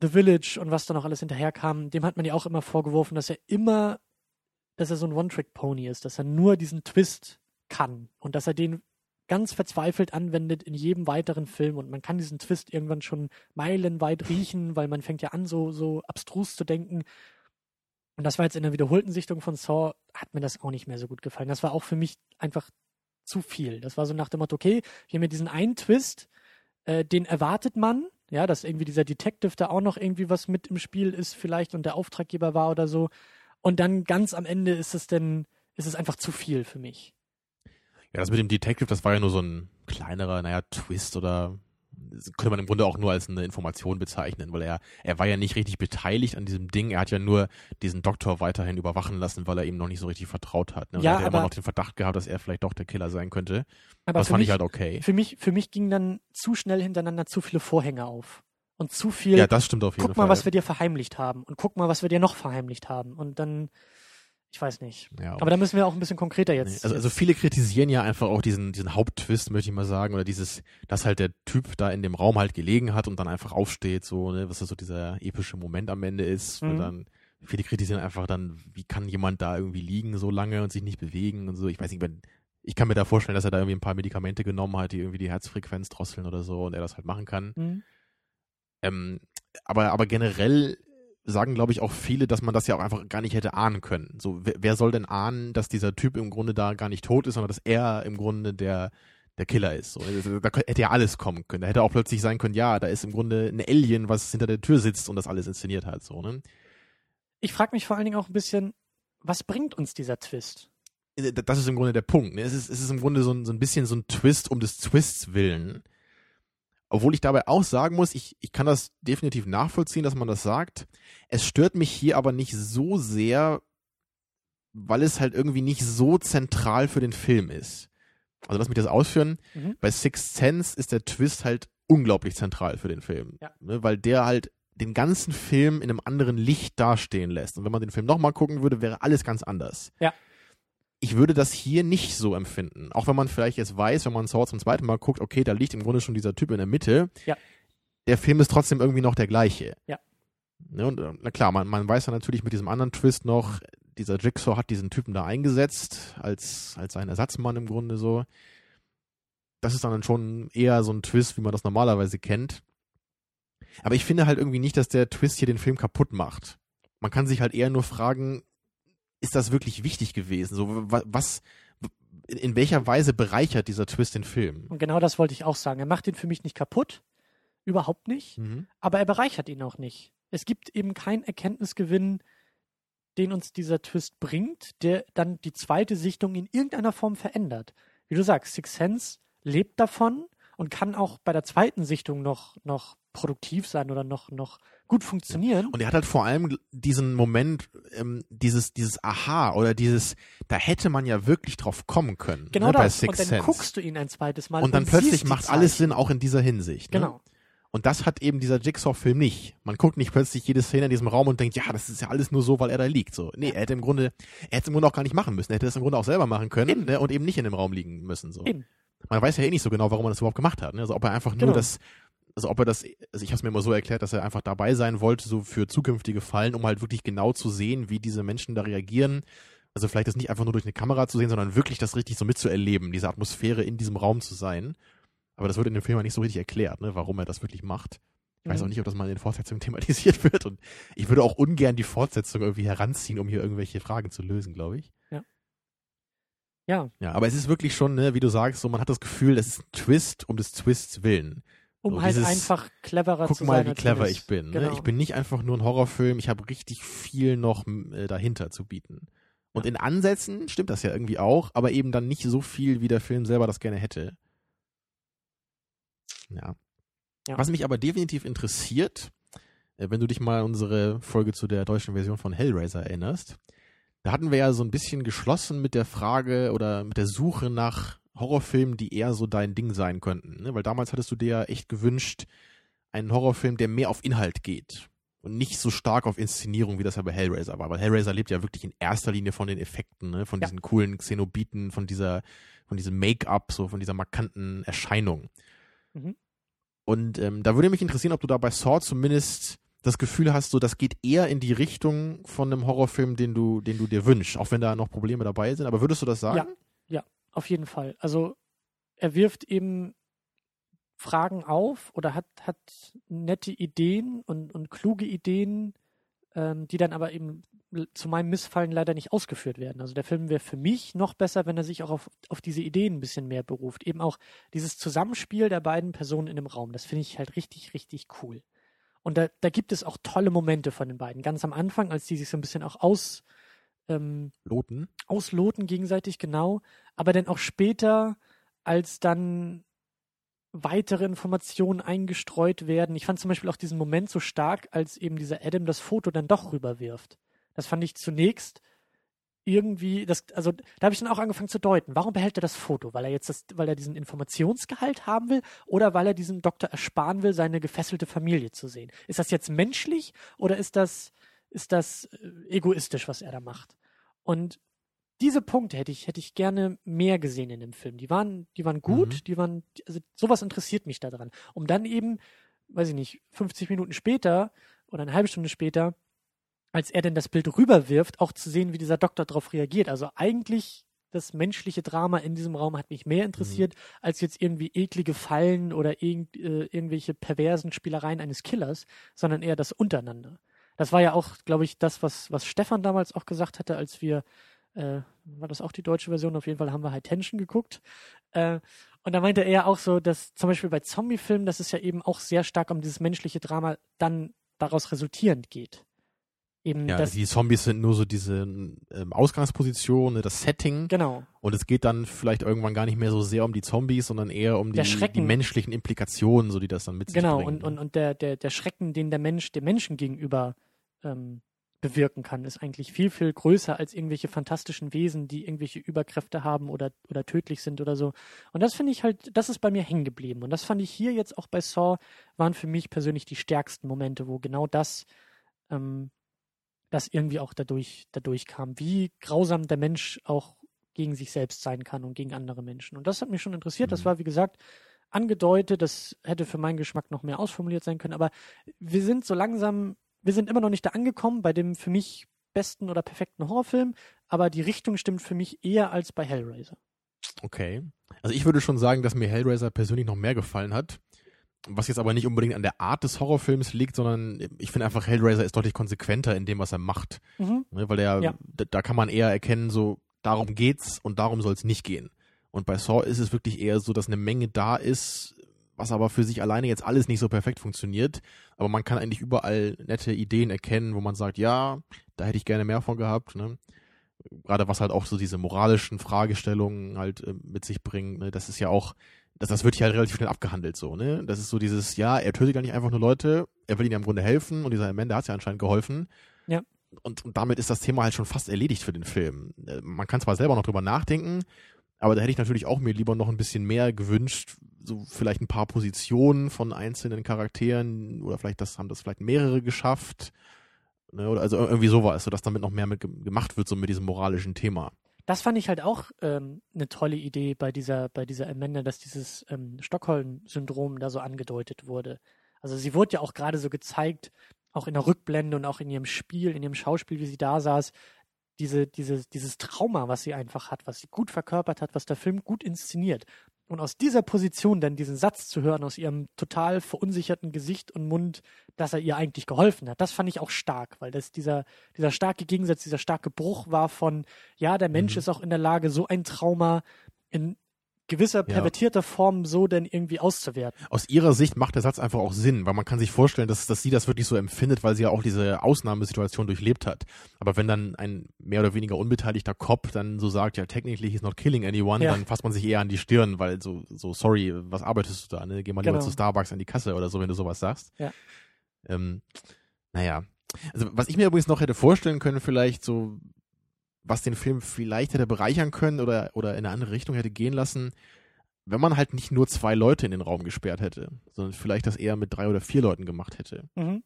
The Village und was da noch alles hinterherkam, dem hat man ja auch immer vorgeworfen, dass er immer, dass er so ein One-Trick-Pony ist, dass er nur diesen Twist kann und dass er den ganz verzweifelt anwendet in jedem weiteren Film und man kann diesen Twist irgendwann schon meilenweit riechen, weil man fängt ja an, so, so abstrus zu denken. Und das war jetzt in der wiederholten Sichtung von Saw, hat mir das auch nicht mehr so gut gefallen. Das war auch für mich einfach zu viel. Das war so nach dem Motto, okay, wir haben hier diesen einen Twist, äh, den erwartet man, ja, dass irgendwie dieser Detective da auch noch irgendwie was mit im Spiel ist vielleicht und der Auftraggeber war oder so. Und dann ganz am Ende ist es denn, ist es einfach zu viel für mich. Ja, das mit dem Detective, das war ja nur so ein kleinerer, naja, Twist oder könnte man im Grunde auch nur als eine Information bezeichnen, weil er, er war ja nicht richtig beteiligt an diesem Ding. Er hat ja nur diesen Doktor weiterhin überwachen lassen, weil er ihm noch nicht so richtig vertraut hat. Ne? Und Ja, er hat ja immer aber- noch den Verdacht gehabt, dass er vielleicht doch der Killer sein könnte. Aber das fand mich, ich halt okay. für mich, für mich gingen dann zu schnell hintereinander zu viele Vorhänge auf. Und zu viel, Ja, das stimmt auf jeden guck Fall. mal, was wir dir verheimlicht haben. Und guck mal, was wir dir noch verheimlicht haben. Und dann, ich weiß nicht. ja, Aber da müssen wir auch ein bisschen konkreter jetzt. Also, also viele kritisieren ja einfach auch diesen, diesen Haupttwist, möchte ich mal sagen, oder dieses, dass halt der Typ da in dem Raum halt gelegen hat und dann einfach aufsteht, so, ne, was da so dieser epische Moment am Ende ist, Mhm. dann, viele kritisieren einfach dann, wie kann jemand da irgendwie liegen so lange und sich nicht bewegen und so, ich weiß nicht, wenn, ich kann mir da vorstellen, dass er da irgendwie ein paar Medikamente genommen hat, die irgendwie die Herzfrequenz drosseln oder so und er das halt machen kann. Hm? Ähm, aber, aber generell sagen, glaube ich, auch viele, dass man das ja auch einfach gar nicht hätte ahnen können. So, wer, wer soll denn ahnen, dass dieser Typ im Grunde da gar nicht tot ist, sondern dass er im Grunde der, der Killer ist. So, also, da hätte ja alles kommen können. Da hätte auch plötzlich sein können, ja, da ist im Grunde ein Alien, was hinter der Tür sitzt und das alles inszeniert hat. So, ne? Ich frage mich vor allen Dingen auch ein bisschen, was bringt uns dieser Twist? Das ist im Grunde der Punkt. Ne? Es, ist, es ist im Grunde so ein, so ein bisschen so ein Twist um des Twists willen. Obwohl ich dabei auch sagen muss, ich, ich kann das definitiv nachvollziehen, dass man das sagt. Es stört mich hier aber nicht so sehr, weil es halt irgendwie nicht so zentral für den Film ist. Also lass mich das ausführen. Mhm. Bei Sixth Sense ist der Twist halt unglaublich zentral für den Film. Ja. Ne, weil der halt den ganzen Film in einem anderen Licht dastehen lässt. Und wenn man den Film nochmal gucken würde, wäre alles ganz anders. Ja. Ich würde das hier nicht so empfinden. Auch wenn man vielleicht jetzt weiß, wenn man Saw zum zweiten Mal guckt, okay, da liegt im Grunde schon dieser Typ in der Mitte. Ja. Der Film ist trotzdem irgendwie noch der gleiche. Ja. Ne, und äh, na klar, man, man weiß ja natürlich mit diesem anderen Twist noch, dieser Jigsaw hat diesen Typen da eingesetzt, als, als sein Ersatzmann im Grunde so. Das ist dann schon eher so ein Twist, wie man das normalerweise kennt. Aber ich finde halt irgendwie nicht, dass der Twist hier den Film kaputt macht. Man kann sich halt eher nur fragen, ist das wirklich wichtig gewesen? So, wa- was, in, in welcher Weise bereichert dieser Twist den Film? Und genau das wollte ich auch sagen. Er macht ihn für mich nicht kaputt. Überhaupt nicht. Mhm. Aber er bereichert ihn auch nicht. Es gibt eben keinen Erkenntnisgewinn, den uns dieser Twist bringt, der dann die zweite Sichtung in irgendeiner Form verändert. Wie du sagst, Six Sense lebt davon und kann auch bei der zweiten Sichtung noch, noch produktiv sein oder noch, noch gut funktionieren. Und er hat halt vor allem diesen Moment, ähm, dieses, dieses Aha oder dieses, da hätte man ja wirklich drauf kommen können. genau ne, bei das. Und dann Sense. guckst du ihn ein zweites Mal und dann plötzlich macht alles. Sinn, auch in dieser Hinsicht. Ne? Genau. Und das hat eben dieser Jigsaw-Film nicht. Man guckt nicht plötzlich jede Szene in diesem Raum und denkt, ja, das ist ja alles nur so, weil er da liegt. So, nee, er hätte im Grunde, er hätte es im Grunde auch gar nicht machen müssen. Er hätte das im Grunde auch selber machen können ne, und eben nicht in dem Raum liegen müssen. So. Eben. Man weiß ja eh nicht so genau, warum er das überhaupt gemacht hat. Ne? Also ob er einfach Genau. nur das, also ob er das, also ich habe es mir immer so erklärt, dass er einfach dabei sein wollte, so für zukünftige Fallen, um halt wirklich genau zu sehen, wie diese Menschen da reagieren. Also vielleicht das nicht einfach nur durch eine Kamera zu sehen, sondern wirklich das richtig so mitzuerleben, diese Atmosphäre in diesem Raum zu sein. Aber das wird in dem Film ja nicht so richtig erklärt, ne, warum er das wirklich macht. Ich weiß Mhm. auch nicht, ob das mal in den Fortsetzungen [laughs] thematisiert wird. Und ich würde auch ungern die Fortsetzung irgendwie heranziehen, um hier irgendwelche Fragen zu lösen, glaube ich. Ja, Ja, aber es ist wirklich schon, ne, wie du sagst, so man hat das Gefühl, es ist ein Twist um des Twists willen. Um So halt dieses, einfach cleverer Guck zu mal, sein. wie als clever man ich ist. bin. Genau. Ne? Ich bin nicht einfach nur ein Horrorfilm, ich habe richtig viel noch äh, dahinter zu bieten. Und in Ansätzen stimmt das ja irgendwie auch, aber eben dann nicht so viel, wie der Film selber das gerne hätte. Ja. Ja. Was mich aber definitiv interessiert, äh, wenn du dich mal an unsere Folge zu der deutschen Version von Hellraiser erinnerst, da hatten wir ja so ein bisschen geschlossen mit der Frage oder mit der Suche nach Horrorfilmen, die eher so dein Ding sein könnten. Ne? Weil damals hattest du dir ja echt gewünscht, einen Horrorfilm, der mehr auf Inhalt geht und nicht so stark auf Inszenierung, wie das ja bei Hellraiser war. Weil Hellraiser lebt ja wirklich in erster Linie von den Effekten, ne? von Ja. diesen coolen Xenobiten, von dieser, von diesem Make-up, so von dieser markanten Erscheinung. Mhm. Und ähm, da würde mich interessieren, ob du da bei Saw zumindest das Gefühl hast, so das geht eher in die Richtung von einem Horrorfilm, den du, den du dir wünschst, auch wenn da noch Probleme dabei sind. Aber würdest du das sagen? Ja. Auf jeden Fall. Also er wirft eben Fragen auf oder hat, hat nette Ideen und, und kluge Ideen, ähm, die dann aber eben zu meinem Missfallen leider nicht ausgeführt werden. Also der Film wäre für mich noch besser, wenn er sich auch auf, auf diese Ideen ein bisschen mehr beruft. Eben auch dieses Zusammenspiel der beiden Personen in dem Raum. Das finde ich halt richtig, richtig cool. Und da, da gibt es auch tolle Momente von den beiden. Ganz am Anfang, als die sich so ein bisschen auch aus, ähm, Loten? ausloten gegenseitig, genau. Aber dann auch später, als dann weitere Informationen eingestreut werden. Ich fand zum Beispiel auch diesen Moment so stark, als eben dieser Adam das Foto dann doch rüberwirft. Das fand ich zunächst irgendwie, das, also da habe ich dann auch angefangen zu deuten. Warum behält er das Foto? Weil er jetzt das, weil er diesen Informationsgehalt haben will oder weil er diesem Doktor ersparen will, seine gefesselte Familie zu sehen? Ist das jetzt menschlich oder ist das, ist das äh, egoistisch, was er da macht? Und diese Punkte hätte ich, hätte ich gerne mehr gesehen in dem Film. Die waren, die waren gut, mhm. die waren, also sowas interessiert mich daran. Um dann eben, weiß ich nicht, 50 Minuten später oder eine halbe Stunde später als er denn das Bild rüberwirft, auch zu sehen, wie dieser Doktor darauf reagiert. Also eigentlich das menschliche Drama in diesem Raum hat mich mehr interessiert, mhm. als jetzt irgendwie eklige Fallen oder irgend, äh, irgendwelche perversen Spielereien eines Killers, sondern eher das Untereinander. Das war ja auch, glaube ich, das, was, was Stefan damals auch gesagt hatte, als wir, äh, war das auch die deutsche Version, auf jeden Fall haben wir High Tension geguckt. Äh, und da meinte er auch so, dass zum Beispiel bei Zombie-Filmen, dass es ja eben auch sehr stark um dieses menschliche Drama dann daraus resultierend geht. Eben ja, die Zombies sind nur so diese ähm, Ausgangsposition, ne, das Setting. Genau. Und es geht dann vielleicht irgendwann gar nicht mehr so sehr um die Zombies, sondern eher um die, die menschlichen Implikationen, so die das dann mit genau, sich bringen. Genau, und, und, und der, der, der Schrecken, den der Mensch dem Menschen gegenüber ähm, bewirken kann, ist eigentlich viel, viel größer als irgendwelche fantastischen Wesen, die irgendwelche Überkräfte haben oder, oder tödlich sind oder so. Und das finde ich halt, das ist bei mir hängen geblieben. Und das fand ich hier jetzt auch bei Saw, waren für mich persönlich die stärksten Momente, wo genau das ähm, das irgendwie auch dadurch, dadurch kam, wie grausam der Mensch auch gegen sich selbst sein kann und gegen andere Menschen. Und das hat mich schon interessiert. Das mhm. war, wie gesagt, angedeutet. Das hätte für meinen Geschmack noch mehr ausformuliert sein können. Aber wir sind so langsam, wir sind immer noch nicht da angekommen bei dem für mich besten oder perfekten Horrorfilm. Aber die Richtung stimmt für mich eher als bei Hellraiser. Okay. Also ich würde schon sagen, dass mir Hellraiser persönlich noch mehr gefallen hat was jetzt aber nicht unbedingt an der Art des Horrorfilms liegt, sondern ich finde einfach Hellraiser ist deutlich konsequenter in dem, was er macht. Mhm. Ne, weil der, ja. da, da, kann man eher erkennen, so darum geht's und darum soll es nicht gehen. Und bei Saw ist es wirklich eher so, dass eine Menge da ist, was aber für sich alleine jetzt alles nicht so perfekt funktioniert. Aber man kann eigentlich überall nette Ideen erkennen, wo man sagt, ja, da hätte ich gerne mehr von gehabt. Ne? Gerade was halt auch so diese moralischen Fragestellungen halt äh, mit sich bringen. Ne? Das ist ja auch das, das wird hier halt relativ schnell abgehandelt so, ne? Das ist so dieses, ja, er tötet ja nicht einfach nur Leute, er will ihnen ja im Grunde helfen und dieser Amanda hat ja anscheinend geholfen. Ja. Und, und damit ist das Thema halt schon fast erledigt für den Film. Äh, man kann zwar selber noch drüber nachdenken, aber da hätte ich natürlich auch mir lieber noch ein bisschen mehr gewünscht, so vielleicht ein paar Positionen von einzelnen Charakteren oder vielleicht das haben das vielleicht mehrere geschafft. Ne, oder also irgendwie sowas, so dass damit noch mehr mit gemacht wird, so mit diesem moralischen Thema das fand ich halt auch ähm, eine tolle Idee bei dieser, bei dieser Amanda, dass dieses ähm, Stockholm-Syndrom da so angedeutet wurde. Also sie wurde ja auch gerade so gezeigt, auch in der Rückblende und auch in ihrem Spiel, in ihrem Schauspiel, wie sie da saß, diese, diese, dieses Trauma, was sie einfach hat, was sie gut verkörpert hat, was der Film gut inszeniert. Und aus dieser Position dann diesen Satz zu hören, aus ihrem total verunsicherten Gesicht und Mund, dass er ihr eigentlich geholfen hat, das fand ich auch stark, weil das dieser, dieser starke Gegensatz, dieser starke Bruch war von, ja, der Mensch mhm. ist auch in der Lage, so ein Trauma in gewisser pervertierter ja. Form so denn irgendwie auszuwerten. Aus ihrer Sicht macht der Satz einfach auch Sinn, weil man kann sich vorstellen, dass, dass sie das wirklich so empfindet, weil sie ja auch diese Ausnahmesituation durchlebt hat. Aber wenn dann ein mehr oder weniger unbeteiligter Cop dann so sagt, ja, technically he's not killing anyone, ja. dann fasst man sich eher an die Stirn, weil so, so, sorry, was arbeitest du da, ne? Geh mal genau. lieber zu Starbucks an die Kasse oder so, wenn du sowas sagst. Ja. Ähm, naja. Also, was ich mir übrigens noch hätte vorstellen können, vielleicht so, was den Film vielleicht hätte bereichern können oder, oder in eine andere Richtung hätte gehen lassen, wenn man halt nicht nur zwei Leute in den Raum gesperrt hätte, sondern vielleicht das eher mit drei oder vier Leuten gemacht hätte. Mhm.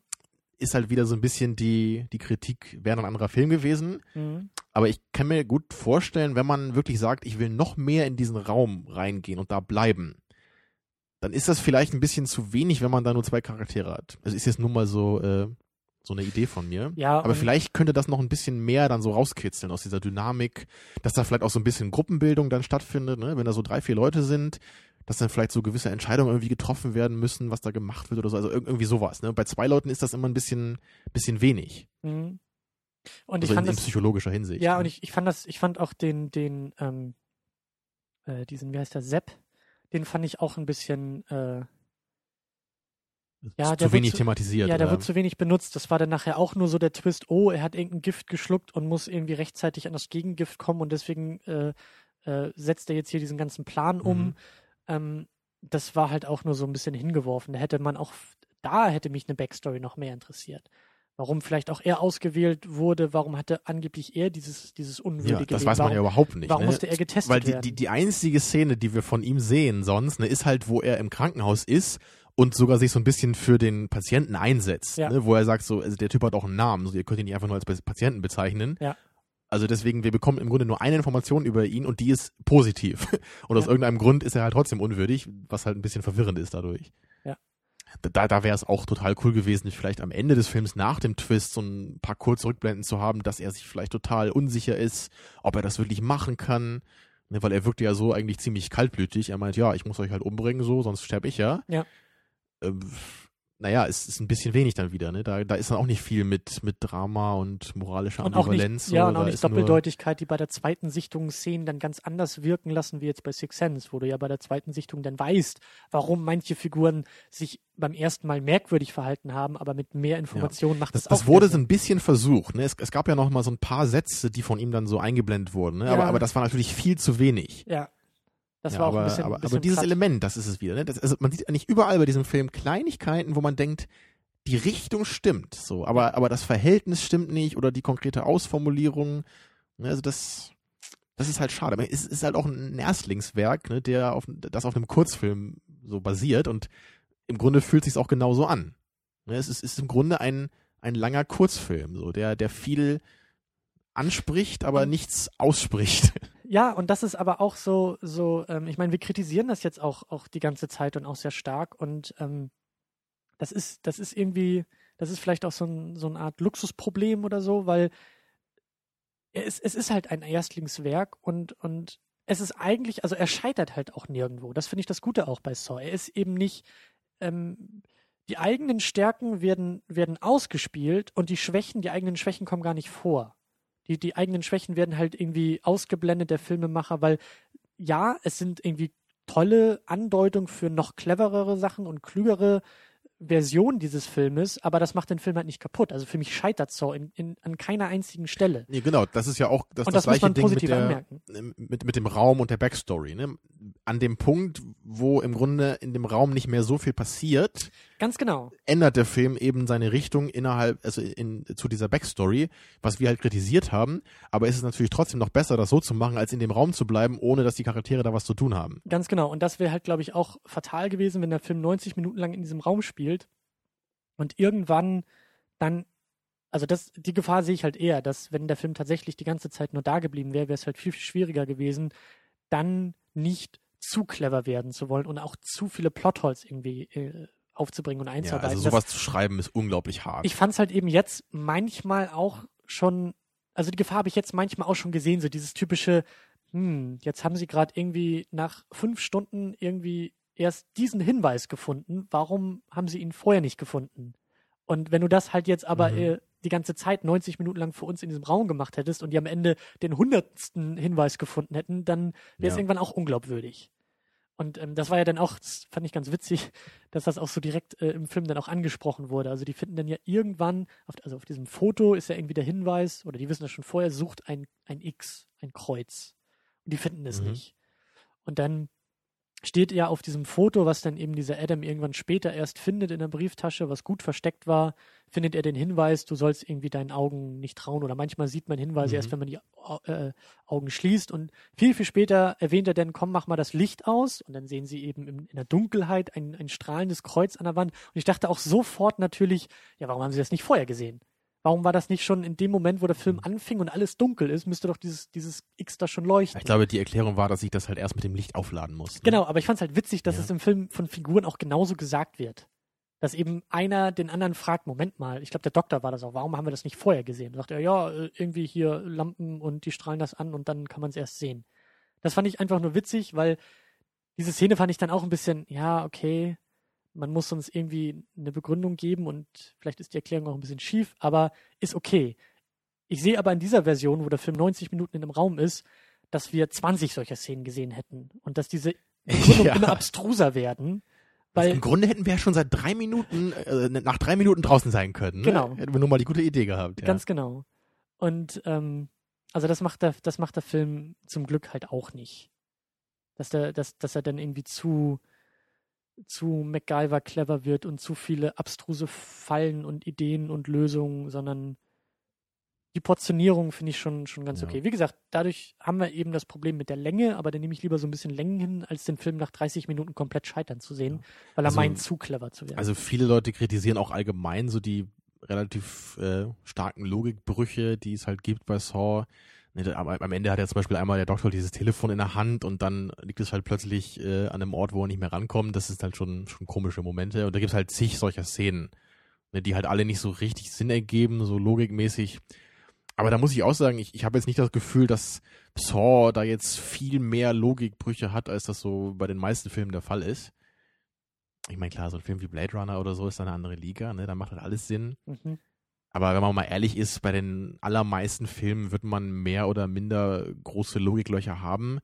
Ist halt wieder so ein bisschen die, die Kritik, wäre ein anderer Film gewesen. Mhm. Aber ich kann mir gut vorstellen, wenn man wirklich sagt, ich will noch mehr in diesen Raum reingehen und da bleiben, dann ist das vielleicht ein bisschen zu wenig, wenn man da nur zwei Charaktere hat. Es ist jetzt nur mal so äh, so eine Idee von mir. Ja, aber vielleicht könnte das noch ein bisschen mehr dann so rauskitzeln aus dieser Dynamik, dass da vielleicht auch so ein bisschen Gruppenbildung dann stattfindet, ne? wenn da so drei, vier Leute sind, dass dann vielleicht so gewisse Entscheidungen irgendwie getroffen werden müssen, was da gemacht wird oder so. Also irgendwie sowas. Ne? Bei zwei Leuten ist das immer ein bisschen, bisschen wenig. Mhm. Und also ich fand in, das, psychologischer Hinsicht. Ja, ne? und ich, ich fand das, ich fand auch den, den, ähm, äh, diesen, wie heißt der, Sepp, den fand ich auch ein bisschen, äh, ja, zu wenig zu, thematisiert. Ja, der oder? wird zu wenig benutzt. Das war dann nachher auch nur so der Twist, oh, er hat irgendein Gift geschluckt und muss irgendwie rechtzeitig an das Gegengift kommen und deswegen äh, äh, setzt er jetzt hier diesen ganzen Plan um. Mhm. Ähm, das war halt auch nur so ein bisschen hingeworfen. Da hätte man auch, da hätte mich eine Backstory noch mehr interessiert. Warum vielleicht auch er ausgewählt wurde, warum hatte angeblich er dieses, dieses unwürdige Ja, das Leben? weiß man warum, ja überhaupt nicht. Warum ne? musste er getestet Weil die, werden? die, die einzige Szene, die wir von ihm sehen sonst, ne, ist halt, wo er im Krankenhaus ist und sogar sich so ein bisschen für den Patienten einsetzt. Ja. Ne, wo er sagt, so, also der Typ hat auch einen Namen, so, ihr könnt ihn nicht einfach nur als Patienten bezeichnen. Ja. Also deswegen, wir bekommen im Grunde nur eine Information über ihn und die ist positiv. [laughs] Und aus Ja. irgendeinem Grund ist er halt trotzdem unwürdig, was halt ein bisschen verwirrend ist dadurch. Ja. Da, da wäre es auch total cool gewesen, vielleicht am Ende des Films nach dem Twist so ein paar kurze Rückblenden zu haben, dass er sich vielleicht total unsicher ist, ob er das wirklich machen kann. Ne, weil er wirkte ja so eigentlich ziemlich kaltblütig. Er meint, ja, ich muss euch halt umbringen, so, sonst sterbe ich ja. Ja. Ähm, naja, es ist ein bisschen wenig dann wieder, ne? Da, da ist dann auch nicht viel mit, mit Drama und moralischer und auch nicht, Ambivalenz. ja, und auch nicht ist Doppeldeutigkeit, die bei der zweiten Sichtung Szenen dann ganz anders wirken lassen, wie jetzt bei Six Sense, wo du ja bei der zweiten Sichtung dann weißt, warum manche Figuren sich beim ersten Mal merkwürdig verhalten haben, aber mit mehr Informationen macht Das, es das auch wurde wieder so ein bisschen versucht. Ne? Es, es gab ja noch mal so ein paar Sätze, die von ihm dann so eingeblendet wurden. Ne? Aber, Ja. aber das war natürlich viel zu wenig. Ja. Das ja, war auch aber, ein bisschen, aber, bisschen aber dieses. Element, das ist es wieder. Ne? Das, also man sieht eigentlich überall bei diesem Film Kleinigkeiten, wo man denkt, die Richtung stimmt, so, aber, aber das Verhältnis stimmt nicht oder die konkrete Ausformulierung. Ne? Also das, das ist halt schade. Aber es ist halt auch ein Erstlingswerk, ne? der auf, das auf einem Kurzfilm so basiert und im Grunde fühlt sich auch genauso an. Ne? Es ist, ist im Grunde ein, ein langer Kurzfilm, so, der, der viel anspricht, aber nichts ausspricht. [laughs] Ja, und das ist aber auch so, so, ähm, ich meine, wir kritisieren das jetzt auch, auch die ganze Zeit und auch sehr stark und ähm, das ist, das ist irgendwie, das ist vielleicht auch so, ein, so eine Art Luxusproblem oder so, weil es, es ist halt ein Erstlingswerk und, und es ist eigentlich, also er scheitert halt auch nirgendwo. Das finde ich das Gute auch bei Saw. Er ist eben nicht, ähm, die eigenen Stärken werden, werden ausgespielt und die Schwächen, die eigenen Schwächen kommen gar nicht vor. Die, die eigenen Schwächen werden halt irgendwie ausgeblendet, der Filmemacher, weil ja, es sind irgendwie tolle Andeutungen für noch cleverere Sachen und klügere Versionen dieses Filmes, aber das macht den Film halt nicht kaputt. Also für mich scheitert Saw in, in, an keiner einzigen Stelle. Nee, genau, das ist ja auch das, und das das gleiche Ding mit, positiv der, anmerken. mit, mit dem Raum und der Backstory. Ne? An dem Punkt, wo im Grunde in dem Raum nicht mehr so viel passiert, Ganz genau. ändert der Film eben seine Richtung innerhalb, also in, zu dieser Backstory, was wir halt kritisiert haben. Aber es ist natürlich trotzdem noch besser, das so zu machen, als in dem Raum zu bleiben, ohne dass die Charaktere da was zu tun haben. Ganz genau. Und das wäre halt, glaube ich, auch fatal gewesen, wenn der Film 90 Minuten lang in diesem Raum spielt und irgendwann dann, also das, die Gefahr sehe ich halt eher, dass wenn der Film tatsächlich die ganze Zeit nur da geblieben wäre, wäre es halt viel, viel schwieriger gewesen, dann nicht zu clever werden zu wollen und auch zu viele Plotholes irgendwie äh, aufzubringen und Ja, einzuarbeiten. also Das- sowas zu schreiben ist unglaublich hart. ich fand es halt eben jetzt manchmal auch schon, also die Gefahr habe ich jetzt manchmal auch schon gesehen, so dieses typische, hm, jetzt haben sie gerade irgendwie nach fünf Stunden irgendwie erst diesen Hinweis gefunden, warum haben sie ihn vorher nicht gefunden? Und wenn du das halt jetzt aber Mhm. äh, die ganze Zeit 90 Minuten lang für uns in diesem Raum gemacht hättest und die am Ende den hundertsten Hinweis gefunden hätten, dann wäre es Ja. irgendwann auch unglaubwürdig. Und ähm, das war ja dann auch, das fand ich ganz witzig, [laughs] dass das auch so direkt äh, im Film dann auch angesprochen wurde. Also die finden dann ja irgendwann, auf, also auf diesem Foto ist ja irgendwie der Hinweis, oder die wissen das schon vorher, sucht ein, ein X, ein Kreuz. Und die finden es Mhm. nicht. Und dann steht ja auf diesem Foto, was dann eben dieser Adam irgendwann später erst findet in der Brieftasche, was gut versteckt war, findet er den Hinweis, du sollst irgendwie deinen Augen nicht trauen. Oder manchmal sieht man Hinweise Mhm. erst, wenn man die äh, Augen schließt. Und viel, viel später erwähnt er dann, komm, mach mal das Licht aus. Und dann sehen sie eben in, in der Dunkelheit ein, ein strahlendes Kreuz an der Wand. Und ich dachte auch sofort natürlich, ja, warum haben sie das nicht vorher gesehen? Warum war das nicht schon in dem Moment, wo der Film anfing und alles dunkel ist, müsste doch dieses, dieses X da schon leuchten? ich glaube, die Erklärung war, dass ich das halt erst mit dem Licht aufladen muss. Ne? Genau, aber ich fand es halt witzig, dass Ja. es im Film von Figuren auch genauso gesagt wird. Dass eben einer den anderen fragt, Moment mal, ich glaube, der Doktor war das auch, warum haben wir das nicht vorher gesehen? Sagt er, ja, äh, irgendwie hier Lampen und die strahlen das an und dann kann man es erst sehen. Das fand ich einfach nur witzig, weil diese Szene fand ich dann auch ein bisschen, ja, okay, man muss uns irgendwie eine Begründung geben und vielleicht ist die Erklärung auch ein bisschen schief, aber ist okay. Ich sehe aber in dieser Version, wo der Film 90 Minuten in einem Raum ist, dass wir 20 solcher Szenen gesehen hätten und dass diese Begründungen [laughs] Ja. immer abstruser werden. Also Weil, Im Grunde hätten wir ja schon seit drei Minuten, äh, nach drei Minuten draußen sein können. Ne? Genau. Hätten wir nur mal die gute Idee gehabt. Ja. ganz genau. Und ähm, also das macht der, das macht der Film zum Glück halt auch nicht. Dass der, dass, dass er dann irgendwie zu, zu MacGyver clever wird und zu viele abstruse Fallen und Ideen und Lösungen, sondern die Portionierung finde ich schon, schon ganz Ja. okay. Wie gesagt, dadurch haben wir eben das Problem mit der Länge, aber dann nehme ich lieber so ein bisschen Längen hin, als den Film nach 30 Minuten komplett scheitern zu sehen, weil er Also- meint, zu clever zu werden. Also viele Leute kritisieren auch allgemein so die relativ äh, starken Logikbrüche, die es halt gibt bei Saw. Ne, Aber am Ende hat ja zum Beispiel einmal der Doktor dieses Telefon in der Hand und dann liegt es halt plötzlich äh, an einem Ort, wo er nicht mehr rankommt. Das ist halt schon, schon komische Momente. Und da gibt es halt zig solcher Szenen, ne, die halt alle nicht so richtig Sinn ergeben, so logikmäßig. Aber da muss ich auch sagen, ich, ich habe jetzt nicht das Gefühl, dass Saw da jetzt viel mehr Logikbrüche hat, als das so bei den meisten Filmen der Fall ist. Ich meine, klar, so ein Film wie Blade Runner oder so ist eine andere Liga, ne? Da macht halt alles Sinn. mhm. Aber wenn man mal ehrlich ist, bei den allermeisten Filmen wird man mehr oder minder große Logiklöcher haben.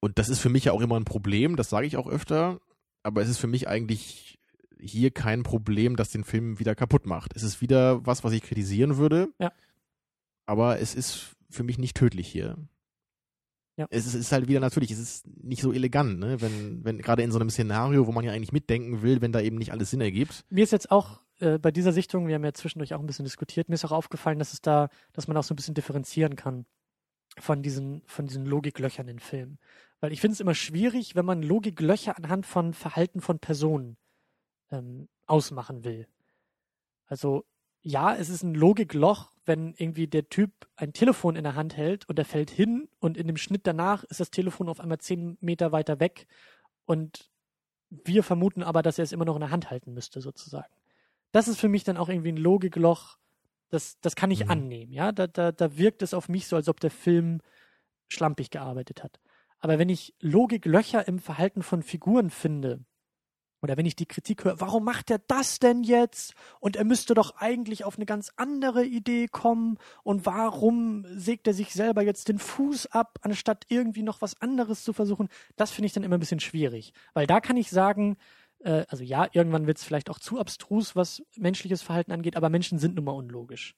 Und das ist für mich ja auch immer ein Problem, das sage ich auch öfter. Aber es ist für mich eigentlich hier kein Problem, das den Film wieder kaputt macht. Es ist wieder was, was ich kritisieren würde. Ja. Aber es ist für mich nicht tödlich hier. Ja. Es ist, es ist halt wieder natürlich, es ist nicht so elegant, ne? Wenn, wenn gerade in so einem Szenario, wo man ja eigentlich mitdenken will, wenn da eben nicht alles Sinn ergibt. Mir ist jetzt auch äh, bei dieser Sichtung, wir haben ja zwischendurch auch ein bisschen diskutiert, mir ist auch aufgefallen, dass es da, dass man auch so ein bisschen differenzieren kann von diesen, von diesen Logiklöchern in Filmen. Weil ich finde es immer schwierig, wenn man Logiklöcher anhand von Verhalten von Personen ähm, ausmachen will. Also ja, es ist ein Logikloch, wenn irgendwie der Typ ein Telefon in der Hand hält und er fällt hin und in dem Schnitt danach ist das Telefon auf einmal zehn Meter weiter weg und wir vermuten aber, dass er es immer noch in der Hand halten müsste, sozusagen. Das ist für mich dann auch irgendwie ein Logikloch, das, das kann ich Mhm. annehmen, ja. Da, da, da wirkt es auf mich so, als ob der Film schlampig gearbeitet hat. Aber wenn ich Logiklöcher im Verhalten von Figuren finde, oder wenn ich die Kritik höre, warum macht er das denn jetzt? Und er müsste doch eigentlich auf eine ganz andere Idee kommen. Und warum sägt er sich selber jetzt den Fuß ab, anstatt irgendwie noch was anderes zu versuchen? Das finde ich dann immer ein bisschen schwierig. Weil da kann ich sagen, äh, also ja, irgendwann wird es vielleicht auch zu abstrus, was menschliches Verhalten angeht, aber Menschen sind nun mal unlogisch.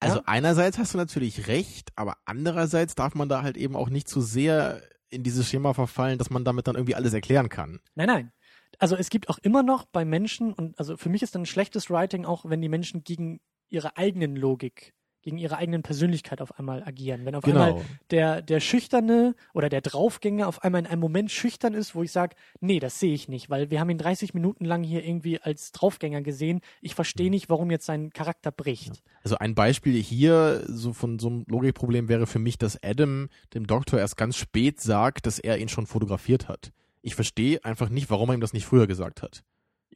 Also Ja. einerseits hast du natürlich recht, aber andererseits darf man da halt eben auch nicht zu sehr in dieses Schema verfallen, dass man damit dann irgendwie alles erklären kann. Nein, nein. Also es gibt auch immer noch bei Menschen, und also für mich ist dann ein schlechtes Writing auch, wenn die Menschen gegen ihre eigenen Logik, gegen ihre eigenen Persönlichkeit auf einmal agieren. Wenn auf einmal Genau. der, der Schüchterne oder der Draufgänger auf einmal in einem Moment schüchtern ist, wo ich sage, nee, das sehe ich nicht, weil wir haben ihn 30 Minuten lang hier irgendwie als Draufgänger gesehen. Ich verstehe nicht, warum jetzt sein Charakter bricht. Also ein Beispiel hier so von so einem Logikproblem wäre für mich, dass Adam dem Doktor erst ganz spät sagt, dass er ihn schon fotografiert hat. Ich verstehe einfach nicht, warum er ihm das nicht früher gesagt hat.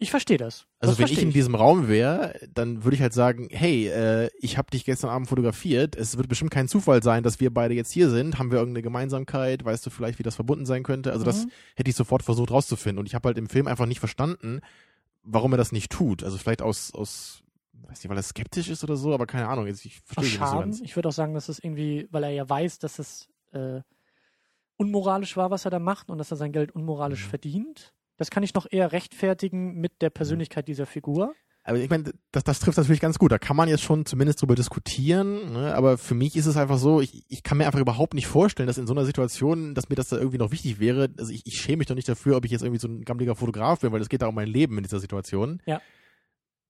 Ich verstehe das. Also das wenn ich in diesem Raum wäre, dann würde ich halt sagen, hey, äh, ich habe dich gestern Abend fotografiert. Es wird bestimmt kein Zufall sein, dass wir beide jetzt hier sind. Haben wir irgendeine Gemeinsamkeit? Weißt du vielleicht, wie das verbunden sein könnte? Also das Mhm. hätte ich sofort versucht rauszufinden. Und ich habe halt im Film einfach nicht verstanden, warum er das nicht tut. Also vielleicht aus, aus weiß nicht, weil er skeptisch ist oder so, aber keine Ahnung. Jetzt, ich verstehe das nicht so Scham. ganz. Ich würde auch sagen, dass es irgendwie, weil er ja weiß, dass es äh, unmoralisch war, was er da macht und dass er sein Geld unmoralisch Mhm. verdient. Das kann ich noch eher rechtfertigen mit der Persönlichkeit dieser Figur. Aber ich meine, das, das trifft natürlich ganz gut. Da kann man jetzt schon zumindest drüber diskutieren. Ne? Aber für mich ist es einfach so, ich, ich kann mir einfach überhaupt nicht vorstellen, dass in so einer Situation, dass mir das da irgendwie noch wichtig wäre. Also ich, ich schäme mich doch nicht dafür, ob ich jetzt irgendwie so ein gammeliger Fotograf bin, weil es geht da um mein Leben in dieser Situation. Ja.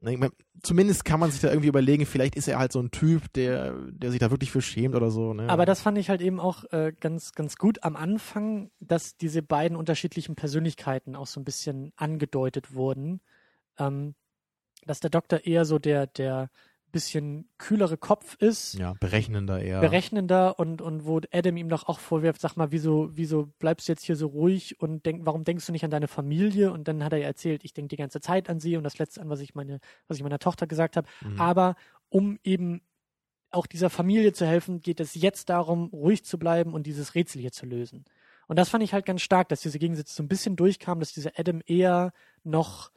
Ne, Ich mein, zumindest kann man sich da irgendwie überlegen, vielleicht ist er halt so ein Typ, der, der sich da wirklich für schämt oder so. Ne? Aber das fand ich halt eben auch äh, ganz, ganz gut am Anfang, dass diese beiden unterschiedlichen Persönlichkeiten auch so ein bisschen angedeutet wurden. Ähm, dass der Doktor eher so der, der bisschen kühlere Kopf ist, ja, berechnender eher. berechnender und, und wo Adam ihm doch auch vorwirft, sag mal, wieso, wieso bleibst du jetzt hier so ruhig und denk, warum denkst du nicht an deine Familie? Und dann hat er ja erzählt, ich denke die ganze Zeit an sie und das letzte an, was ich meine, was ich meiner Tochter gesagt habe. Mhm. Aber um eben auch dieser Familie zu helfen, geht es jetzt darum, ruhig zu bleiben und dieses Rätsel hier zu lösen. Und das fand ich halt ganz stark, dass diese Gegensätze so ein bisschen durchkamen, dass dieser Adam eher noch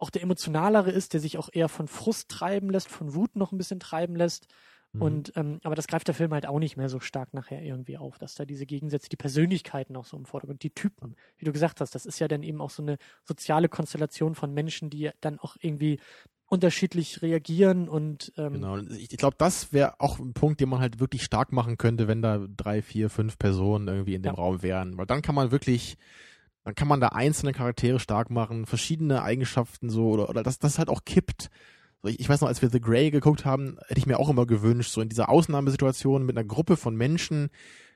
auch der emotionalere ist, der sich auch eher von Frust treiben lässt, von Wut noch ein bisschen treiben lässt. Mhm. Und ähm, aber das greift der Film halt auch nicht mehr so stark nachher irgendwie auf, dass da diese Gegensätze, die Persönlichkeiten auch so im Vordergrund, die Typen, wie du gesagt hast, das ist ja dann eben auch so eine soziale Konstellation von Menschen, die dann auch irgendwie unterschiedlich reagieren und ähm, Genau. Ich, ich glaube, das wäre auch ein Punkt, den man halt wirklich stark machen könnte, wenn da drei, vier, fünf Personen irgendwie in dem Ja. Raum wären. Weil dann kann man wirklich dann kann man da einzelne Charaktere stark machen, verschiedene Eigenschaften so oder, oder dass das halt auch kippt. So, ich, ich weiß noch, als wir The Grey geguckt haben, hätte ich mir auch immer gewünscht, so in dieser Ausnahmesituation mit einer Gruppe von Menschen,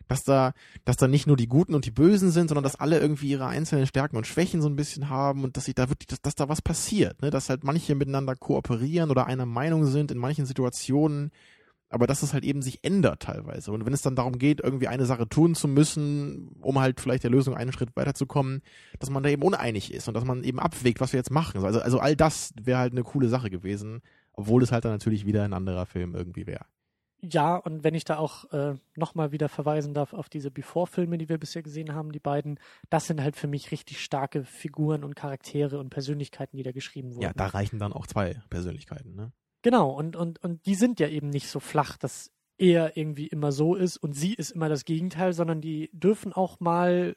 dass da, dass da nicht nur die Guten und die Bösen sind, sondern dass alle irgendwie ihre einzelnen Stärken und Schwächen so ein bisschen haben und dass sich da wirklich, dass, dass da was passiert, ne? dass halt manche miteinander kooperieren oder einer Meinung sind in manchen Situationen, aber dass es halt eben sich ändert teilweise. Und wenn es dann darum geht, irgendwie eine Sache tun zu müssen, um halt vielleicht der Lösung einen Schritt weiterzukommen, dass man da eben uneinig ist und dass man eben abwägt, was wir jetzt machen. Also, also all das wäre halt eine coole Sache gewesen, obwohl es halt dann natürlich wieder ein anderer Film irgendwie wäre. Ja, und wenn ich da auch äh, nochmal wieder verweisen darf auf diese Before-Filme, die wir bisher gesehen haben, die beiden, das sind halt für mich richtig starke Figuren und Charaktere und Persönlichkeiten, die da geschrieben wurden. Ja, da reichen dann auch zwei Persönlichkeiten, ne? Genau, und, und, und die sind ja eben nicht so flach, dass er irgendwie immer so ist und sie ist immer das Gegenteil, sondern die dürfen auch mal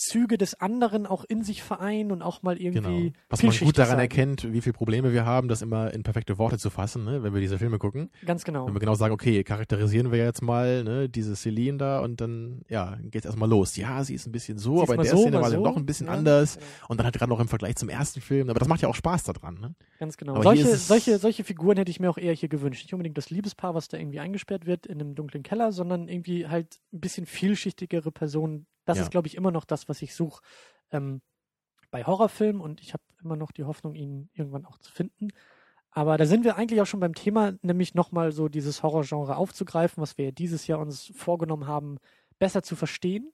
Züge des anderen auch in sich vereinen und auch mal irgendwie. Genau. Was man gut daran sein. erkennt, wie viele Probleme wir haben, das immer in perfekte Worte zu fassen, ne, wenn wir diese Filme gucken. Ganz genau. Wenn wir genau sagen, okay, charakterisieren wir jetzt mal ne, diese Celine da und dann, ja, geht's erstmal los. Ja, sie ist ein bisschen so, Sie aber in der so, Szene war sie so. doch ein bisschen Ja, anders. genau. Und dann halt gerade noch im Vergleich zum ersten Film. Aber das macht ja auch Spaß daran, ne? Ganz genau. Aber Solche, es- solche, solche Figuren hätte ich mir auch eher hier gewünscht. Nicht unbedingt das Liebespaar, was da irgendwie eingesperrt wird in einem dunklen Keller, sondern irgendwie halt ein bisschen vielschichtigere Personen. Das Ja. ist, glaube ich, immer noch das, was ich suche ähm, bei Horrorfilmen und ich habe immer noch die Hoffnung, ihn irgendwann auch zu finden. Aber da sind wir eigentlich auch schon beim Thema, nämlich nochmal so dieses Horrorgenre aufzugreifen, was wir ja dieses Jahr uns vorgenommen haben, besser zu verstehen.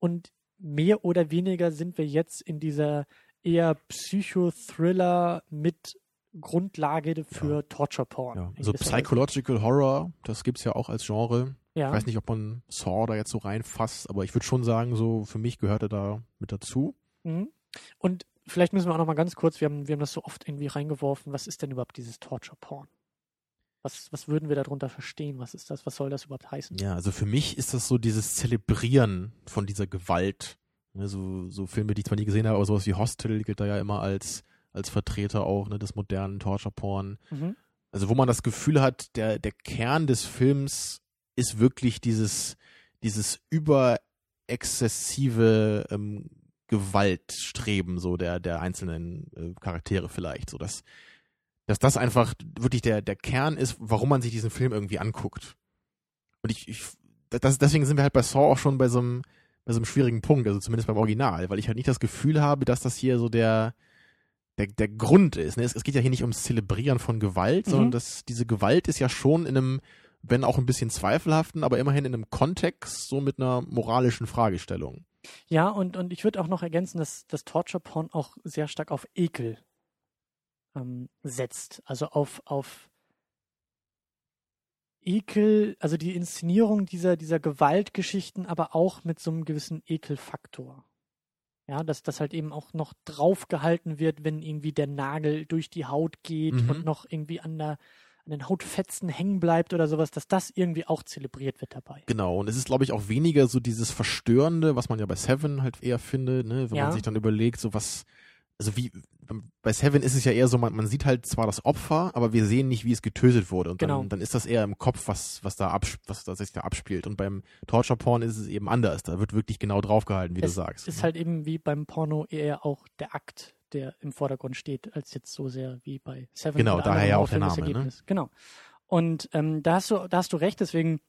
Und mehr oder weniger sind wir jetzt in dieser eher Psychothriller mit Grundlage für Torture Porn. Ja. So Weise. Psychological Horror, das gibt's ja auch als Genre. Ja. Ich weiß nicht, ob man Saw da jetzt so reinfasst, aber ich würde schon sagen, so für mich gehört er da mit dazu. Mhm. Und vielleicht müssen wir auch noch mal ganz kurz, wir haben, wir haben das so oft irgendwie reingeworfen, was ist denn überhaupt dieses Torture Porn? Was, was würden wir darunter verstehen? Was ist das? Was soll das überhaupt heißen? Ja, also für mich ist das so dieses Zelebrieren von dieser Gewalt. Ne, so, so Filme, die ich zwar nie gesehen habe, aber sowas wie Hostel gilt da ja immer als, als Vertreter auch ne, des modernen Torture-Porn. Mhm. Also wo man das Gefühl hat, der, der Kern des Films ist wirklich dieses, dieses überexzessive ähm, Gewaltstreben so der, der einzelnen äh, Charaktere vielleicht. So dass, dass das einfach wirklich der, der Kern ist, warum man sich diesen Film irgendwie anguckt. Und ich, ich das, deswegen sind wir halt bei Saw auch schon bei so einem, bei so einem schwierigen Punkt, also zumindest beim Original, weil ich halt nicht das Gefühl habe, dass das hier so der, der, der Grund ist. Ne? Es, es geht ja hier nicht ums Zelebrieren von Gewalt, Mhm. sondern das, diese Gewalt ist ja schon in einem, wenn auch ein bisschen zweifelhaften, aber immerhin in einem Kontext, so mit einer moralischen Fragestellung. Ja, und, und ich würde auch noch ergänzen, dass das Torture Porn auch sehr stark auf Ekel ähm, setzt. Also auf, auf Ekel, also die Inszenierung dieser, dieser Gewaltgeschichten, aber auch mit so einem gewissen Ekelfaktor. Ja, dass das halt eben auch noch draufgehalten wird, wenn irgendwie der Nagel durch die Haut geht Mhm. und noch irgendwie an der an den Hautfetzen hängen bleibt oder sowas, dass das irgendwie auch zelebriert wird dabei. Genau, und es ist, glaube ich, auch weniger so dieses Verstörende, was man ja bei Seven halt eher findet, ne? wenn Ja. man sich dann überlegt, so was, also wie, bei Seven ist es ja eher so, man, man sieht halt zwar das Opfer, aber wir sehen nicht, wie es getötet wurde. Und Genau. dann, dann ist das eher im Kopf, was, was da abs was da sich da abspielt. Und beim Torture Porn ist es eben anders. Da wird wirklich genau draufgehalten, wie es du sagst. ist ne? halt eben wie beim Porno eher auch der Akt, der im Vordergrund steht, als jetzt so sehr wie bei Seven. Genau, daher ja auch der Name, ne? Genau. Und ähm, da hast du, da hast du recht, deswegen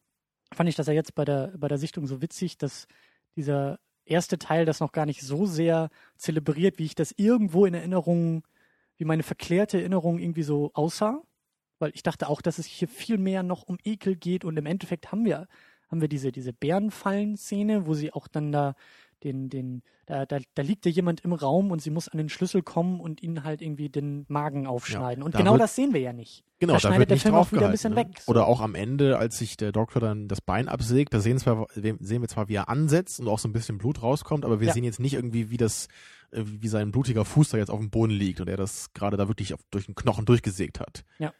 fand ich das ja jetzt bei der, bei der Sichtung so witzig, dass dieser erste Teil das noch gar nicht so sehr zelebriert, wie ich das irgendwo in Erinnerung, wie meine verklärte Erinnerung irgendwie so aussah. Weil ich dachte auch, dass es hier viel mehr noch um Ekel geht und im Endeffekt haben wir, haben wir diese, diese Bärenfallen-Szene, wo sie auch dann da den, den, da, da, da liegt ja jemand im Raum und sie muss an den Schlüssel kommen und ihnen halt irgendwie den Magen aufschneiden. und da genau wird- das sehen wir ja nicht. Genau, da da schneidet wird der Film auch wieder ein bisschen ne? weg. so. Oder auch am Ende, als sich der Doktor dann das Bein absägt, da sehen, zwar, sehen wir zwar, wie er ansetzt und auch so ein bisschen Blut rauskommt, aber wir Ja. sehen jetzt nicht irgendwie, wie das, äh, wie sein blutiger Fuß da jetzt auf dem Boden liegt und er das gerade da wirklich auf, durch den Knochen durchgesägt hat. Ja.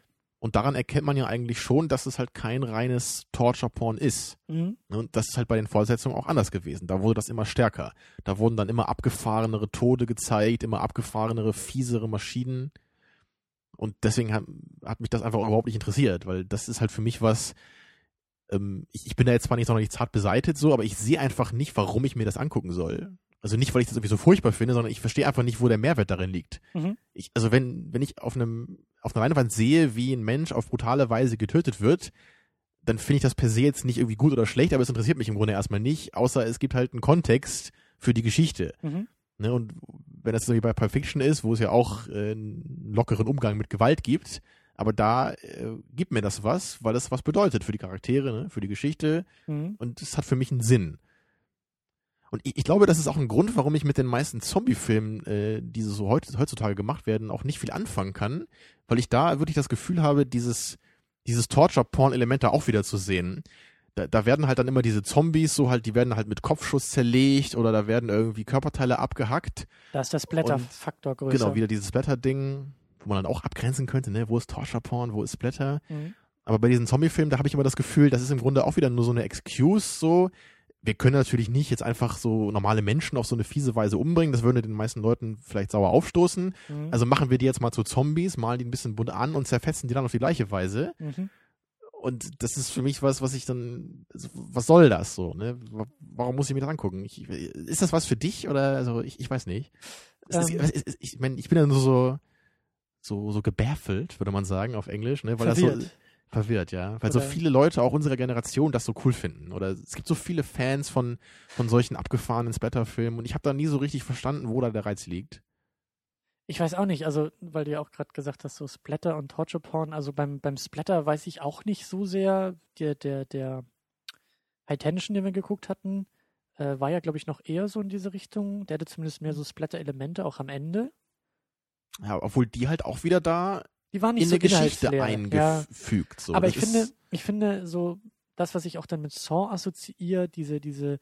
Und daran erkennt man ja eigentlich schon, dass es halt kein reines Torture-Porn ist. Mhm. Und das ist halt bei den Fortsetzungen auch anders gewesen. Da wurde das immer stärker. Da wurden dann immer abgefahrenere Tode gezeigt, immer abgefahrenere, fiesere Maschinen. Und deswegen hat, hat mich das einfach überhaupt nicht interessiert, weil das ist halt für mich was, ähm, ich, ich bin da jetzt zwar nicht sonderlich zart beseitigt so, aber ich sehe einfach nicht, warum ich mir das angucken soll. Also nicht, weil ich das irgendwie so furchtbar finde, sondern ich verstehe einfach nicht, wo der Mehrwert darin liegt. Mhm. Ich, also wenn, wenn ich auf einem, auf einer Leinwand sehe, wie ein Mensch auf brutale Weise getötet wird, dann finde ich das per se jetzt nicht irgendwie gut oder schlecht, aber es interessiert mich im Grunde erstmal nicht, außer es gibt halt einen Kontext für die Geschichte. Mhm. Ne, und wenn das so wie bei Pulp Fiction ist, wo es ja auch äh, einen lockeren Umgang mit Gewalt gibt, aber da äh, gibt mir das was, weil das was bedeutet für die Charaktere, ne, für die Geschichte Mhm. und es hat für mich einen Sinn. Und ich, ich glaube, das ist auch ein Grund, warum ich mit den meisten Zombie-Filmen, äh, die so heut, heutzutage gemacht werden, auch nicht viel anfangen kann, weil ich da wirklich das Gefühl habe, dieses, dieses Torture-Porn-Element da auch wieder zu sehen. Da, da werden halt dann immer diese Zombies, so halt, die werden halt mit Kopfschuss zerlegt oder da werden irgendwie Körperteile abgehackt. Da ist der Splatter-Faktor größer. Genau, wieder dieses Splatter-Ding, wo man dann auch abgrenzen könnte, ne? Wo ist Torture-Porn, wo ist Splatter? Mhm. Aber bei diesen Zombie-Filmen, da habe ich immer das Gefühl, das ist im Grunde auch wieder nur so eine Excuse, so. Wir können natürlich nicht jetzt einfach so normale Menschen auf so eine fiese Weise umbringen. Das würde den meisten Leuten vielleicht sauer aufstoßen. Mhm. Also machen wir die jetzt mal zu Zombies, malen die ein bisschen bunt an und zerfetzen die dann auf die gleiche Weise. Mhm. Und das ist für mich was, was ich dann, also, was soll das so, ne? Wa- Warum muss ich mir das angucken? Ich, ist das was für dich oder, also, ich, ich weiß nicht. Ist, Ähm. es ist, ich, mein, ich bin ja nur so, so, so gebärfelt, würde man sagen auf Englisch, ne? Weil das so, Verwirrt. ja. Weil so Oder- viele Leute auch unserer Generation das so cool finden. Oder es gibt so viele Fans von, von solchen abgefahrenen Splatter-Filmen und ich habe da nie so richtig verstanden, wo da der Reiz liegt. Ich weiß auch nicht, also weil du ja auch gerade gesagt hast, so Splatter und Torture Porn, also beim, beim Splatter weiß ich auch nicht so sehr. Der, der, der High Tension, den wir geguckt hatten, äh, war ja, glaube ich, noch eher so in diese Richtung. Der hatte zumindest mehr so Splatter-Elemente auch am Ende. Ja, obwohl die halt auch wieder da Die waren nicht in so eine Geschichte inhaltsleer. Ja, eingefügt. So. aber Das ich finde, ich finde so das, was ich auch dann mit Saw assoziiere, diese, diese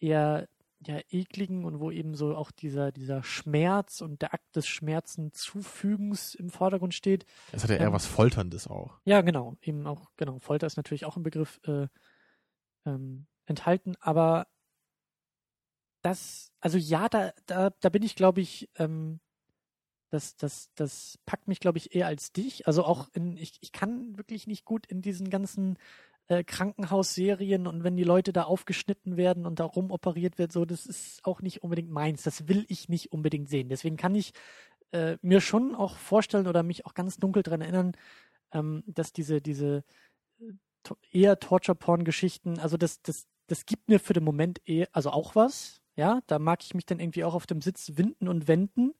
eher ja, ekligen und wo eben so auch dieser, dieser Schmerz und der Akt des Schmerzen zufügens im Vordergrund steht. Es hat ja eher ähm, was Folterndes auch. Ja, genau. Eben auch, genau. Folter ist natürlich auch ein Begriff äh, ähm, enthalten, aber das, also ja, da, da, da bin ich, glaube ich, ähm, das, das, das packt mich, glaube ich, eher als dich. Also auch in, ich, ich kann wirklich nicht gut in diesen ganzen äh, Krankenhausserien und wenn die Leute da aufgeschnitten werden und da rumoperiert wird, so, das ist auch nicht unbedingt meins. Das will ich nicht unbedingt sehen. Deswegen kann ich äh, mir schon auch vorstellen oder mich auch ganz dunkel daran erinnern, ähm, dass diese, diese äh, to- eher Torture-Porn-Geschichten, also das, das, das gibt mir für den Moment eher, also auch was, ja, da mag ich mich dann irgendwie auch auf dem Sitz winden und wenden.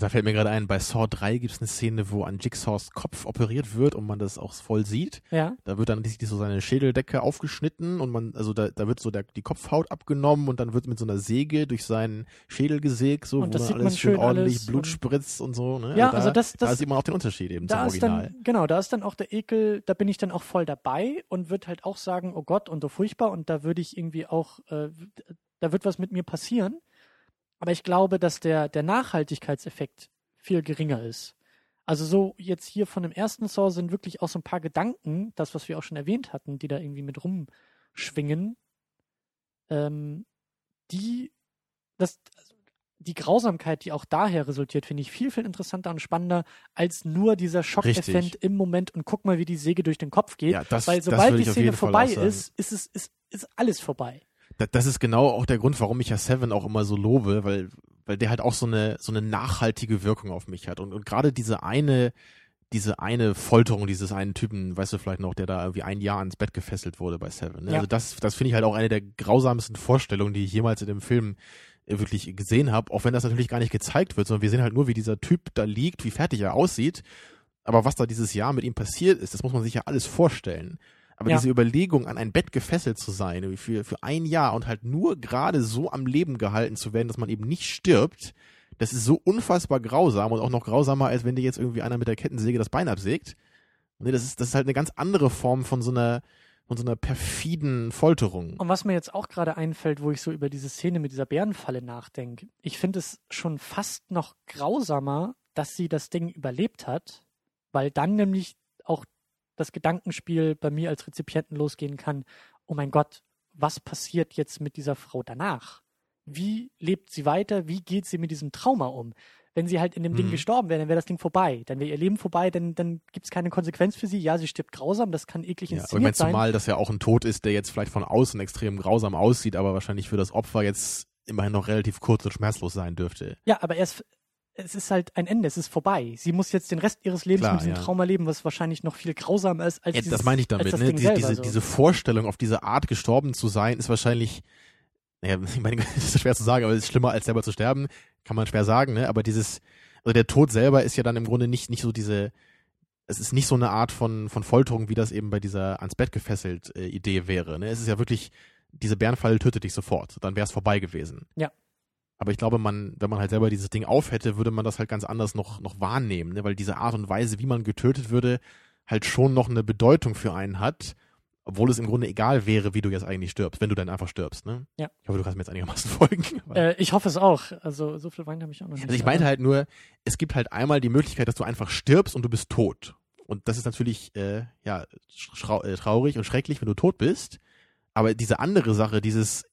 Da fällt mir gerade ein, bei Saw 3 gibt es eine Szene, wo an Jigsaws Kopf operiert wird und man das auch voll sieht. Ja, Da wird dann richtig so seine Schädeldecke aufgeschnitten und man, also da, da wird so der, die Kopfhaut abgenommen und dann wird mit so einer Säge durch seinen Schädel gesägt, so, Und wo sieht alles man schön schön ordentlich alles Blut spritzt und so. Ne? Ja, da, also das- da das- sieht man auch den Unterschied eben da zum Original. dann, genau, da ist dann auch der Ekel, da bin ich dann auch voll dabei und würde halt auch sagen, oh Gott, und so furchtbar und da würde ich irgendwie auch, äh, da wird was mit mir passieren. Aber ich glaube, dass der, der Nachhaltigkeitseffekt viel geringer ist. Also so jetzt hier von dem ersten Saw sind wirklich auch so ein paar Gedanken, das, was wir auch schon erwähnt hatten, die da irgendwie mit rumschwingen, ähm, die, das, die Grausamkeit, die auch daher resultiert, finde ich viel, viel interessanter und spannender als nur dieser Schockeffekt im Moment und guck mal, wie die Säge durch den Kopf geht. Ja, das- Weil sobald die Szene vorbei ist, ist es ist, ist alles vorbei. Da- Das ist genau auch der Grund, warum ich ja Seven auch immer so lobe, weil, weil der halt auch so eine, so eine nachhaltige Wirkung auf mich hat. Und, und gerade diese eine, diese eine Folterung dieses einen Typen, weißt du vielleicht noch, der da irgendwie ein Jahr ans Bett gefesselt wurde bei Seven. Ne? Ja. Also das, das finde ich halt auch eine der grausamsten Vorstellungen, die ich jemals in dem Film äh, wirklich gesehen habe, auch wenn das natürlich gar nicht gezeigt wird, sondern wir sehen halt nur, wie dieser Typ da liegt, wie fertig er aussieht. Aber was da dieses Jahr mit ihm passiert ist, das muss man sich ja alles vorstellen. Aber Ja. diese Überlegung, an ein Bett gefesselt zu sein, für, für ein Jahr und halt nur gerade so am Leben gehalten zu werden, dass man eben nicht stirbt, das ist so unfassbar grausam und auch noch grausamer, als wenn dir jetzt irgendwie einer mit der Kettensäge das Bein absägt. Nee, das ist, das ist halt eine ganz andere Form von so einer, von so einer perfiden Folterung. Und was mir jetzt auch gerade einfällt, wo ich so über diese Szene mit dieser Bärenfalle nachdenke, ich finde es schon fast noch grausamer, dass sie das Ding überlebt hat, weil dann nämlich auch das Gedankenspiel bei mir als Rezipienten losgehen kann, oh mein Gott, was passiert jetzt mit dieser Frau danach? Wie lebt sie weiter? Wie geht sie mit diesem Trauma um? Wenn sie halt in dem Ding Mhm. gestorben wäre, dann wäre das Ding vorbei. Dann wäre ihr Leben vorbei, dann, dann gibt es keine Konsequenz für sie. Ja, sie stirbt grausam, das kann eklig Ja, aber ich inszeniert meine, sein. zumal das ja auch ein Tod ist, der jetzt vielleicht von außen extrem grausam aussieht, aber wahrscheinlich für das Opfer jetzt immerhin noch relativ kurz und schmerzlos sein dürfte. Ja, aber erst, es ist halt ein Ende, es ist vorbei. Sie muss jetzt den Rest ihres Lebens Klar, mit diesem ja. Trauma leben, was wahrscheinlich noch viel grausamer ist als Ja, dieses, das meine ich damit, ne? Ding Die, selber, diese, so. diese Vorstellung, auf diese Art gestorben zu sein, ist wahrscheinlich, naja, [laughs] ich meine, das ist schwer zu sagen, aber es ist schlimmer als selber zu sterben, kann man schwer sagen, ne? Aber dieses, also der Tod selber ist ja dann im Grunde nicht, nicht so diese, es ist nicht so eine Art von, von Folterung, wie das eben bei dieser ans Bett gefesselt äh, Idee wäre, ne? Es ist ja wirklich, diese Bärenfalle tötet dich sofort, dann wäre es vorbei gewesen. Ja. Aber ich glaube, man, wenn man halt selber dieses Ding aufhätte, würde man das halt ganz anders noch, noch wahrnehmen, ne? weil diese Art und Weise, wie man getötet würde, halt schon noch eine Bedeutung für einen hat, obwohl es im Grunde egal wäre, wie du jetzt eigentlich stirbst, wenn du dann einfach stirbst, ne? Ja. Ich hoffe, du kannst mir jetzt einigermaßen [laughs] folgen. Äh, ich hoffe es auch. Also so viel Wein habe ich auch noch nicht. also ich meinte halt nur, es gibt halt einmal die Möglichkeit, dass du einfach stirbst und du bist tot. Und das ist natürlich äh, ja äh, traurig und schrecklich, wenn du tot bist. Aber diese andere Sache, dieses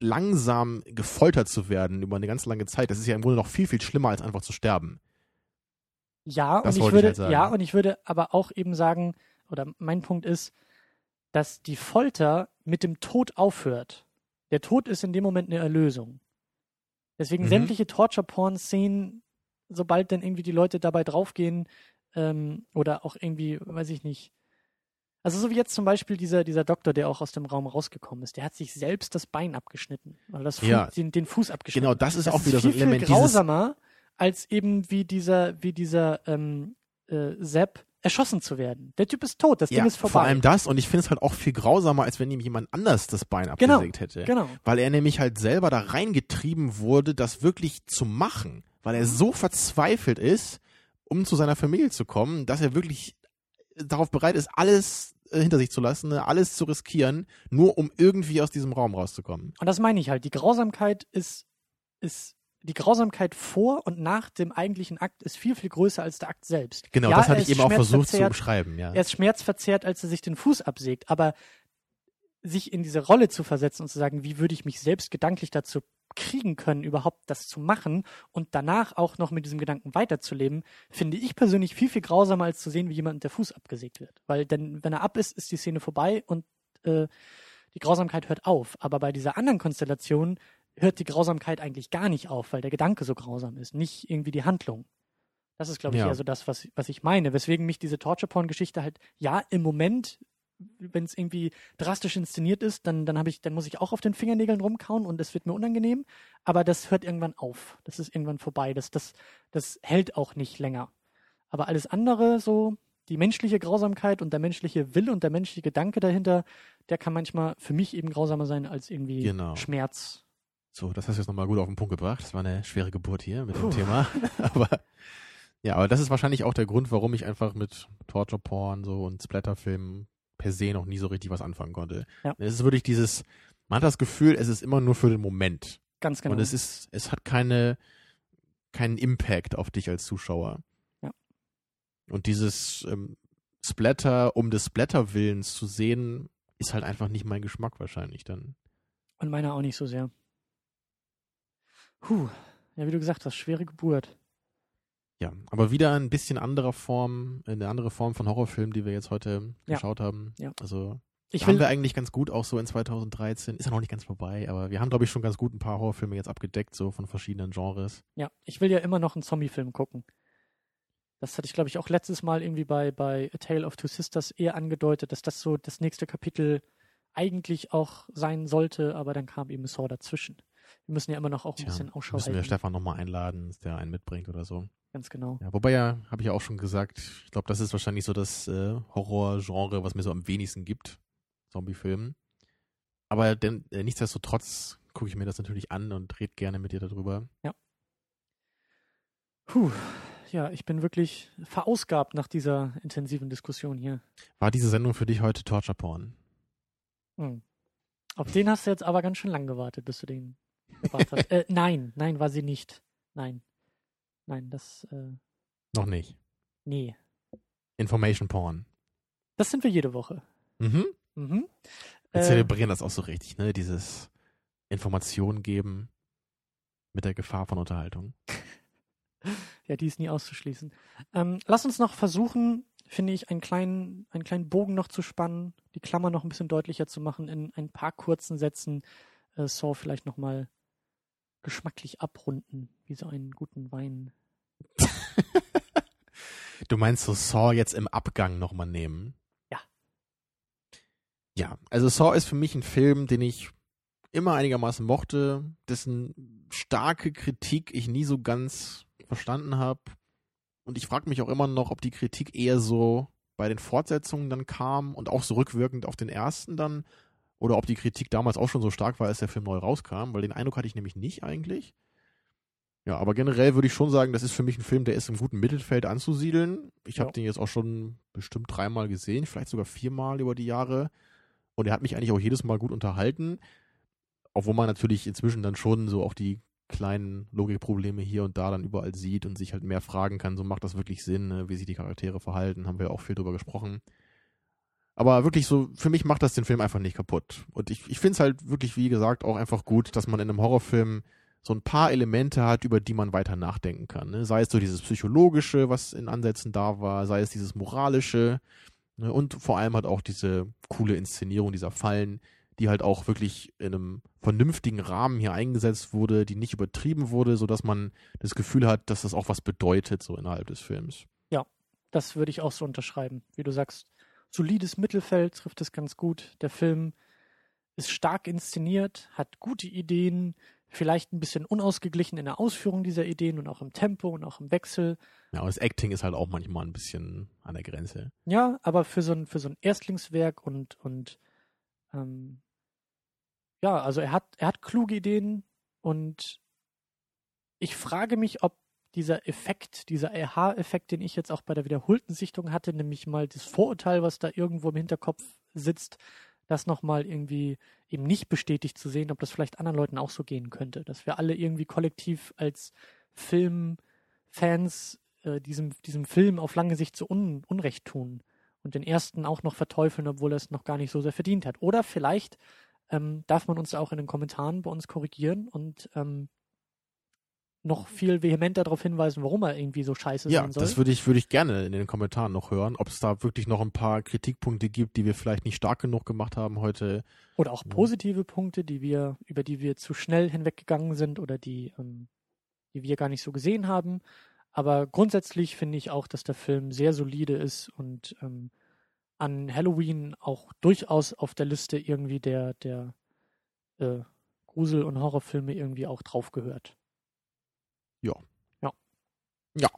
langsam gefoltert zu werden über eine ganz lange Zeit, das ist ja im Grunde noch viel, viel schlimmer, als einfach zu sterben. Ja, Das und ich wollte ich würde, halt ja, und ich würde aber auch eben sagen, oder mein Punkt ist, dass die Folter mit dem Tod aufhört. Der Tod ist in dem Moment eine Erlösung. Deswegen Mhm. sämtliche Torture-Porn-Szenen, sobald dann irgendwie die Leute dabei draufgehen, ähm, oder auch irgendwie, weiß ich nicht. Also so wie jetzt zum Beispiel dieser, dieser Doktor, der auch aus dem Raum rausgekommen ist, der hat sich selbst das Bein abgeschnitten, oder das Fu Ja. den, den Fuß abgeschnitten. Genau, das ist Das auch wieder so viel, ein Element viel grausamer, als eben wie dieser, wie dieser ähm, äh, Sepp erschossen zu werden. Der Typ ist tot, das ja, Ding ist vorbei. vor allem das und ich finde es halt auch viel grausamer, als wenn ihm jemand anders das Bein Genau, abgesägt hätte. Genau. weil er nämlich halt selber da reingetrieben wurde, das wirklich zu machen, weil er so verzweifelt ist, um zu seiner Familie zu kommen, dass er wirklich darauf bereit ist, alles hinter sich zu lassen, ne, alles zu riskieren, nur um irgendwie aus diesem Raum rauszukommen. Und das meine ich halt. Die Grausamkeit ist, ist, die Grausamkeit vor und nach dem eigentlichen Akt ist viel, viel größer als der Akt selbst. Genau, ja, das hatte ich eben auch versucht zu beschreiben, ja. Er ist schmerzverzerrt, als er sich den Fuß absägt, aber sich in diese Rolle zu versetzen und zu sagen, wie würde ich mich selbst gedanklich dazu kriegen können, überhaupt das zu machen und danach auch noch mit diesem Gedanken weiterzuleben, finde ich persönlich viel, viel grausamer, als zu sehen, wie jemand der Fuß abgesägt wird. Weil denn, wenn er ab ist, ist die Szene vorbei und äh, die Grausamkeit hört auf. Aber bei dieser anderen Konstellation hört die Grausamkeit eigentlich gar nicht auf, weil der Gedanke so grausam ist, nicht irgendwie die Handlung. Das ist, glaube ich, Ja. eher so das, was, was ich meine. Weswegen mich diese Torture-Porn-Geschichte halt, ja, im Moment, wenn es irgendwie drastisch inszeniert ist, dann, dann, hab ich, dann muss ich auch auf den Fingernägeln rumkauen und es wird mir unangenehm. Aber das hört irgendwann auf. Das ist irgendwann vorbei. Das, das, das hält auch nicht länger. Aber alles andere, so die menschliche Grausamkeit und der menschliche Wille und der menschliche Gedanke dahinter, der kann manchmal für mich eben grausamer sein als irgendwie Genau. Schmerz. So, das hast du jetzt nochmal gut auf den Punkt gebracht. Das war eine schwere Geburt hier mit Puh. dem Thema. [laughs] aber ja, aber das ist wahrscheinlich auch der Grund, warum ich einfach mit Torture Porn so und Splatterfilmen per se noch nie so richtig was anfangen konnte. Ja. Es ist wirklich dieses, man hat das Gefühl, es ist immer nur für den Moment. Ganz genau. Und es ist, es hat keine, keinen Impact auf dich als Zuschauer. Ja. Und dieses ähm, Splatter um des Splatter-Willens zu sehen, ist halt einfach nicht mein Geschmack wahrscheinlich dann. Und meiner auch nicht so sehr. Puh. Ja, wie du gesagt hast, schwere Geburt. Ja, aber wieder ein bisschen anderer Form, eine andere Form von Horrorfilm, die wir jetzt heute Ja. geschaut haben. Ja. Also Ich will, wir eigentlich ganz gut auch so in 2013. Ist ja noch nicht ganz vorbei, aber wir haben, glaube ich, schon ganz gut ein paar Horrorfilme jetzt abgedeckt, so von verschiedenen Genres. ja, ich will ja immer noch einen Zombie-Film gucken. Das hatte ich, glaube ich, auch letztes Mal irgendwie bei, bei A Tale of Two Sisters eher angedeutet, dass das so das nächste Kapitel eigentlich auch sein sollte, aber dann kam eben Saw dazwischen. Wir müssen ja immer noch auch ein Tja, bisschen Ausschau müssen wir halten. Stefan nochmal einladen, dass der einen mitbringt oder so. Ganz genau. Ja, wobei ja, habe ich ja auch schon gesagt, ich glaube, das ist wahrscheinlich so das äh, Horrorgenre, was mir so am wenigsten gibt. Zombiefilmen. Aber denn, äh, nichtsdestotrotz gucke ich mir das natürlich an und rede gerne mit dir darüber. Puh. Ja, ich bin wirklich verausgabt nach dieser intensiven Diskussion hier. War diese Sendung für dich heute Torture Porn? Hm. Auf den hast du jetzt aber ganz schön lang gewartet, bis du den gebracht hast. [laughs] äh, nein, nein, war sie nicht. Nein. Nein, das, äh, Noch nicht. nee. Information Porn. Das sind wir jede Woche. Mhm. Mhm. Wir Äh, zelebrieren das auch so richtig, ne? Dieses Informationen geben mit der Gefahr von Unterhaltung. [laughs] ja, die ist nie auszuschließen. Ähm, lass uns noch versuchen, finde ich, einen kleinen, einen kleinen Bogen noch zu spannen, die Klammer noch ein bisschen deutlicher zu machen, in ein paar kurzen Sätzen äh, Saw vielleicht nochmal geschmacklich abrunden, wie so einen guten Wein. [laughs] Du meinst so Saw jetzt im Abgang nochmal nehmen? Ja. Ja, also Saw ist für mich ein Film, den ich immer einigermaßen mochte, dessen starke Kritik ich nie so ganz verstanden habe. Und ich frage mich auch immer noch, ob die Kritik eher so bei den Fortsetzungen dann kam und auch so rückwirkend auf den ersten dann, oder ob die Kritik damals auch schon so stark war, als der Film neu rauskam, weil den Eindruck hatte ich nämlich nicht eigentlich. Ja, aber generell würde ich schon sagen, das ist für mich ein Film, der ist im guten Mittelfeld anzusiedeln. Ich habe Ja. den jetzt auch schon bestimmt dreimal gesehen, vielleicht sogar viermal über die Jahre. Und er hat mich eigentlich auch jedes Mal gut unterhalten. Obwohl man natürlich inzwischen dann schon so auch die kleinen Logikprobleme hier und da dann überall sieht und sich halt mehr fragen kann, so macht das wirklich Sinn, ne? wie sich die Charaktere verhalten, haben wir auch viel drüber gesprochen. Aber wirklich so, für mich macht das den Film einfach nicht kaputt. Und ich, ich finde es halt wirklich, wie gesagt, auch einfach gut, dass man in einem Horrorfilm so ein paar Elemente hat, über die man weiter nachdenken kann. Ne? Sei es so dieses Psychologische, was in Ansätzen da war, sei es dieses Moralische ne? und vor allem halt auch diese coole Inszenierung dieser Fallen, die halt auch wirklich in einem vernünftigen Rahmen hier eingesetzt wurde, die nicht übertrieben wurde, sodass man das Gefühl hat, dass das auch was bedeutet, so innerhalb des Films. Das würde ich auch so unterschreiben. Wie du sagst, solides Mittelfeld trifft es ganz gut. Der Film ist stark inszeniert, hat gute Ideen, vielleicht ein bisschen unausgeglichen in der Ausführung dieser Ideen und auch im Tempo und auch im Wechsel. Ja, und das Acting ist halt auch manchmal ein bisschen an der Grenze. Ja, aber für so ein, für so ein Erstlingswerk und, und ähm, ja, also er hat, er hat kluge Ideen und ich frage mich, ob dieser Effekt, dieser RH-Effekt, den ich jetzt auch bei der wiederholten Sichtung hatte, nämlich mal das Vorurteil, was da irgendwo im Hinterkopf sitzt, das nochmal irgendwie eben nicht bestätigt zu sehen, ob das vielleicht anderen Leuten auch so gehen könnte, dass wir alle irgendwie kollektiv als Filmfans äh, diesem, diesem Film auf lange Sicht so un, Unrecht tun und den ersten auch noch verteufeln, obwohl er es noch gar nicht so sehr verdient hat. Oder vielleicht ähm, darf man uns auch in den Kommentaren bei uns korrigieren und ähm, noch viel vehementer darauf hinweisen, warum er irgendwie so scheiße Ja, sein soll. das würde ich, würde ich gerne in den Kommentaren noch hören, ob es da wirklich noch ein paar Kritikpunkte gibt, die wir vielleicht nicht stark genug gemacht haben heute. Oder auch Ja. positive Punkte, die wir, über die wir zu schnell hinweggegangen sind oder die, ähm, die wir gar nicht so gesehen haben. Aber grundsätzlich finde ich auch, dass der Film sehr solide ist und ähm, an Halloween auch durchaus auf der Liste irgendwie der, der äh, Grusel- und Horrorfilme irgendwie auch drauf gehört. Ja. Ja. Ja.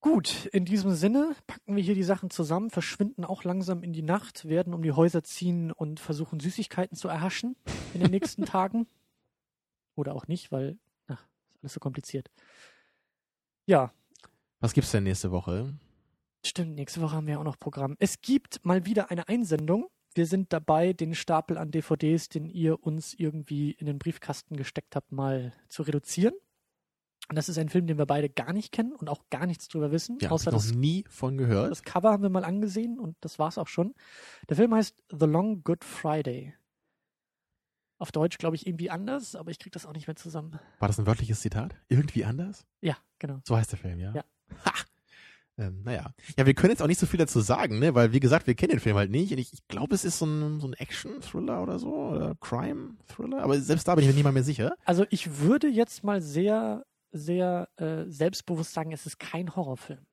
Gut, in diesem Sinne packen wir hier die Sachen zusammen, verschwinden auch langsam in die Nacht, werden um die Häuser ziehen und versuchen Süßigkeiten zu erhaschen in den nächsten [laughs] Tagen. Oder auch nicht, weil, ach, ist alles so kompliziert. Ja, Was gibt's denn nächste Woche? stimmt, nächste Woche haben wir auch noch Programm. Es gibt mal wieder eine Einsendung. Wir sind dabei, den Stapel an DVDs, den ihr uns irgendwie in den Briefkasten gesteckt habt, mal zu reduzieren. Und das ist ein Film, den wir beide gar nicht kennen und auch gar nichts drüber wissen, Ja, außer ich noch das nie von gehört. Das Cover haben wir mal angesehen und das war's auch schon. Der Film heißt The Long Good Friday. Auf Deutsch glaube ich irgendwie anders, aber ich kriege das auch nicht mehr zusammen. War das ein wörtliches Zitat? Irgendwie anders? Ja, genau. So heißt der Film, ja? Ja. Ha! Ähm, naja. Ja, wir können jetzt auch nicht so viel dazu sagen, ne? Weil, wie gesagt, wir kennen den Film halt nicht. Und ich, ich glaube, es ist so ein, so ein Action-Thriller oder so. Oder Crime-Thriller. Aber selbst da bin ich mir nicht mal mehr sicher. Also ich würde jetzt mal sehr, sehr äh, selbstbewusst sagen, es ist kein Horrorfilm.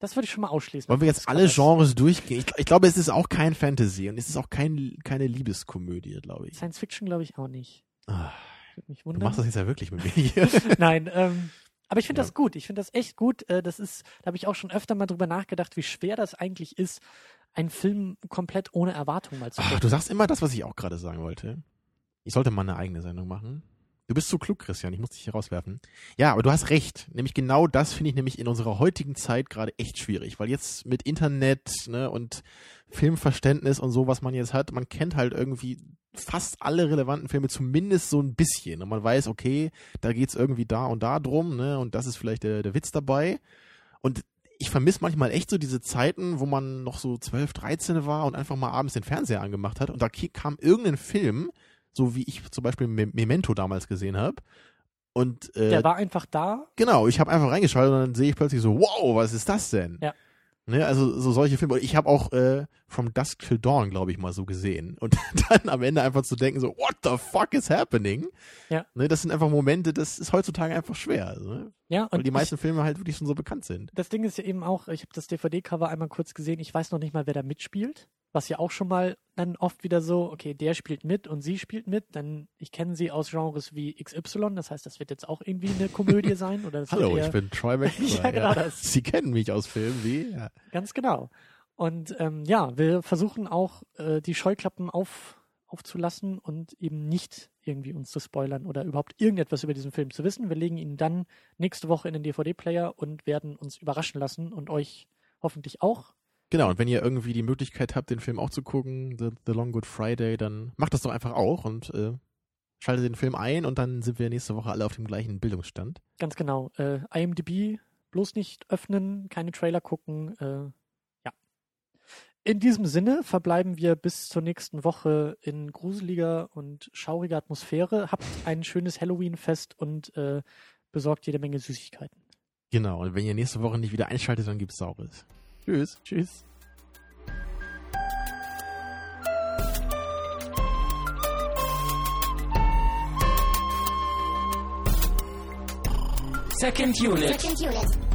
Das würde ich schon mal ausschließen. Wollen wir jetzt alle. Genres durchgehen? Ich, ich glaube, es ist auch kein Fantasy und es ist auch kein, keine Liebeskomödie, glaube ich. Science Fiction glaube ich auch nicht. Ah, du machst das jetzt ja wirklich mit mir hier. [laughs] Nein, ähm, aber ich finde Ja. das gut. Ich finde das echt gut. Äh, das ist, da habe ich auch schon öfter mal drüber nachgedacht, wie schwer das eigentlich ist, einen Film komplett ohne Erwartung mal zu Ach, gucken. du sagst immer das, was ich auch gerade sagen wollte. Ich sollte mal eine eigene Sendung machen. Du bist so klug, Christian. Ich muss dich hier rauswerfen. Ja, aber du hast recht. Nämlich genau das finde ich nämlich in unserer heutigen Zeit gerade echt schwierig. Weil jetzt mit Internet ne, und Filmverständnis und so, was man jetzt hat, man kennt halt irgendwie fast alle relevanten Filme zumindest so ein bisschen. Und man weiß, okay, da geht's irgendwie da und da drum, ne? Und das ist vielleicht der, der Witz dabei. Und ich vermisse manchmal echt so diese Zeiten, wo man noch so 12, 13 war und einfach mal abends den Fernseher angemacht hat und da kam irgendein Film, so wie ich zum Beispiel Me- Memento damals gesehen habe. Und äh, Der war einfach da. genau, ich habe einfach reingeschaltet und dann sehe ich plötzlich so, wow, was ist das denn? Ja. Ne, also so solche Filme. Ich habe auch äh, From Dusk Till Dawn, glaube ich, mal so gesehen. Und [laughs] dann am Ende einfach zu denken, so, what the fuck is happening? Ja. Ne, das sind einfach Momente, das ist heutzutage einfach schwer. Ne? Ja, Weil und die meisten ich, Filme halt wirklich schon so bekannt sind. das Ding ist ja eben auch, ich habe das DVD-Cover einmal kurz gesehen, ich weiß noch nicht mal, wer da mitspielt. Was ja auch schon mal dann oft wieder so, okay, der spielt mit und sie spielt mit, dann ich kenne sie aus Genres wie XY, das heißt, das wird jetzt auch irgendwie eine Komödie [laughs] sein oder das Hallo, eher, ich bin Troy [laughs] McClure. Ja, genau das. Sie kennen mich aus Filmen wie. Ja. Ganz genau. Und ähm, ja, wir versuchen auch äh, die Scheuklappen auf, aufzulassen und eben nicht irgendwie uns zu spoilern oder überhaupt irgendetwas über diesen Film zu wissen. Wir legen ihn dann nächste Woche in den DVD-Player und werden uns überraschen lassen und euch hoffentlich auch. Genau, und wenn ihr irgendwie die Möglichkeit habt, den Film auch zu gucken, The, The Long Good Friday, dann macht das doch einfach auch und äh, schaltet den Film ein und dann sind wir nächste Woche alle auf dem gleichen Bildungsstand. Ganz genau. Äh, IMDb bloß nicht öffnen, keine Trailer gucken. Äh, ja. In diesem Sinne verbleiben wir bis zur nächsten Woche in gruseliger und schauriger Atmosphäre. Habt ein schönes Halloween-Fest und äh, besorgt jede Menge Süßigkeiten. Genau, und wenn ihr nächste Woche nicht wieder einschaltet, dann gibt's Saures. Tschüss. Tschüss. Second unit. Second unit.